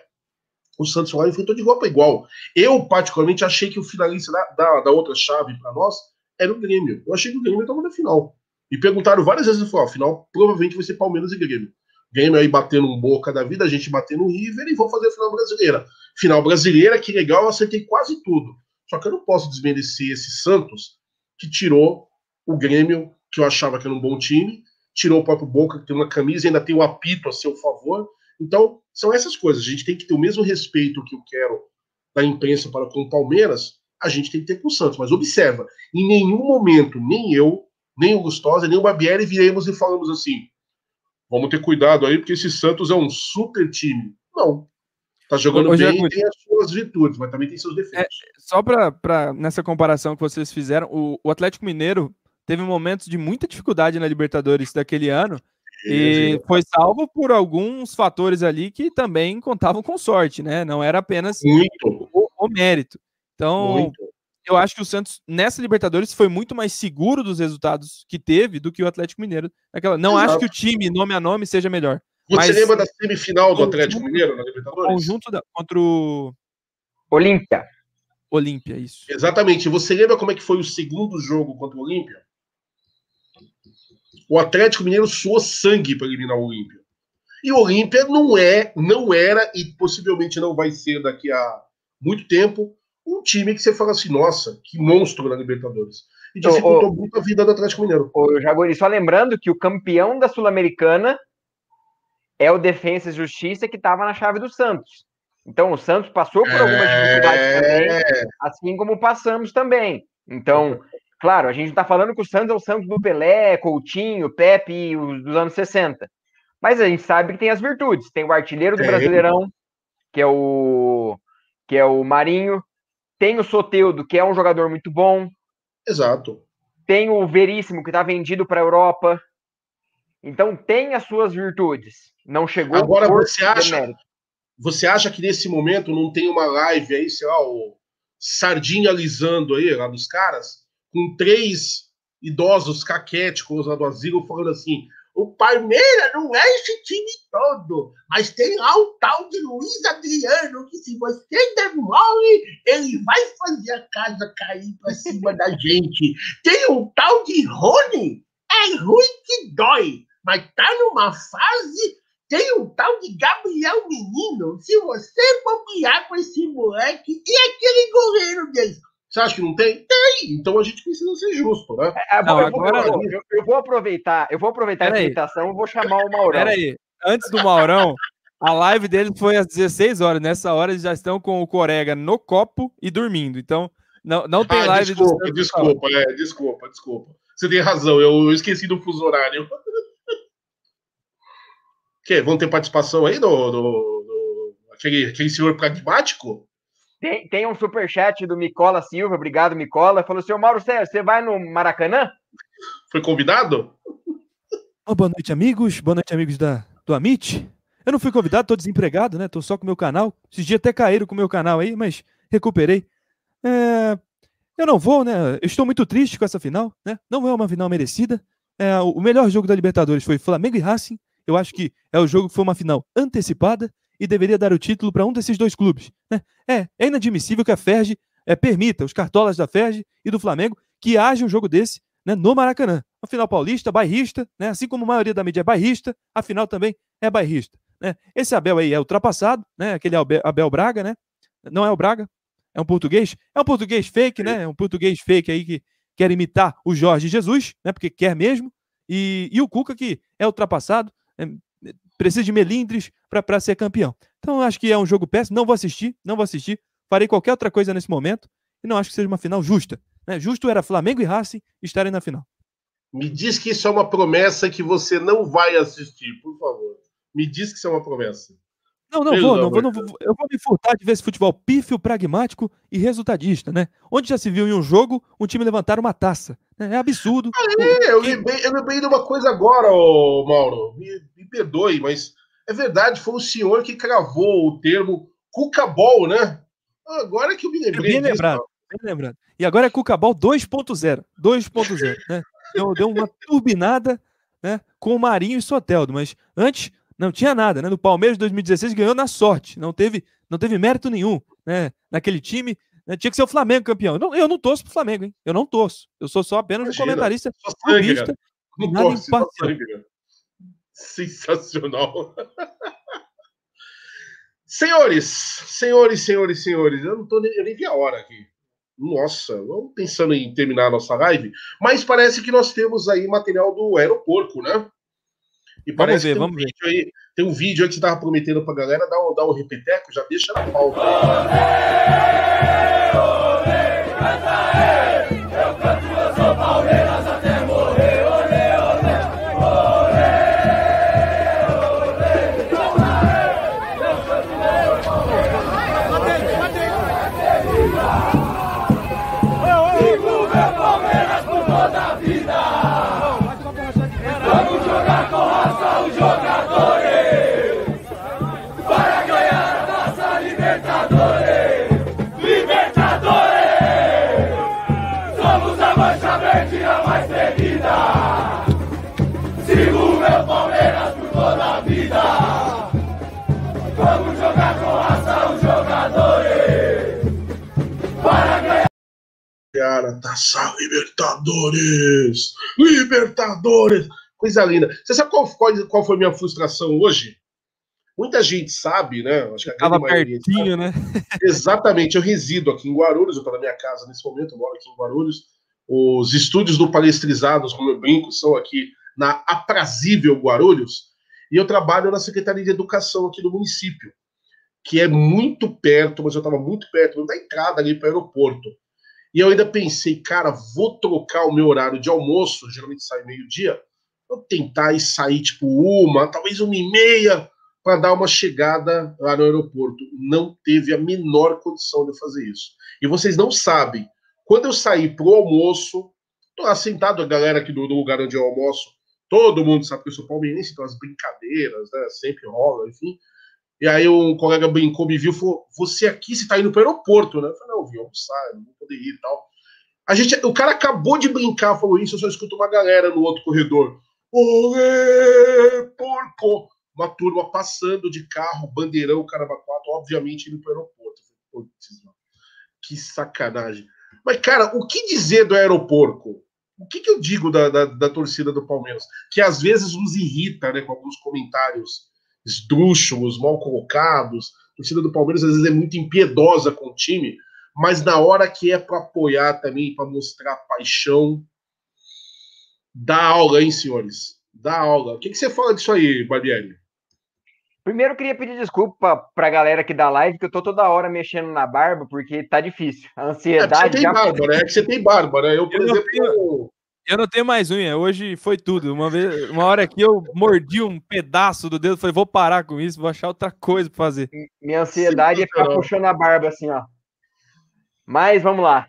O Santos lá enfrentou de igual para igual. Eu, particularmente, achei que o finalista da, da, da outra chave para nós era o Grêmio. Eu achei que o Grêmio estava na final. E perguntaram várias vezes, eu falei, ó, final provavelmente vai ser Palmeiras e Grêmio. Grêmio aí batendo um boca da vida, a gente batendo no River e vou fazer a final brasileira. Final brasileira, que legal, eu acertei quase tudo. Só que eu não posso desmerecer esse Santos que tirou o Grêmio, que eu achava que era um bom time, tirou o próprio Boca, que tem uma camisa ainda tem o um apito a seu favor. Então, são essas coisas. A gente tem que ter o mesmo respeito que eu quero da imprensa para com o Palmeiras, a gente tem que ter com o Santos. Mas observa, em nenhum momento, nem eu, nem o Gustosa, nem o Barbieri viremos e falamos assim: vamos ter cuidado aí, porque esse Santos é um super time. Não. Tá jogando Hoje bem, é... tem as suas virtudes, mas também tem seus defeitos. É, só para nessa comparação que vocês fizeram, o, o Atlético Mineiro teve momentos de muita dificuldade na Libertadores daquele ano e foi salvo por alguns fatores ali que também contavam com sorte, né? Não era apenas o, o, mérito. Então, muito. Eu acho que o Santos, nessa Libertadores, foi muito mais seguro dos resultados que teve do que o Atlético Mineiro. Naquela... Não Exato. acho que o time, nome a nome, seja melhor. Você mas... lembra da semifinal do Atlético Mineiro na Libertadores? Conjunto da... contra o. Olímpia. Olímpia, isso. Exatamente. Você lembra como é que foi o segundo jogo contra o Olímpia? O Atlético Mineiro suou sangue para eliminar o Olímpia. E o Olímpia não é, não era e possivelmente não vai ser daqui a muito tempo um time que você fala assim, nossa, que monstro na Libertadores. E dificultou muito a vida do Atlético Mineiro. O Jagori, só lembrando que o campeão da Sul-Americana é o Defensa e Justiça que estava na chave do Santos. Então o Santos passou por algumas é... dificuldades também, assim como passamos também. Então, claro, a gente está falando que o Santos é o Santos do Pelé, Coutinho, Pepe os dos anos 60. Mas a gente sabe que tem as virtudes. Tem o artilheiro do Brasileirão, que é o que é o Marinho. Tem o Soteudo, que é um jogador muito bom. Exato. Tem o Veríssimo, que está vendido para a Europa. Então tem as suas virtudes. Não chegou Agora você acha, você acha que nesse momento não tem uma live aí, sei lá, o Sardinha alisando aí, lá dos caras, com três idosos caquéticos lá do asilo falando assim: o Palmeiras não é esse time todo, mas tem lá o tal de Luiz Adriano, que se você der mole, ele vai fazer a casa cair para cima da gente. Tem o tal de Rony, é ruim que dói, mas tá numa fase. Tem um tal de Gabriel Menino. Se você bobear com esse moleque e aquele goleiro dele, você acha que não tem? Tem! Então a gente precisa ser justo, né? É, não, eu, agora... vou, eu, eu, vou aproveitar, eu vou aproveitar a invitação e vou chamar o Maurão. Peraí, antes do Maurão, a live dele foi às 16 horas. Nessa hora eles já estão com o Corega no copo e dormindo. Então, não, não tem ah, live desculpa, do Desculpa, é, desculpa, desculpa. Você tem razão, eu, eu esqueci do fuso horário. que, vão ter participação aí do, do, do aquele, aquele senhor pragmático? Tem, tem um superchat do Micola Silva, obrigado, Micola. Falou, senhor Mauro Sérgio, você vai no Maracanã? Foi convidado? Oh, boa noite, amigos. Boa noite, amigos da, do Amit. Eu não fui convidado, tô desempregado, né? Tô só com o meu canal. Esses dias até caíram com o meu canal aí, mas recuperei. É... Eu não vou, né? Eu estou muito triste com essa final, né? Não é uma final merecida. É, o melhor jogo da Libertadores foi Flamengo e Racing. Eu acho que é o jogo que foi uma final antecipada e deveria dar o título para um desses dois clubes. Né? É, é inadmissível que a Ferge é, permita, os cartolas da Ferge e do Flamengo, que haja um jogo desse né, no Maracanã. A final paulista, bairrista, né, assim como a maioria da mídia é bairrista, a final também é bairrista. Né? Esse Abel aí é ultrapassado, né, aquele Abel, Abel Braga, né? não é o Braga, é um português, é um português fake, né? É um português fake aí que quer imitar o Jorge Jesus, né? Porque quer mesmo. E, e o Cuca que é ultrapassado, é, precisa de melindres para ser campeão. Então, acho que é um jogo péssimo. Não vou assistir, não vou assistir. Farei qualquer outra coisa nesse momento. E não acho que seja uma final justa. Né? Justo era Flamengo e Racing estarem na final. Me diz que isso é uma promessa que você não vai assistir, por favor. Me diz que isso é uma promessa. Não, não vou, não vou, não vou, Eu vou me furtar de ver esse futebol pífio, pragmático e resultadista, né? Onde já se viu em um jogo um time levantar uma taça. Né? É absurdo. É, eu, lembrei, eu lembrei de uma coisa agora, ô, Mauro. Me, me perdoe, mas É verdade, foi o senhor que cravou o termo Cucabol, né? Agora que eu me lembrei. Bem disso, lembrado, bem lembrado. E agora é Cucabol 2.0. 2.0, né? Deu, deu uma turbinada né, com o Marinho e Soteldo, mas antes não tinha nada, né? No Palmeiras 2016 ganhou na sorte, não teve, não teve mérito nenhum, né? Naquele time, né? tinha que ser o Flamengo campeão. Eu não, eu não torço pro Flamengo, hein? Eu não torço. Eu sou só apenas Imagina, um comentarista clubista. Não torce, Sensacional. senhores, senhores, senhores, senhores, eu não tô nem, eu nem vi a hora aqui. Nossa, vamos pensando em terminar a nossa live, mas parece que nós temos aí material do aeroporto, né? E vamos ver, vamos um ver. Aí, tem um vídeo aí que você tava prometendo pra galera, dá um, dá um repeteco, já deixa na pauta. Olê, Cara, taça Libertadores! Libertadores! Coisa linda. Você sabe qual, qual, qual foi a minha frustração hoje? Muita gente sabe, né? Acho que Tava pertinho, né? Exatamente. Eu resido aqui em Guarulhos, eu estou na minha casa nesse momento, eu moro aqui em Guarulhos. Os estúdios do Palestrizados, como eu brinco, são aqui na aprazível Guarulhos. E eu trabalho na Secretaria de Educação aqui do município, que é muito perto, mas eu estava muito perto da entrada ali para o aeroporto. E eu ainda pensei, cara, vou trocar o meu horário de almoço, geralmente sai meio-dia, Vou tentar ir sair tipo uma, talvez uma e meia, para dar uma chegada lá no aeroporto. Não teve a menor condição de fazer isso. E vocês não sabem, quando eu saí pro almoço, tô assentado a galera aqui do lugar onde eu almoço, todo mundo sabe que eu sou palmeirense, então as brincadeiras, né, sempre rola, enfim. E aí um colega brincou, me viu, falou, você aqui, você tá indo pro aeroporto, né? Eu falei, não, eu vim almoçar, não vou poder ir e tal. A gente, o cara acabou de brincar, falou isso, eu só escuto uma galera no outro corredor. Olê, porco! Uma turma passando de carro, bandeirão, caramba, quatro, obviamente indo para o aeroporto. Putz, que sacanagem. Mas, cara, o que dizer do aeroporto? O que, que eu digo da, da, da, torcida do Palmeiras? Que às vezes nos irrita né, com alguns comentários esdrúxulos, mal colocados. A torcida do Palmeiras às vezes é muito impiedosa com o time, mas na hora que é para apoiar também, para mostrar paixão, Dá aula, hein, senhores? Dá aula. O que, que você fala disso aí, Barbieri? Primeiro, eu queria pedir desculpa pra galera aqui da live, que eu tô toda hora mexendo na barba, porque tá difícil. A ansiedade. É que você tem já... barba, né? É que você tem barba, né? Eu, por eu exemplo. Tenho... Eu não tenho mais unha. Hoje foi tudo. Uma vez, uma hora aqui eu mordi um pedaço do dedo, falei, vou parar com isso, vou achar outra coisa para fazer. Minha ansiedade Sim, é ficar puxando a barba assim, ó. Mas vamos lá.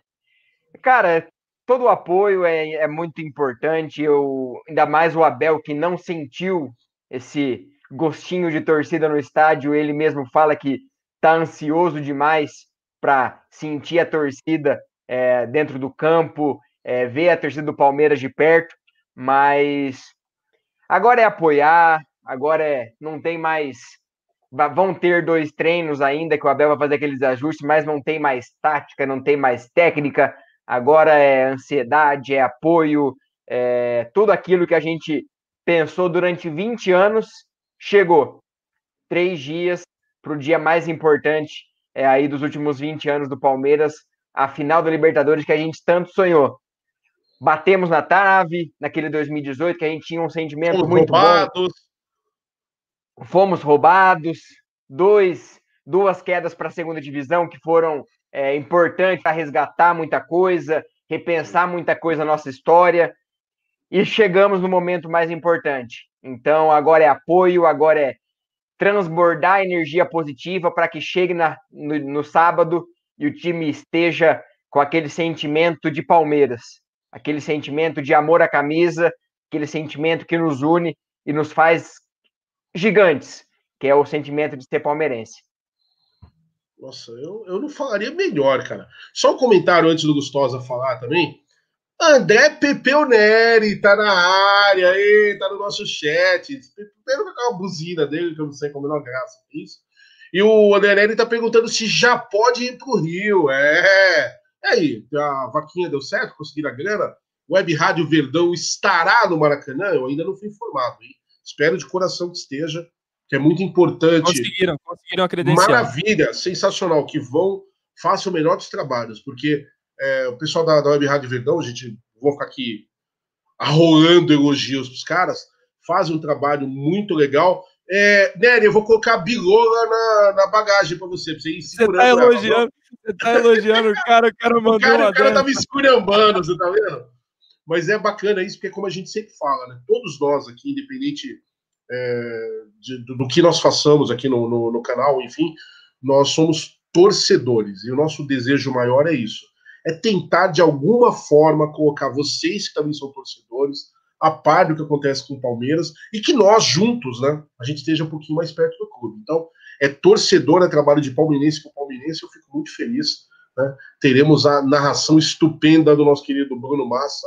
Cara, todo o apoio é, é muito importante. Eu, ainda mais o Abel, que não sentiu esse gostinho de torcida no estádio, ele mesmo fala que está ansioso demais para sentir a torcida é, dentro do campo, é, ver a torcida do Palmeiras de perto, mas agora é apoiar, agora é, não tem mais. Vão ter dois treinos ainda que o Abel vai fazer aqueles ajustes, mas não tem mais tática, não tem mais técnica, agora é ansiedade, é apoio, é tudo aquilo que a gente pensou durante 20 anos chegou. Três dias para o dia mais importante é, aí dos últimos 20 anos do Palmeiras, a final da Libertadores que a gente tanto sonhou. Batemos na trave naquele 2018 que a gente tinha um sentimento Fomos muito roubados. bom. Fomos roubados. Dois, duas quedas para a segunda divisão que foram é importante para resgatar muita coisa, repensar muita coisa na nossa história. E chegamos no momento mais importante. Então, agora é apoio, agora é transbordar energia positiva para que chegue na, no, no sábado e o time esteja com aquele sentimento de Palmeiras, aquele sentimento de amor à camisa, aquele sentimento que nos une e nos faz gigantes. que é o sentimento de ser palmeirense. Nossa, eu, eu não falaria melhor, cara. Só um comentário antes do Gustosa falar também. André Pepeoneri tá na área, aí, tá no nosso chat. Primeiro com aquela buzina dele, que eu não sei como é uma graça isso. E o André Neri tá perguntando se já pode ir pro Rio. É. E aí, a vaquinha deu certo? Conseguiram a grana? Web Rádio Verdão estará no Maracanã? Eu ainda não fui informado, hein? Espero de coração que esteja, que é muito importante. Conseguiram, conseguiram a credencial. Maravilha, sensacional, que vão, façam o melhor dos trabalhos, porque é, o pessoal da, da Web Rádio Verdão, a gente, vou ficar aqui arrolando elogios pros caras, fazem um trabalho muito legal. É, Nery, eu vou colocar a bilola na, na bagagem para você, pra você ir segurando. Você tá elogiando, você tá elogiando o cara, o cara mandou o cara, o cara tá me esculhambando, você tá vendo? Mas é bacana isso, porque como a gente sempre fala, né? Todos nós aqui, independente é, de, do, do, que nós façamos aqui no, no, no canal, enfim, nós somos torcedores. E o nosso desejo maior é isso. É tentar, de alguma forma, colocar vocês que também são torcedores, a par do que acontece com o Palmeiras e que nós juntos, né, a gente esteja um pouquinho mais perto do clube. Então, é torcedor, é trabalho de palmeirense com palmeirense, eu fico muito feliz. Né? Teremos a narração estupenda do nosso querido Bruno Massa,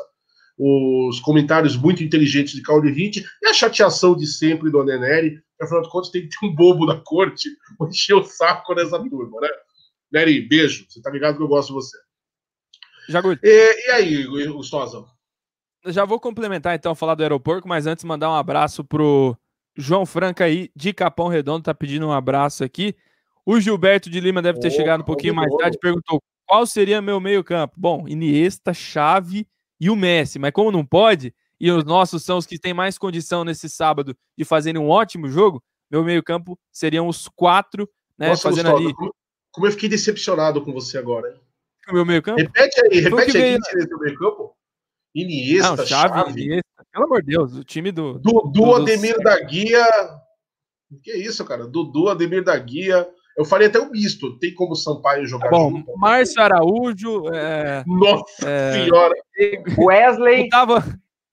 os comentários muito inteligentes de Claudio Ritt e a chateação de sempre do Neneri, que afinal de contas tem que ter um bobo da corte pra encher o saco nessa turma, né? Neri, beijo, você tá ligado que eu gosto de você. Já e, e aí, Gustosa? Já vou complementar então, falar do aeroporto, mas antes mandar um abraço pro João Franca aí, de Capão Redondo, tá pedindo um abraço aqui. O Gilberto de Lima deve ter oh, chegado um pouquinho mais tarde, perguntou qual seria meu meio-campo. Bom, Iniesta, Chave e o Messi, mas como não pode, e os nossos são os que têm mais condição nesse sábado de fazerem um ótimo jogo, meu meio-campo seriam os quatro, né? Nossa, fazendo Gustavo, ali. Como, como, eu fiquei decepcionado com você agora, hein? O meu meio-campo? Repete aí, repete aí, veio... quem meio-campo? Iniesta, não, Chave, Chave. Iniesta. Pelo amor de Deus, o time do. Dudu, do, Ademir do... da Guia. Que isso, cara? Dudu, Ademir da Guia. Eu falei até o misto. Tem como Sampaio jogar Bom, junto? Márcio Araújo. É... Nossa é... senhora! Wesley. Tava...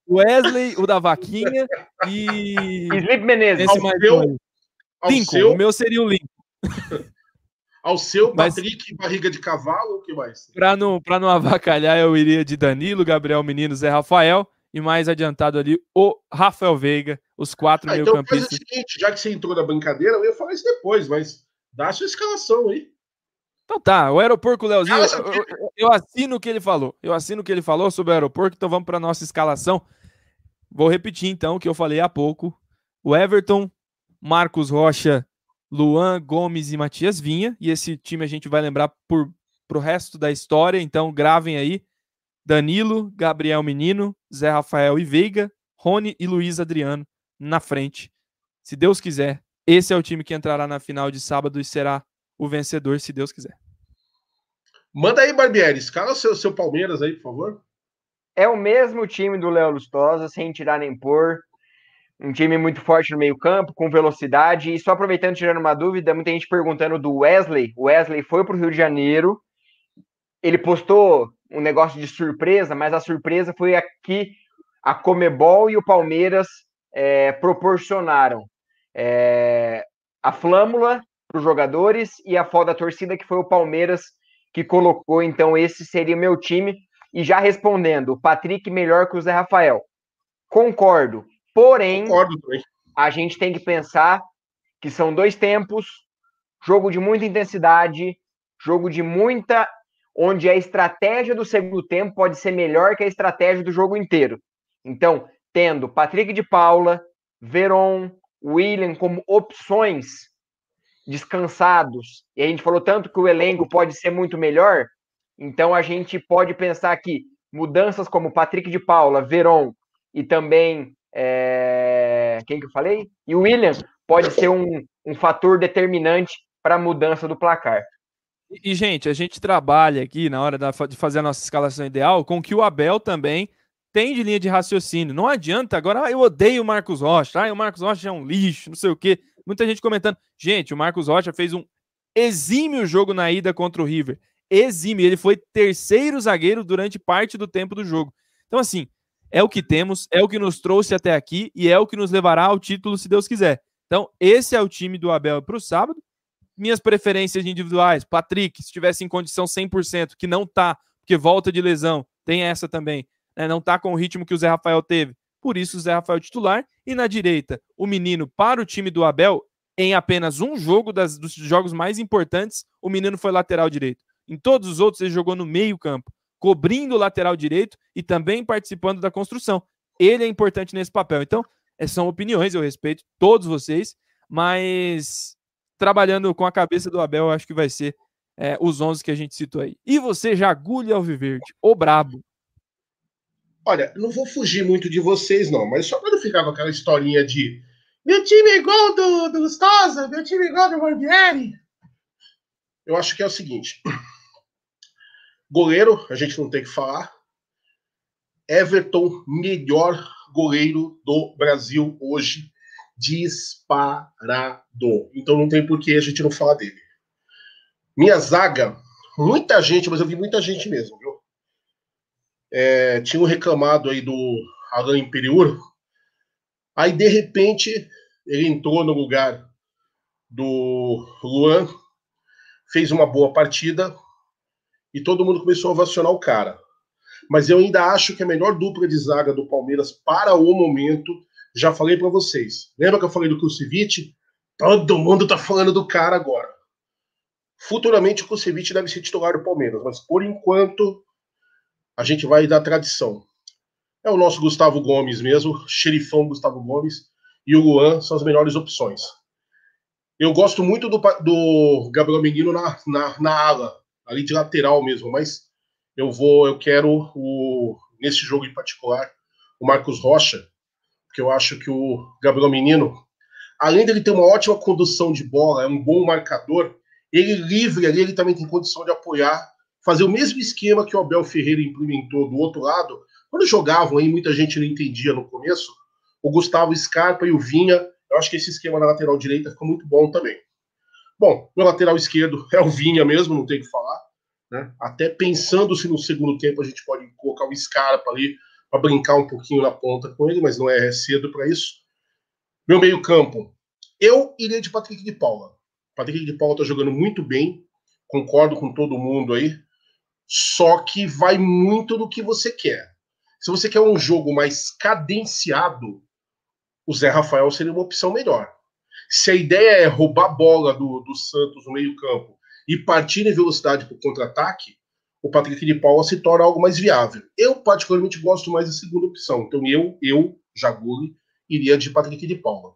Wesley, o da Vaquinha e. Felipe Menezes. Esse mais seu, Lincoln. Seu... O meu seria o Lincoln. Ao seu, Patrick, Mas, barriga de cavalo, o que mais? Para não, pra não avacalhar, eu iria de Danilo, Gabriel Menino, Zé Rafael e mais adiantado ali o Rafael Veiga, os quatro ah, meio então campistas. Então faz o seguinte, já que você entrou na brincadeira, eu ia falar isso depois, mas dá a sua escalação aí. Então tá, o aeroporto Leozinho, eu, eu, eu, assino o que ele falou. Eu assino o que ele falou sobre o aeroporto, então vamos para nossa escalação. Vou repetir então o que eu falei há pouco. O Everton, Marcos Rocha, Luan, Gomes e Matias Vinha. E esse time a gente vai lembrar por pro resto da história, então gravem aí. Danilo, Gabriel Menino, Zé Rafael e Veiga, Rony e Luiz Adriano na frente. Se Deus quiser, esse é o time que entrará na final de sábado e será o vencedor, se Deus quiser. Manda aí, Barbieri, escala seu, seu Palmeiras aí, por favor. É o mesmo time do Léo Lustosa, sem tirar nem pôr um time muito forte no meio-campo, com velocidade. E só aproveitando, tirando uma dúvida, muita gente perguntando do Wesley. O Wesley foi para o Rio de Janeiro, ele postou um negócio de surpresa, mas a surpresa foi aqui a Comebol e o Palmeiras é, proporcionaram é, a flâmula para os jogadores e a foda da torcida, que foi o Palmeiras que colocou. Então, esse seria meu time. E já respondendo, Patrick melhor que o Zé Rafael. Concordo. Porém, a gente tem que pensar que são dois tempos, jogo de muita intensidade, jogo de muita. onde a estratégia do segundo tempo pode ser melhor que a estratégia do jogo inteiro. Então, tendo Patrick de Paula, Veron, William como opções descansados, e a gente falou tanto que o elenco pode ser muito melhor, então a gente pode pensar que mudanças como Patrick de Paula, Veron e também é... quem que eu falei? E o William pode ser um, um fator determinante para a mudança do placar. E, gente, a gente trabalha aqui na hora da, de fazer a nossa escalação ideal com que o Abel também tem de linha de raciocínio. Não adianta agora, ah, eu odeio o Marcos Rocha, ah, o Marcos Rocha é um lixo, não sei o quê. Muita gente comentando. Gente, o Marcos Rocha fez um exímio jogo na ida contra o River. Exímio. Ele foi terceiro zagueiro durante parte do tempo do jogo. Então, assim, é o que temos, é o que nos trouxe até aqui e é o que nos levará ao título, se Deus quiser. Então, esse é o time do Abel para o sábado. Minhas preferências individuais, Patrick, se tivesse em condição 100%, que não tá, porque volta de lesão, tem essa também, né? não tá com o ritmo que o Zé Rafael teve. Por isso, o Zé Rafael titular. E na direita, o menino para o time do Abel, em apenas um jogo das, dos jogos mais importantes, o menino foi lateral direito. Em todos os outros, ele jogou no meio-campo, cobrindo o lateral direito e também participando da construção. Ele é importante nesse papel. Então, são opiniões, eu respeito todos vocês, mas trabalhando com a cabeça do Abel, eu acho que vai ser é, os 11 que a gente citou aí. E você, Jagulho Alviverde, o brabo. Olha, não vou fugir muito de vocês, não, mas só para não ficar com aquela historinha de meu time é igual do, do Gustosa, meu time é igual do Barbieri. Eu acho que é o seguinte: goleiro, a gente não tem que falar. Everton, melhor goleiro do Brasil hoje, disparado. Então não tem por que a gente não falar dele. Minha zaga, muita gente, mas eu vi muita gente mesmo, viu? É, tinham reclamado aí do Alan Imperiur. Aí, de repente, ele entrou no lugar do Luan, fez uma boa partida e todo mundo começou a ovacionar o cara mas eu ainda acho que a melhor dupla de zaga do Palmeiras para o momento, já falei para vocês. Lembra que eu falei do Kusevich? Todo mundo tá falando do cara agora. Futuramente o Kusevich deve ser titular do Palmeiras, mas por enquanto a gente vai dar tradição. É o nosso Gustavo Gomes mesmo, xerifão Gustavo Gomes, e o Luan são as melhores opções. Eu gosto muito do, do Gabriel Menino na, na, na ala, ali de lateral mesmo, mas eu vou, eu quero o nesse jogo em particular o Marcos Rocha, porque eu acho que o Gabriel Menino, além dele ter uma ótima condução de bola, é um bom marcador, ele livre ali, ele também tem condição de apoiar, fazer o mesmo esquema que o Abel Ferreira implementou do outro lado. Quando jogavam aí, muita gente não entendia no começo. O Gustavo Scarpa e o Vinha, eu acho que esse esquema na lateral direita ficou muito bom também. Bom, no lateral esquerdo é o Vinha mesmo, não tem o que falar. Né? Até pensando se no segundo tempo a gente pode colocar o Scarpa ali para brincar um pouquinho na ponta com ele, mas não é cedo para isso. Meu meio-campo. Eu iria de Patrick de Paula. Patrick de Paula está jogando muito bem, concordo com todo mundo aí. Só que vai muito do que você quer. Se você quer um jogo mais cadenciado, o Zé Rafael seria uma opção melhor. Se a ideia é roubar a bola do, do Santos no meio-campo e partir em velocidade para o contra-ataque, o Patrick de Paula se torna algo mais viável. Eu, particularmente, gosto mais da segunda opção. Então, eu, eu Jaguli, iria de Patrick de Paula.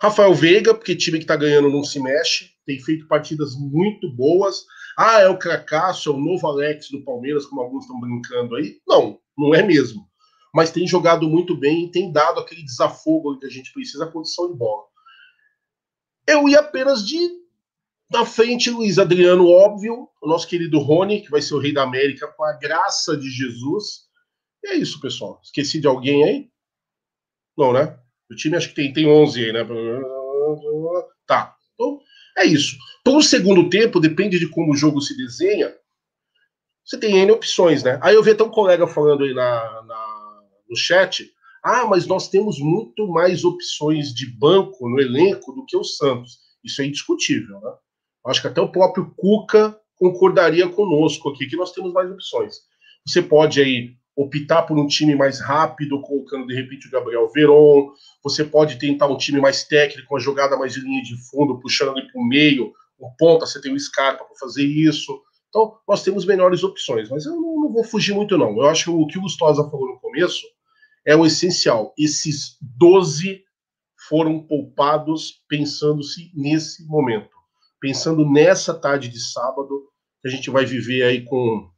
Rafael Veiga, porque time que está ganhando não se mexe, tem feito partidas muito boas. Ah, é o cracaço, é o novo Alex do Palmeiras, como alguns estão brincando aí. Não, não é mesmo. Mas tem jogado muito bem e tem dado aquele desafogo que a gente precisa, a condição de bola. Eu ia apenas de na frente, Luiz Adriano, óbvio, o nosso querido Rony, que vai ser o rei da América com a graça de Jesus. E é isso, pessoal. Esqueci de alguém aí? Não, né? O time acho que tem, tem 11 aí, né? Tá. Então, é isso. Para o segundo tempo, depende de como o jogo se desenha, você tem N opções, né? Aí eu vi até um colega falando aí na, na, no chat, ah, mas nós temos muito mais opções de banco no elenco do que o Santos. Isso é indiscutível, né? Acho que até o próprio Cuca concordaria conosco aqui, que nós temos mais opções. Você pode aí optar por um time mais rápido, colocando de repente o Gabriel Veron. Você pode tentar um time mais técnico, uma jogada mais de linha de fundo, puxando ele para o meio, o ponta, você tem o Scarpa para fazer isso. Então, nós temos melhores opções, mas eu não, não, vou fugir muito, não. Eu acho que o que o Gustosa falou no começo é o essencial. Esses 12 foram poupados pensando-se nesse momento pensando nessa tarde de sábado, que a gente vai viver aí com,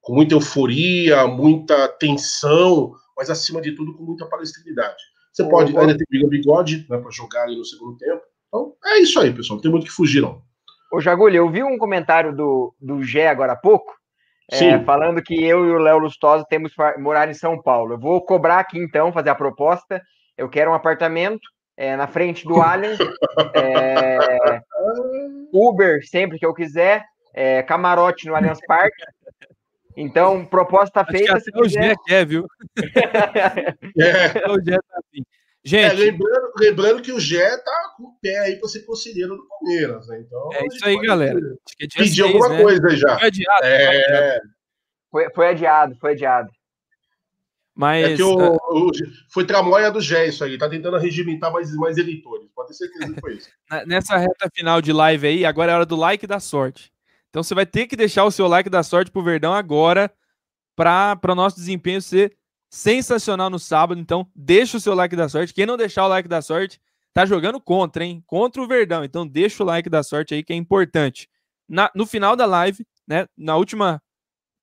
com muita euforia, muita tensão, mas acima de tudo com muita palestrinidade. Você pode ainda ter William Bigode né, para jogar ali no segundo tempo. Então, é isso aí, pessoal. Não tem muito que fugir, não. Ô, Jagulho, eu vi um comentário do, do Gé agora há pouco, é, falando que eu e o Léo Lustosa temos que morar em São Paulo. Eu vou cobrar aqui, então, fazer a proposta. Eu quero um apartamento é, na frente do Allianz, é, Uber sempre que eu quiser, é, camarote no Allianz Parque. Então, proposta feita. Acho que até o Gé quer, viu? é. O Gé tá assim. Gente, é, lembrando, lembrando, que o Gé tá com o pé aí para ser conselheiro do Palmeiras, né? Então, é isso aí, galera. Acho que é pedir alguma né? coisa já. Foi adiado. É... Foi, foi adiado, foi adiado. Mas, é que o, uh... o, foi tramóia do Gé isso aí, tá tentando regimentar mais, mais eleitores. Pode ter certeza que foi isso. Nessa reta final de live aí, agora é hora do like da sorte. Então você vai ter que deixar o seu like da sorte pro Verdão agora para o nosso desempenho ser sensacional no sábado. Então deixa o seu like da sorte. Quem não deixar o like da sorte tá jogando contra, hein? Contra o Verdão. Então deixa o like da sorte aí que é importante. Na, no final da live, né? Na última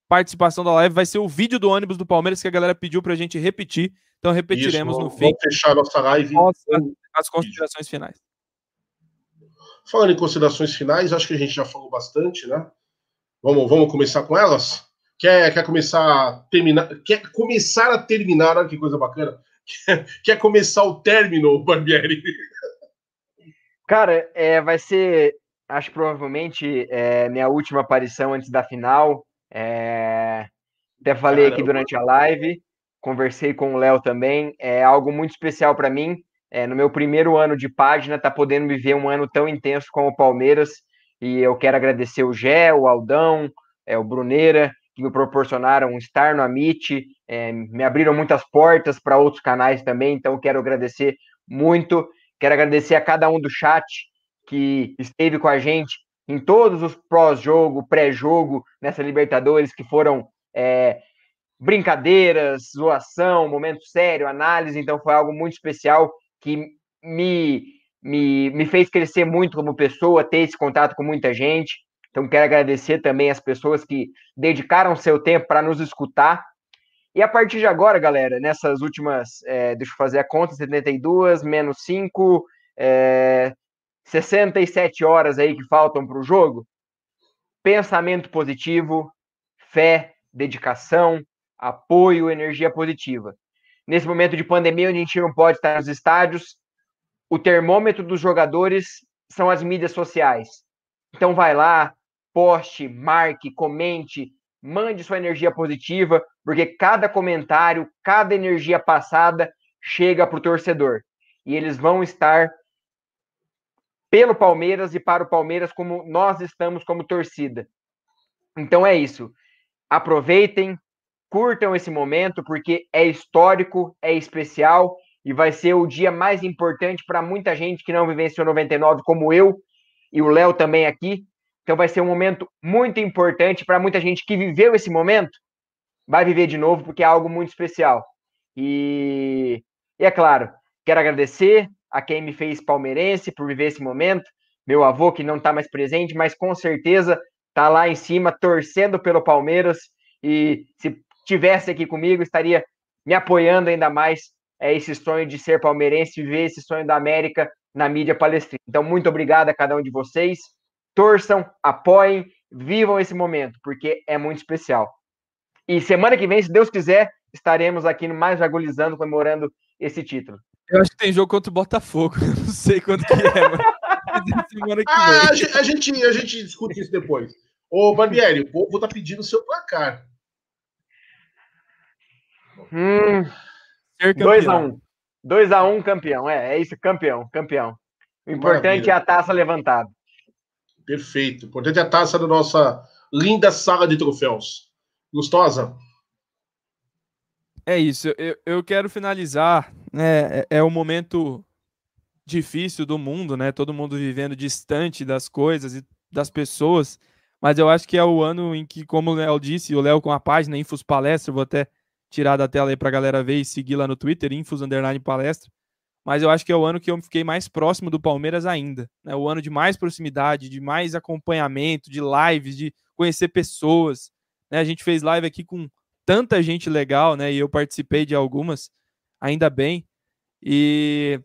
participação da live vai ser o vídeo do ônibus do Palmeiras que a galera pediu pra gente repetir. Então repetiremos Isso, no fim. Vamos fechar nossa live. As considerações finais. Falando em considerações finais, acho que a gente já falou bastante, né? Vamos, vamos começar com elas? Quer, quer começar a terminar? Quer começar a terminar? Olha que coisa bacana. Quer, quer começar o término, Barbieri? Cara, é, vai ser, acho provavelmente, é, minha última aparição antes da final. É, até falei Caramba. aqui durante a live, conversei com o Léo também. É algo muito especial para mim é, no meu primeiro ano de página, tá podendo viver um ano tão intenso como o Palmeiras. E eu quero agradecer o Gé, o Aldão, é, o Bruneira, que me proporcionaram estar no Amit, é, me abriram muitas portas para outros canais também, então quero agradecer muito. Quero agradecer a cada um do chat que esteve com a gente em todos os pós-jogo, pré-jogo, nessa Libertadores, que foram é, brincadeiras, zoação, momento sério, análise, então foi algo muito especial que me, me, me fez crescer muito como pessoa, ter esse contato com muita gente. Então, quero agradecer também as pessoas que dedicaram seu tempo para nos escutar. E a partir de agora, galera, nessas últimas, é, deixa eu fazer a conta, 72 menos 5, é, 67 horas aí que faltam para o jogo, pensamento positivo, fé, dedicação, apoio, energia positiva nesse momento de pandemia, onde a gente não pode estar nos estádios, o termômetro dos jogadores são as mídias sociais. Então vai lá, poste, marque, comente, mande sua energia positiva, porque cada comentário, cada energia passada chega para o torcedor. E eles vão estar pelo Palmeiras e para o Palmeiras como nós estamos como torcida. Então é isso. Aproveitem, curtam esse momento, porque é histórico, é especial e vai ser o dia mais importante para muita gente que não vivenciou 99, como eu e o Léo também aqui. Então vai ser um momento muito importante para muita gente que viveu esse momento, vai viver de novo, porque é algo muito especial. E, e é claro, quero agradecer a quem me fez palmeirense por viver esse momento, meu avô que não está mais presente, mas com certeza está lá em cima torcendo pelo Palmeiras e se tivesse aqui comigo, estaria me apoiando ainda mais é, esse sonho de ser palmeirense, viver esse sonho da América na mídia palestrina. Então, muito obrigado a cada um de vocês. Torçam, apoiem, vivam esse momento, porque é muito especial. E semana que vem, se Deus quiser, estaremos aqui no Mais Agulizando, comemorando esse título. Eu acho que tem jogo contra o Botafogo. não sei quanto que é, mas... semana que ah, vem. A gente, a gente discute isso depois. Ô, Barbieri, o povo tá pedindo o seu placar. Hum, 2x1. 2x1 um, campeão. É, é isso, campeão, campeão. O importante Maravilha. é a taça levantada. Perfeito. O importante é a taça da nossa linda sala de troféus. Gustosa? É isso. Eu, eu quero finalizar. É, é um momento difícil do mundo, né? Todo mundo vivendo distante das coisas e das pessoas. Mas eu acho que é o ano em que, como o Léo disse, o Léo com a página Infos Palestra, vou até tirar da tela aí pra galera ver e seguir lá no Twitter, Infos Underline Palestra. Mas eu acho que é o ano que eu fiquei mais próximo do Palmeiras ainda. Né? O ano de mais proximidade, de mais acompanhamento, de lives, de conhecer pessoas. Né? A gente fez live aqui com tanta gente legal, né? E eu participei de algumas, ainda bem. E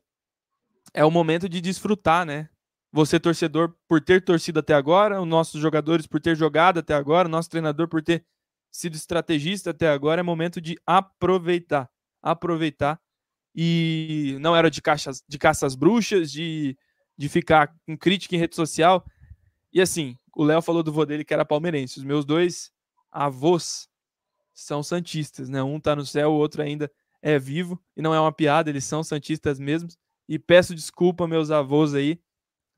é o momento de desfrutar, né? Você, torcedor, por ter torcido até agora, os nossos jogadores por ter jogado até agora, o nosso treinador por ter sido estrategista até agora, é momento de aproveitar. Aproveitar. E não era de, caixas, de caças bruxas, de, de ficar com crítica em rede social. E assim, o Léo falou do vô dele que era palmeirense. Os meus dois avós são santistas, né? Um tá no céu, o outro ainda é vivo e não é uma piada, eles são santistas mesmos. E peço desculpa, meus avós aí,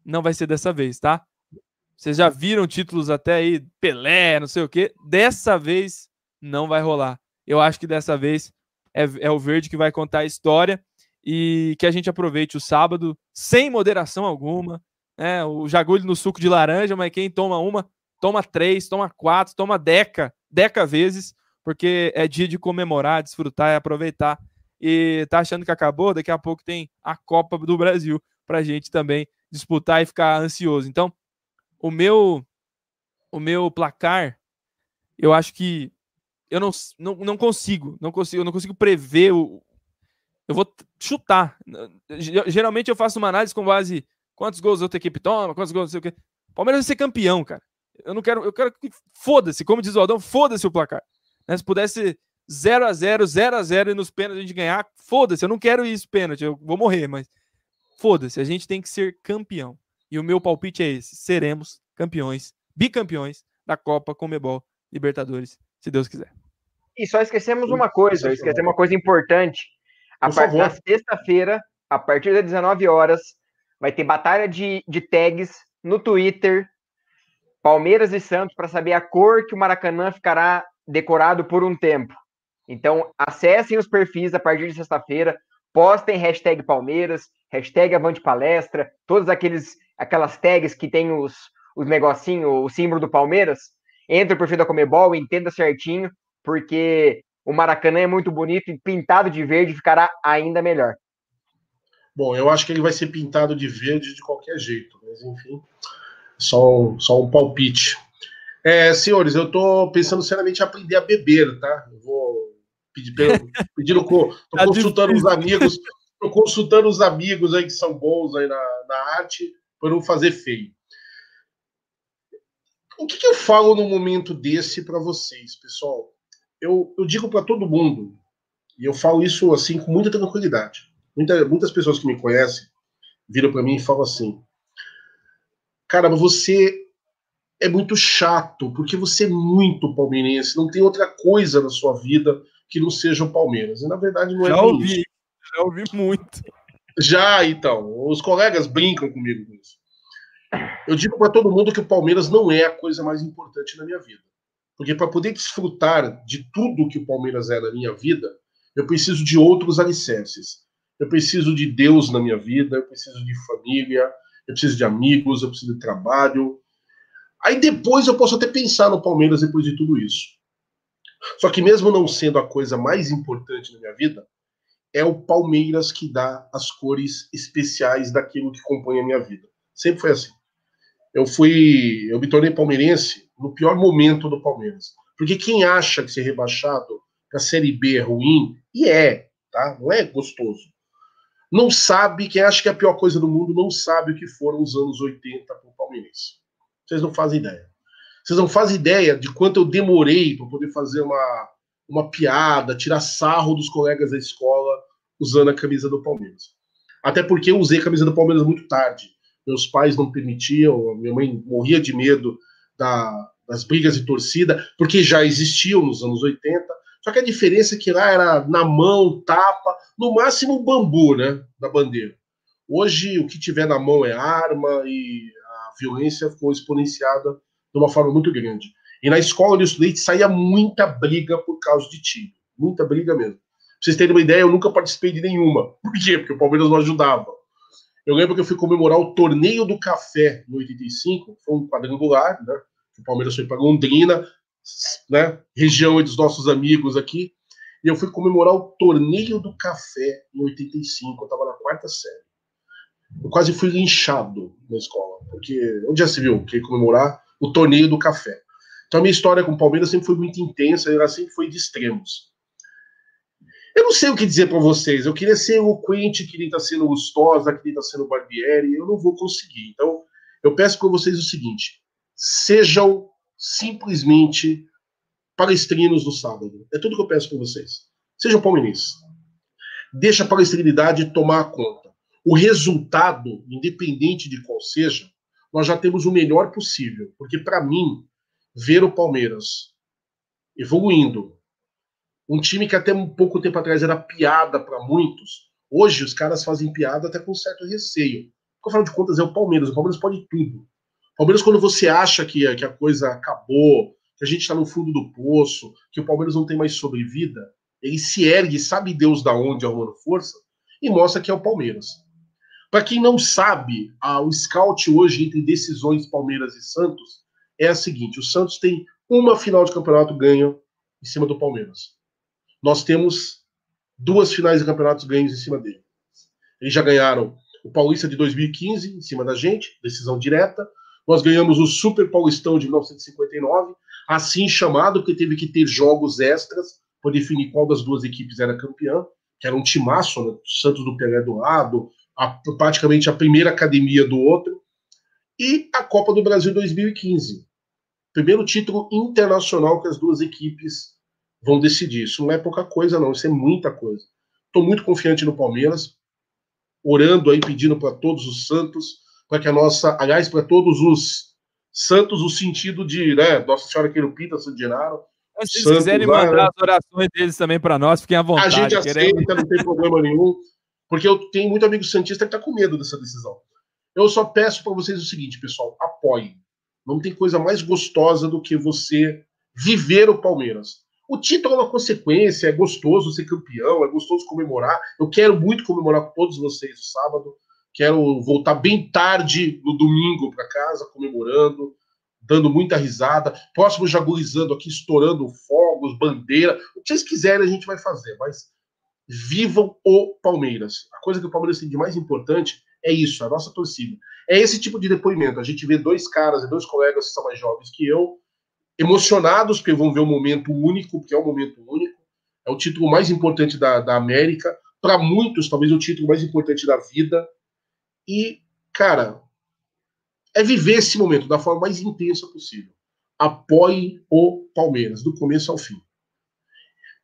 não vai ser dessa vez, tá? Vocês já viram títulos até aí, Pelé, não sei o quê. Dessa vez não vai rolar. Eu acho que dessa vez é, é o Verde que vai contar a história e que a gente aproveite o sábado sem moderação alguma. Né? O Jagulho no suco de laranja, mas quem toma uma, toma três, toma quatro, toma deca, deca vezes, porque é dia de comemorar, desfrutar e aproveitar. E tá achando que acabou? Daqui a pouco tem a Copa do Brasil pra gente também disputar e ficar ansioso. Então, o meu o meu placar, eu acho que eu não, não, não consigo, não consigo, eu não consigo prever o eu vou chutar. Geralmente eu faço uma análise com base quantos gols outra equipe toma, quantos gols não sei o quê. Palmeiras vai ser campeão, cara. Eu não quero, eu quero que foda-se, como diz o Aldão, foda-se o placar. Né? Se pudesse 0 a 0 0 a 0 e nos pênaltis a gente ganhar, foda-se, eu não quero isso pênalti, eu vou morrer, mas foda-se, a gente tem que ser campeão. E o meu palpite é esse: seremos campeões, bicampeões da Copa Comebol Libertadores, se Deus quiser. E só esquecemos uma coisa, esquecemos uma coisa importante. A partir da sexta-feira, a partir das 19 horas, vai ter batalha de, de tags no Twitter, Palmeiras e Santos, para saber a cor que o Maracanã ficará decorado por um tempo. Então, acessem os perfis a partir de sexta-feira, postem hashtag Palmeiras, hashtag Avante Palestra, todas aqueles, aquelas tags que tem os, os negocinhos, o símbolo do Palmeiras. Entre o perfil da Comebol, entenda certinho, porque o Maracanã é muito bonito e pintado de verde ficará ainda melhor. Bom, eu acho que ele vai ser pintado de verde de qualquer jeito, mas enfim, só só um palpite. É, senhores, eu estou pensando seriamente em aprender a beber, tá? Eu vou pedir, pedindo, tô tá consultando difícil. os amigos, tô consultando os amigos aí que são bons aí na, na arte para não fazer feio. O que, que eu falo num momento desse para vocês, pessoal? Eu, eu digo para todo mundo, e eu falo isso assim com muita tranquilidade. Muita, muitas pessoas que me conhecem viram para mim e falam assim: Cara, você é muito chato, porque você é muito palmeirense, não tem outra coisa na sua vida que não seja o Palmeiras. E na verdade não é já ouvi, isso. Já ouvi muito. Já, então. Os colegas brincam comigo com isso. Eu digo para todo mundo que o Palmeiras não é a coisa mais importante na minha vida. Porque para poder desfrutar de tudo que o Palmeiras é na minha vida, eu preciso de outros alicerces. Eu preciso de Deus na minha vida, eu preciso de família, eu preciso de amigos, eu preciso de trabalho, Aí depois eu posso até pensar no Palmeiras depois de tudo isso. Só que mesmo não sendo a coisa mais importante na minha vida, é o Palmeiras que dá as cores especiais daquilo que compõe a minha vida. Sempre foi assim. Eu fui, eu me tornei palmeirense no pior momento do Palmeiras. Porque quem acha que ser rebaixado a Série B é ruim, e é, tá? Não é gostoso. Não sabe, quem acha que é a pior coisa do mundo, não sabe o que foram os anos 80 para o Palmeirense. Vocês não fazem ideia. Vocês não fazem ideia de quanto eu demorei para poder fazer uma, uma piada, tirar sarro dos colegas da escola usando a camisa do Palmeiras. Até porque eu usei a camisa do Palmeiras muito tarde. Meus pais não permitiam, minha mãe morria de medo da, das brigas de torcida, porque já existiam nos anos 80. Só que a diferença é que lá era na mão, tapa, no máximo bambu, né, da bandeira. Hoje o que tiver na mão é arma e violência ficou exponenciada de uma forma muito grande. E na escola eu estudei, saía muita briga por causa de time. Muita briga mesmo. Pra vocês terem uma ideia, eu nunca participei de nenhuma. Por quê? Porque o Palmeiras não ajudava. Eu lembro que eu fui comemorar o Torneio do Café no 85, foi um quadrangular, né? O Palmeiras foi para Londrina, né? Região dos nossos amigos aqui. E eu fui comemorar o Torneio do Café em 85, eu estava na quarta série eu quase fui linchado na escola, porque onde já se viu que comemorar o torneio do café. Então a minha história com o Palmeiras sempre foi muito intensa, ela sempre foi de extremos. Eu não sei o que dizer para vocês. Eu queria ser eloquente, queria estar sendo Lustosa, queria estar sendo Barbieri, eu não vou conseguir. Então eu peço para vocês o seguinte: sejam simplesmente palestrinos no sábado. É tudo que eu peço para vocês. Sejam palmeirenses. Deixa a palestrinidade tomar conta o resultado, independente de qual seja, nós já temos o melhor possível. Porque, para mim, ver o Palmeiras evoluindo, Um time que até um pouco tempo atrás era piada para muitos, hoje os caras fazem piada até com certo receio. Porque, afinal de contas, é o Palmeiras. O Palmeiras pode tudo. O Palmeiras, quando você acha que, que a coisa acabou, que a gente está no fundo do poço, que o Palmeiras não tem mais sobrevida, ele se ergue, sabe Deus da onde, arrumando força, e mostra que é o Palmeiras. Para quem não sabe, a, o scout hoje entre decisões Palmeiras e Santos é a seguinte: o Santos tem uma final de campeonato ganha em cima do Palmeiras. Nós temos duas finais de campeonatos ganhos em cima dele. Eles já ganharam o Paulista de 2015 em cima da gente, decisão direta. Nós ganhamos o Super Paulistão de 1959, assim chamado, porque teve que ter jogos extras para definir qual das duas equipes era campeã, que era um timaço, né? Santos do Pelé do lado, a, praticamente a primeira academia do outro. E a Copa do Brasil 2015. Primeiro título internacional que as duas equipes vão decidir. Isso não é pouca coisa, não. Isso é muita coisa. Estou muito confiante no Palmeiras, orando aí, pedindo para todos os santos, para que a nossa, aliás, para todos os santos, o sentido de, né, Nossa Senhora Querupita, São Genaro. Se vocês quiserem mandar né? as orações deles também para nós, fiquem à vontade. A gente aceita, queremos... não tem problema nenhum, porque eu tenho muito amigo santista que está com medo dessa decisão. Eu só peço para vocês o seguinte, pessoal, apoiem. Não tem coisa mais gostosa do que você viver o Palmeiras. O título é uma consequência, é gostoso ser campeão, é gostoso comemorar. Eu quero muito comemorar com todos vocês no sábado. Quero voltar bem tarde no domingo para casa, comemorando, dando muita risada. Próximo jagurizando aqui, estourando fogos, bandeira. O que vocês quiserem a gente vai fazer, mas vivam o Palmeiras. A coisa que o Palmeiras tem de mais importante é isso, a nossa torcida. É esse tipo de depoimento. A gente vê dois caras, dois colegas que são mais jovens que eu, emocionados, porque vão ver um momento único, porque é um momento único. É o título mais importante da, da América. Para muitos, talvez o título mais importante da vida. E, cara, é viver esse momento da forma mais intensa possível. Apoie o Palmeiras, do começo ao fim.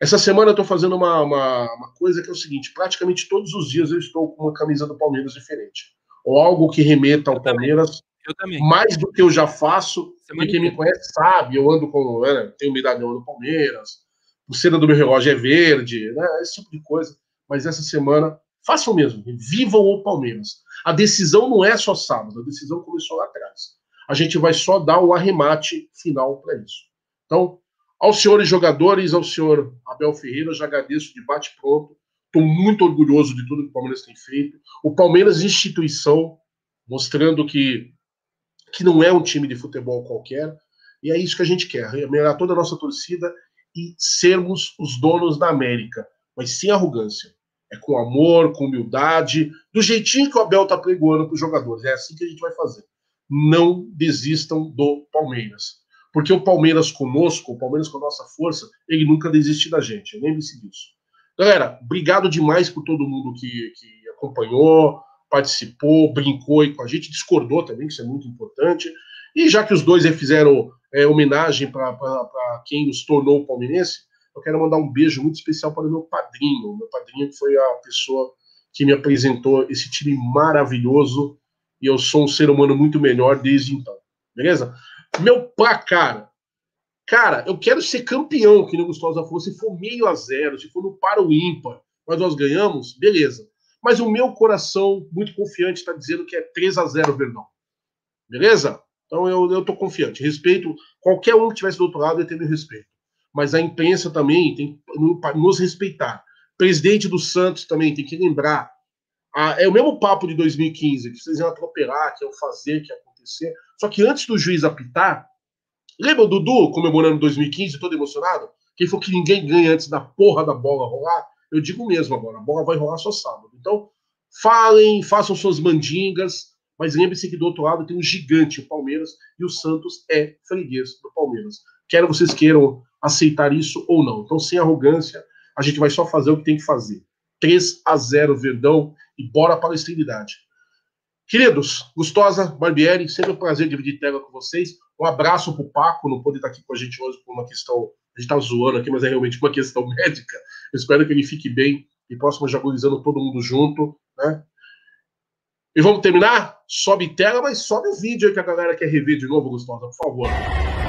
Essa semana eu estou fazendo uma, uma, uma, coisa que é o seguinte: praticamente todos os dias eu estou com uma camisa do Palmeiras diferente. Ou algo que remeta ao Palmeiras eu também. Mais do que eu já faço, Semana e quem me conhece sabe, eu ando com. Né, tenho medalhão do Palmeiras, o cena do meu relógio é verde, né, esse tipo de coisa. Mas essa semana, façam mesmo, vivam o Palmeiras. A decisão não é só sábado, a decisão começou lá atrás. A gente vai só dar o arremate final para isso. Então, aos senhores jogadores, ao senhor Abel Ferreira, já agradeço de bate-pronto. Estou muito orgulhoso de tudo que o Palmeiras tem feito. O Palmeiras, instituição, mostrando que que não é um time de futebol qualquer, e é isso que a gente quer, melhorar toda a nossa torcida e sermos os donos da América, mas sem arrogância. É com amor, com humildade, do jeitinho que o Abel está pregoando para os jogadores. É assim que a gente vai fazer. Não desistam do Palmeiras. Porque o Palmeiras conosco, o Palmeiras com a nossa força, ele nunca desiste da gente. Lembre-se disso. Galera, obrigado demais por todo mundo que, que acompanhou, participou, brincou aí com a gente, discordou também, que isso é muito importante. E já que os dois fizeram é, homenagem para quem os tornou palmeirense, eu quero mandar um beijo muito especial para o meu padrinho. Meu padrinho que foi a pessoa que me apresentou esse time maravilhoso e eu sou um ser humano muito melhor desde então. Beleza? Meu placar. Cara, eu quero ser campeão, que nem o Gustavo falou. Se for meio a zero, se for no para o ímpar, mas nós ganhamos, beleza. Mas o meu coração, muito confiante, está dizendo que é 3 a 0 Verdão. Beleza? Então eu estou confiante. Respeito qualquer um que estivesse do outro lado, eu tenho respeito. Mas a imprensa também tem que nos respeitar. Presidente do Santos também tem que lembrar. Ah, é o mesmo papo de 2015, que vocês iam atropelar, que iam fazer, que ia acontecer. Só que antes do juiz apitar, lembra o Dudu comemorando 2015, todo emocionado? Quem falou que ninguém ganha antes da porra da bola rolar? Eu digo mesmo agora, a bola vai rolar só sábado. Então, falem, façam suas mandingas, mas lembre-se que do outro lado tem um gigante, o Palmeiras, e o Santos é freguês do Palmeiras. Quer vocês queiram aceitar isso ou não. Então, sem arrogância, a gente vai só fazer o que tem que fazer. 3 a 0 Verdão e bora para a extremidade. Queridos, Gustosa, Barbieri, sempre um prazer dividir tela com vocês. Um abraço pro Paco, não pode estar aqui com a gente hoje por uma questão a gente tá zoando aqui, mas é realmente uma questão médica. Eu espero que ele fique bem e possa jaguarizando todo mundo junto, né? E vamos terminar? Sobe tela, mas sobe o vídeo aí que a galera quer rever de novo, Gustavo, por favor.